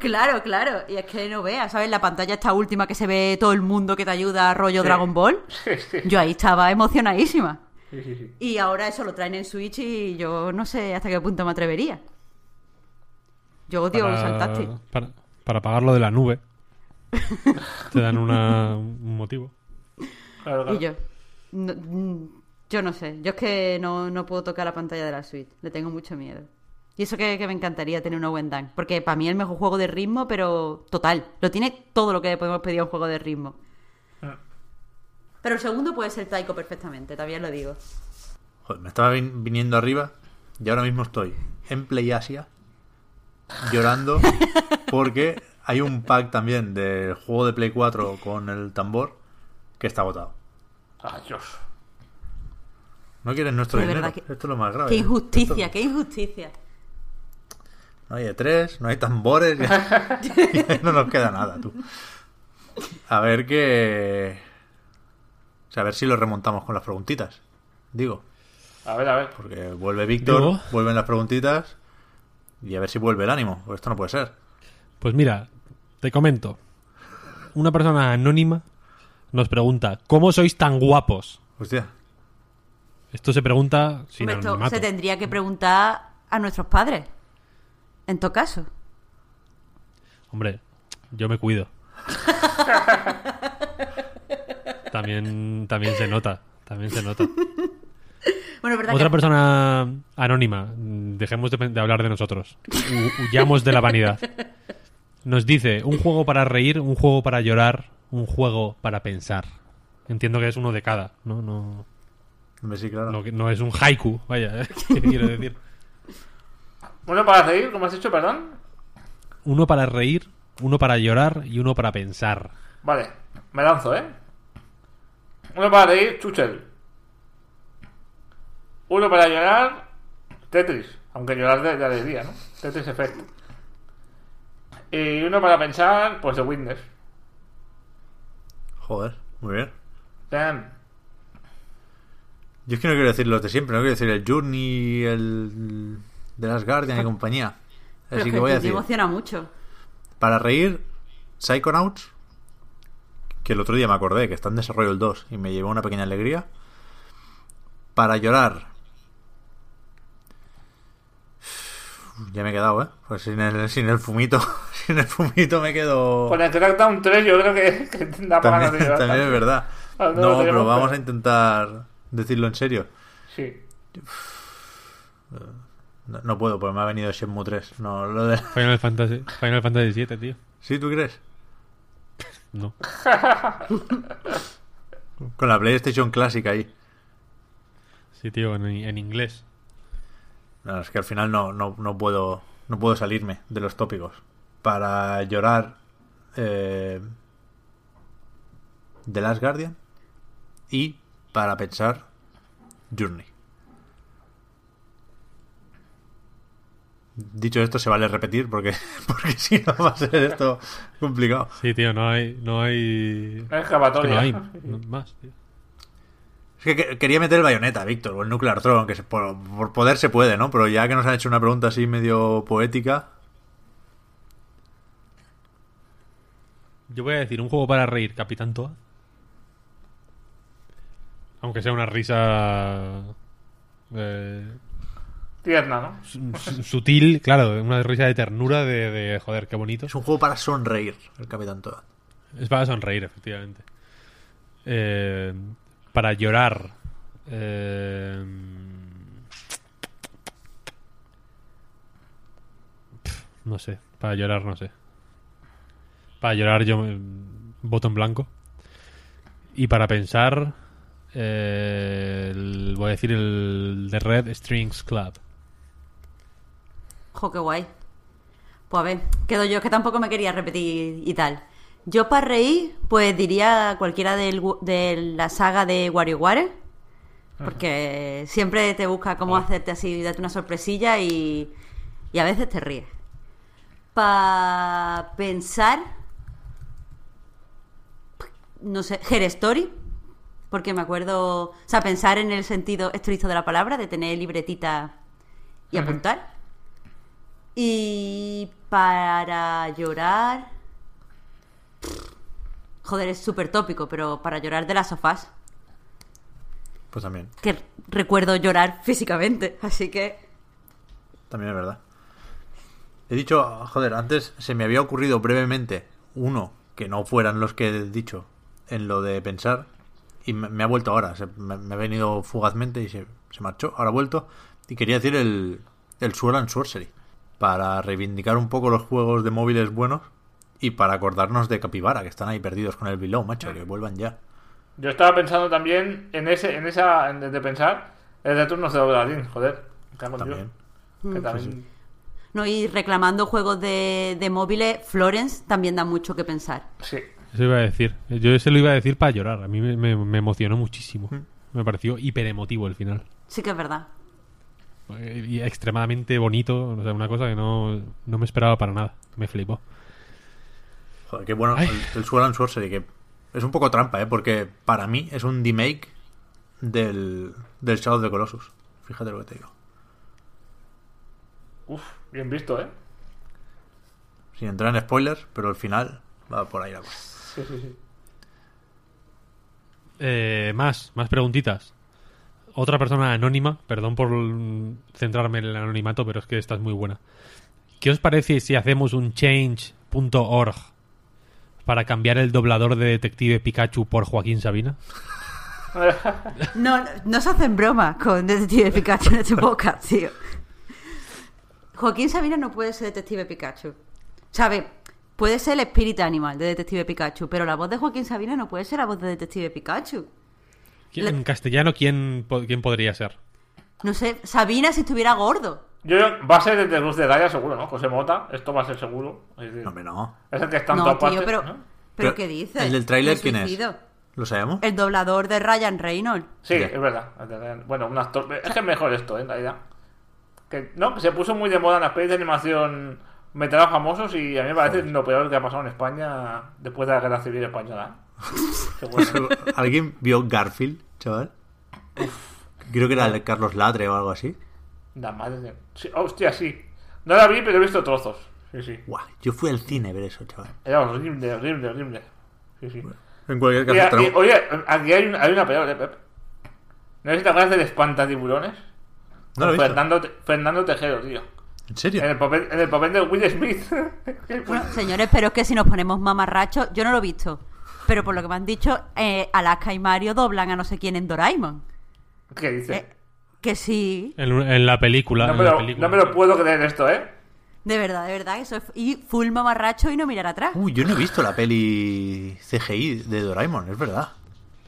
Claro, claro. Y es que no veas, ¿sabes? La pantalla esta última que se ve todo el mundo que te ayuda, rollo Sí. Dragon Ball. Sí, sí. Yo ahí estaba emocionadísima. Sí, sí, sí. Y ahora eso lo traen en Switch y yo no sé hasta qué punto me atrevería. Yo odio para, para pagarlo de la nube. Te dan una- un motivo. Claro, claro. Y yo. no- mm, yo no sé. Yo es que no, no puedo tocar la pantalla de la Switch. Le tengo mucho miedo. Y eso que, que me encantaría tener una Wendan. Porque para mí es el mejor juego de ritmo, pero total. Lo tiene todo lo que podemos pedir a un juego de ritmo. Ah. Pero el segundo puede ser Taiko perfectamente, también lo digo. Joder, me estaba vin- viniendo arriba y ahora mismo estoy en Play Asia llorando porque hay un pack también del juego de Play 4 con el tambor que está agotado. Ay, Dios. No quieres nuestro De dinero. que- Esto es lo más grave. Qué injusticia, Esto- qué injusticia. No hay E3, no hay tambores. ya- no nos queda nada, tú. A ver qué. O sea, a ver si lo remontamos con las preguntitas. Digo, A ver, a ver. porque vuelve Víctor, vuelven las preguntitas y a ver si vuelve el ánimo. Porque esto no puede ser. Pues mira, te comento. Una persona anónima nos pregunta, ¿cómo sois tan guapos? Hostia. Esto se pregunta sin Hombre, esto anonimato. se tendría que preguntar a nuestros padres. En todo caso. Hombre, yo me cuido. también, también se nota. También se nota. Bueno, es verdad Otra que persona anónima. Dejemos de, de hablar de nosotros. Hu- Huyamos de la vanidad. Nos dice, un juego para reír, un juego para llorar, un juego para pensar. Entiendo que es uno de cada, ¿no? No, Hombre, sí, claro. no, no es un haiku, vaya, ¿qué quiero decir? Bueno, para seguir, como has dicho, perdón. Uno para reír, uno para llorar y uno para pensar. Vale, me lanzo, ¿eh? Uno para reír, Chuchel. Uno para llorar, Tetris. Aunque llorar de, de alegría, ¿no? Tetris Effect. Y uno para pensar, pues The Witness. Joder, muy bien. Damn. Yo es que no quiero decir los de siempre, no quiero decir el Journey, el de las Guardian y compañía. pero Así es que voy a decir, emociona mucho. para reír, Psychonauts, que el otro día me acordé que está en desarrollo el 2 y me llevó una pequeña alegría. Para llorar, ya me he quedado, ¿eh? Pues sin el, sin el fumito, sin el fumito me quedo... Con el Crackdown 3 yo creo que, que da para ganas de También, es verdad. Ah, no, pero vamos a intentar decirlo en serio. Sí. No, no puedo, porque me ha venido Shenmue 3. No, lo de... Final Fantasy, Final Fantasy 7, tío. ¿Sí, tú crees? No. Con la PlayStation Classic ahí. Sí, tío, en, en inglés. No, es que al final no, no, no puedo no puedo salirme de los tópicos. Para llorar eh, The Last Guardian y para pensar Journey. Dicho esto, se vale repetir porque, porque si no va a ser esto complicado. Sí, tío, no hay. No hay. Es es que no hay más, tío. Es que que- quería meter el bayoneta, Víctor, o el Nuclear Throne, que por, por poder se puede, ¿no? Pero ya que nos han hecho una pregunta así medio poética, Yo voy a decir un juego para reír, Capitán Toad. Aunque sea una risa. eh, Tierna, ¿no? su- sutil, claro, una risa de ternura de, de, joder, qué bonito. es un juego para sonreír, el Capitán Toad. Es para sonreír, efectivamente. Eh, para llorar. pf, no sé. Para llorar, no sé. Para llorar yo eh, voto en blanco. Y para pensar... eh, voy a decir el The Red Strings Club. Jo, qué guay. Pues a ver, quedo yo, que tampoco me quería repetir y tal. Yo para reír, pues diría cualquiera del de la saga de WarioWare. Porque siempre te busca cómo hacerte así, darte una sorpresilla y, y a veces te ríes. Para pensar, no sé, Her Story. Porque me acuerdo, o sea, pensar en el sentido estricto de la palabra, de tener libretita y apuntar. Y para llorar. Joder, es súper tópico, pero para llorar de las sofás. Pues también, Que recuerdo llorar físicamente, así que. también es verdad. He dicho, joder, antes se me había ocurrido brevemente uno que no fueran los que he dicho en lo de pensar y me, me ha vuelto ahora. Se- me, me ha venido fugazmente y se, se marchó. Ahora ha vuelto. Y quería decir el, el Sword and Sorcery para reivindicar un poco los juegos de móviles buenos y para acordarnos de Capybara, que están ahí perdidos con el Below, macho, que vuelvan ya. Yo estaba pensando también en ese, en esa, en- de pensar, el de turnos de Obradín, joder. También. Que también- No, y reclamando juegos de, de móviles, Florence también da mucho que pensar. Sí. Eso iba a decir. Yo ese lo iba a decir para llorar. A mí me, me- me emocionó muchísimo. Me pareció hiper emotivo el final. Sí que es verdad. Eh, Y extremadamente bonito. O sea, una cosa que no, no me esperaba para nada. Me flipó. Joder, qué bueno Ay. el, el Sword and Sorcery, que es un poco trampa, ¿eh? Porque para mí es un remake del, del Shadow of the Colossus. Fíjate lo que te digo. Uf, bien visto, ¿eh? Sin entrar en spoilers, pero al final va por ahí la cosa. Sí, sí, sí. Eh, más, más preguntitas. Otra persona anónima, perdón por centrarme en el anonimato, pero es que esta es muy buena. ¿Qué os parece si hacemos un change.org para cambiar el doblador de Detective Pikachu por Joaquín Sabina? No, no se hacen bromas con Detective Pikachu en este podcast, tío. Joaquín Sabina no puede ser Detective Pikachu. ¿Sabe? Puede ser el espíritu animal de Detective Pikachu, pero la voz de Joaquín Sabina no puede ser la voz de Detective Pikachu. ¿Quién- Le- En castellano, ¿quién, quién podría ser? No sé, Sabina si estuviera gordo. Yo va a ser el de Luz de Gaia seguro, ¿no? José Mota, esto va a ser seguro. Es, decir, No, hombre, no. es el que está en No, todas tío, partes, pero, ¿no? pero ¿qué dices? ¿El del tráiler quién es? ¿Lo sabemos? El doblador de Ryan Reynolds. Sí, Ya. es verdad. Bueno, un actor. Es que es mejor esto, ¿eh? En realidad. Que, no, que se puso muy de moda en las pelis de animación metaleros famosos y a mí me parece lo peor que ha pasado en España después de la guerra civil española. Bueno. ¿Alguien vio Garfield, chaval? Creo que era el de Carlos Ladre o algo así. La madre de... Sí, hostia, sí. No la vi, pero he visto trozos. Sí, sí. Guau, yo fui al cine a ver eso, chaval. Era horrible, horrible, horrible. Sí, sí. En cualquier caso, tenemos- oye, aquí hay, un- hay una peor, ¿eh, Pep? ¿No te acuerdas del espantatiburones? no lo he visto. Fernando, Te- Fernando Tejero, tío. ¿En serio? En el papel, en el papel de Will Smith. Bueno, señores, pero es que si nos ponemos mamarrachos, yo no lo he visto. Pero por lo que me han dicho, eh, Alaska y Mario doblan a no sé quién en Doraemon. ¿Qué dices? Eh, Que sí. En, en la película. No en me, la lo, película. no me lo puedo creer esto, ¿eh? De verdad, de verdad. Eso es... Y full mamarracho y no mirar atrás. Uy, yo no he visto la peli CGI de Doraemon, es verdad.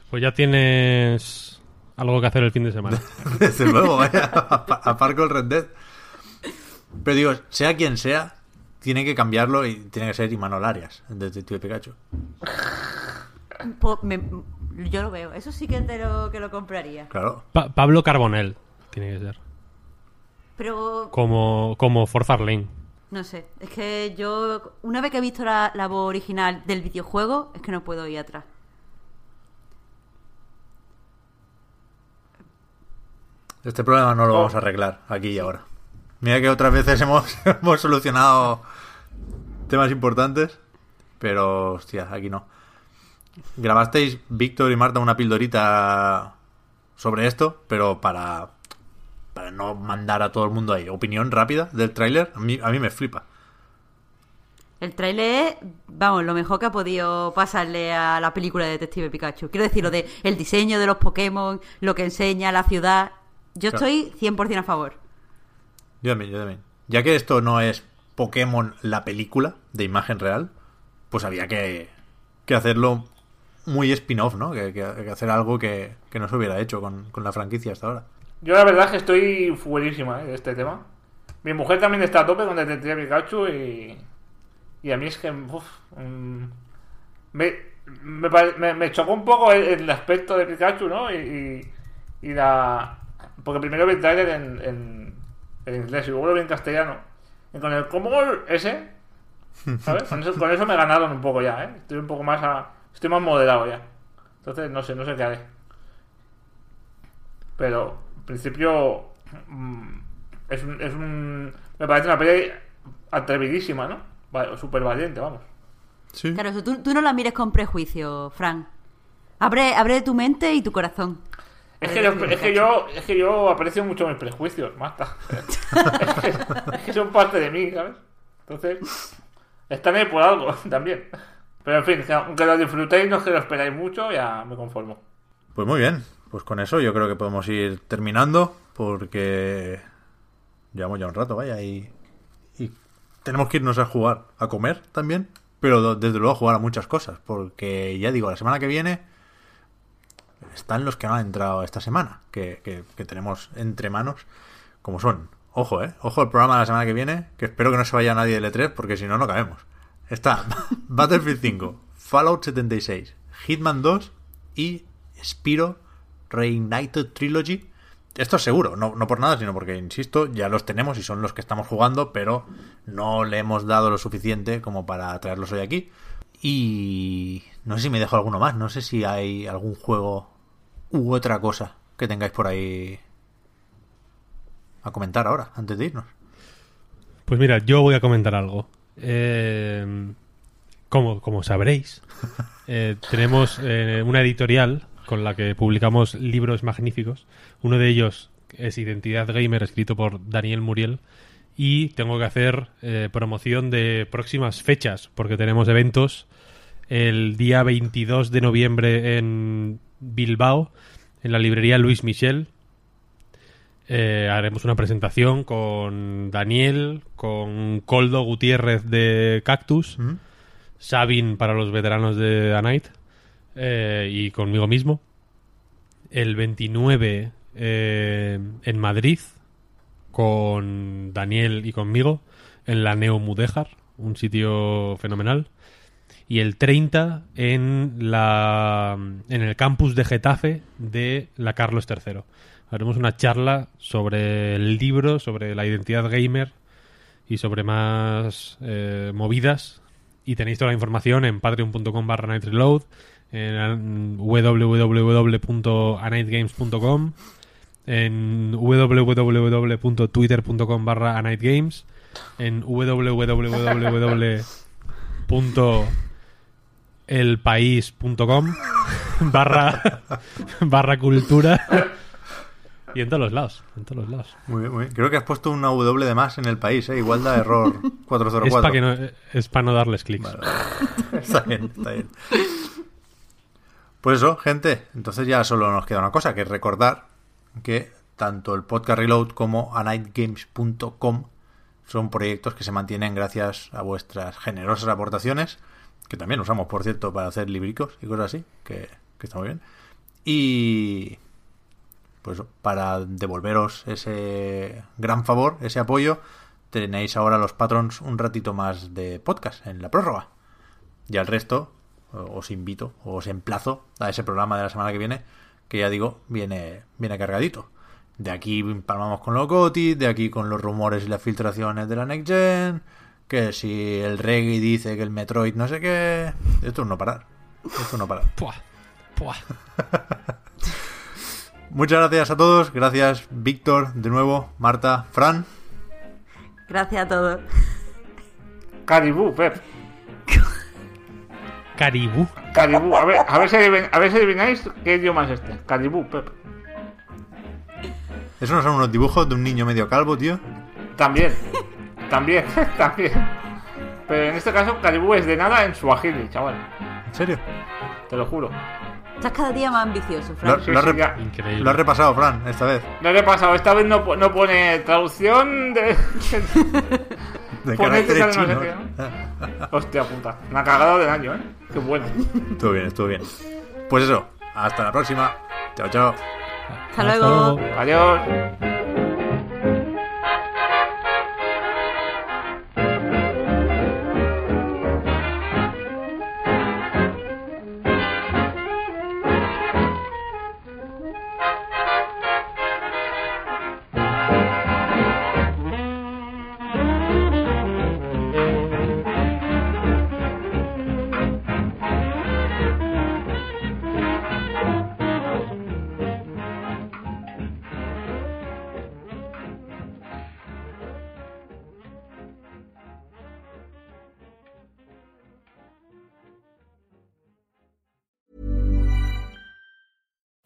Pues ya tienes algo que hacer el fin de semana. Desde luego, vaya. Aparco el Red Dead. Pero digo, sea quien sea, tiene que cambiarlo y tiene que ser Imanol Arias, el Detective Pikachu. Po- me- Yo lo veo. Eso sí que te lo, que lo compraría. Claro. Pa- Pablo Carbonell tiene que ser. Pero Como, como Forza Lane. no sé. Es que yo, una vez que he visto la, la voz original del videojuego, es que no puedo ir atrás. Este problema no lo vamos a arreglar aquí y ahora. Mira que otras veces hemos, hemos solucionado temas importantes, pero hostia, aquí no. Grabasteis, Víctor y Marta, una pildorita sobre esto, pero para, para no mandar a todo el mundo ahí. Opinión rápida del tráiler, a mí, a mí me flipa. El trailer es, vamos, lo mejor que ha podido pasarle a la película de Detective Pikachu. Quiero decir, lo de el diseño de los Pokémon, lo que enseña la ciudad. Yo Claro. estoy 100% a favor. Yo también, yo también. Ya que esto no es Pokémon la película de imagen real, pues había que, que hacerlo muy spin-off, ¿no? Que, que- que hacer algo que, que no se hubiera hecho con, con la franquicia hasta ahora. Yo la verdad es que estoy fuerísima ¿eh? de este tema. Mi mujer también está a tope con Detective Pikachu y... Y a mí es que... uf, mm, me, me, me- me chocó un poco el, el aspecto de Pikachu, ¿no? Y, y, y la... Porque primero vi el trailer en, en, en inglés y luego lo vi en castellano. Y con el Comor ese... ¿Sabes? Con eso, con eso me ganaron un poco ya, ¿eh? Estoy un poco más a... Estoy más moderado ya. Entonces, no sé, no sé qué haré. Pero, en principio, mm, es un, es un. Me parece una peli atrevidísima, ¿no? Súper valiente, vamos. Sí. Claro, eso, tú, tú no la mires con prejuicio, Fran. Abre, abre tu mente y tu corazón. Es que, yo, es, que yo, es que yo aprecio mucho mis prejuicios, Marta. es, que, es que son parte de mí, ¿sabes? Entonces, están ahí por algo también. Pero en fin, que lo disfrutéis, no que lo esperáis mucho, ya me conformo. Pues muy bien. Pues con eso yo creo que podemos ir terminando porque llevamos ya un rato, vaya, y, y tenemos que irnos a jugar, a comer también, pero desde luego a jugar a muchas cosas, porque ya digo, la semana que viene están los que no han entrado esta semana, que, que- que tenemos entre manos, como son. Ojo, eh, ojo al programa de la semana que viene, que espero que no se vaya nadie del E3, porque si no, no cabemos. Está Battlefield 5, Fallout 76, Hitman 2 y Spiro Reignited Trilogy. Esto es seguro, no, no por nada, sino porque, insisto, ya los tenemos y son los que estamos jugando, pero no le hemos dado lo suficiente como para traerlos hoy aquí. Y no sé si me dejo alguno más, no sé si hay algún juego u otra cosa que tengáis por ahí a comentar ahora, antes de irnos. Pues mira, yo voy a comentar algo. Eh, como, como sabréis, eh, tenemos eh, una editorial con la que publicamos libros magníficos. Uno de ellos es Identidad Gamer, escrito por Daniel Muriel. Y tengo que hacer eh, promoción de próximas fechas, porque tenemos eventos el día 22 de noviembre en Bilbao, en la librería Luis Michel, eh, haremos una presentación con Daniel, con Coldo Gutiérrez de Cactus, Sabin para los veteranos de A Night eh, y conmigo mismo. El 29 eh, en Madrid con Daniel y conmigo en la Neo Mudéjar, un sitio fenomenal. Y el 30 en la en el campus de Getafe de la Carlos III. Haremos una charla sobre el libro, sobre la identidad gamer y sobre más eh, movidas. Y tenéis toda la información en patreon.com barra nightreload, en www.anightgames.com, en www.twitter.com barra anightgames, en www.elpaís.com barra, barra cultura y en todos los lados, en todos los lados. Muy bien, muy bien. Creo que has puesto una W de más en el país, ¿eh? Igual da error 404. Es para que no, es para no darles clics. Vale, vale. está bien, está bien. Pues eso, gente. Entonces ya solo nos queda una cosa, que es recordar que tanto el podcast Reload como anightgames.com son proyectos que se mantienen gracias a vuestras generosas aportaciones, que también usamos, por cierto, para hacer libricos y cosas así, que, que está muy bien. Y pues para devolveros ese gran favor, ese apoyo, tenéis ahora los patrons un ratito más de podcast en la prórroga. Y al resto os invito, os emplazo a ese programa de la semana que viene, que ya digo, viene, viene cargadito. De aquí palmamos con los GOTI, de aquí con los rumores y las filtraciones de la Next Gen, que si el Reggae dice que el Metroid no sé qué... Esto es no parar. Esto es no parar. Puah, puah. Muchas gracias a todos. Gracias, Víctor, de nuevo, Marta, Fran. Gracias a todos. Caribú, Pep. Caribú. Caribú. A ver, a ver, si, adivin- a ver si adivináis qué idioma es este. Caribú, Pep. ¿Eso no son unos dibujos de un niño medio calvo, tío? También. También, también. Pero en este caso, Caribú es de nada en Swahili, chaval. ¿En serio? Te lo juro. Estás cada día más ambicioso, Lo, Fran. Sí, lo has sí, rep- ya. Increíble. lo has repasado, Fran, esta vez. Le he pasado, esta vez no, no pone traducción de. De caracteres chinos. qué, Hostia puta. La cagada del año, eh. Qué bueno. Estuvo bien, estuvo bien. Pues eso, hasta la próxima. Chao, chao. Hasta luego. Adiós.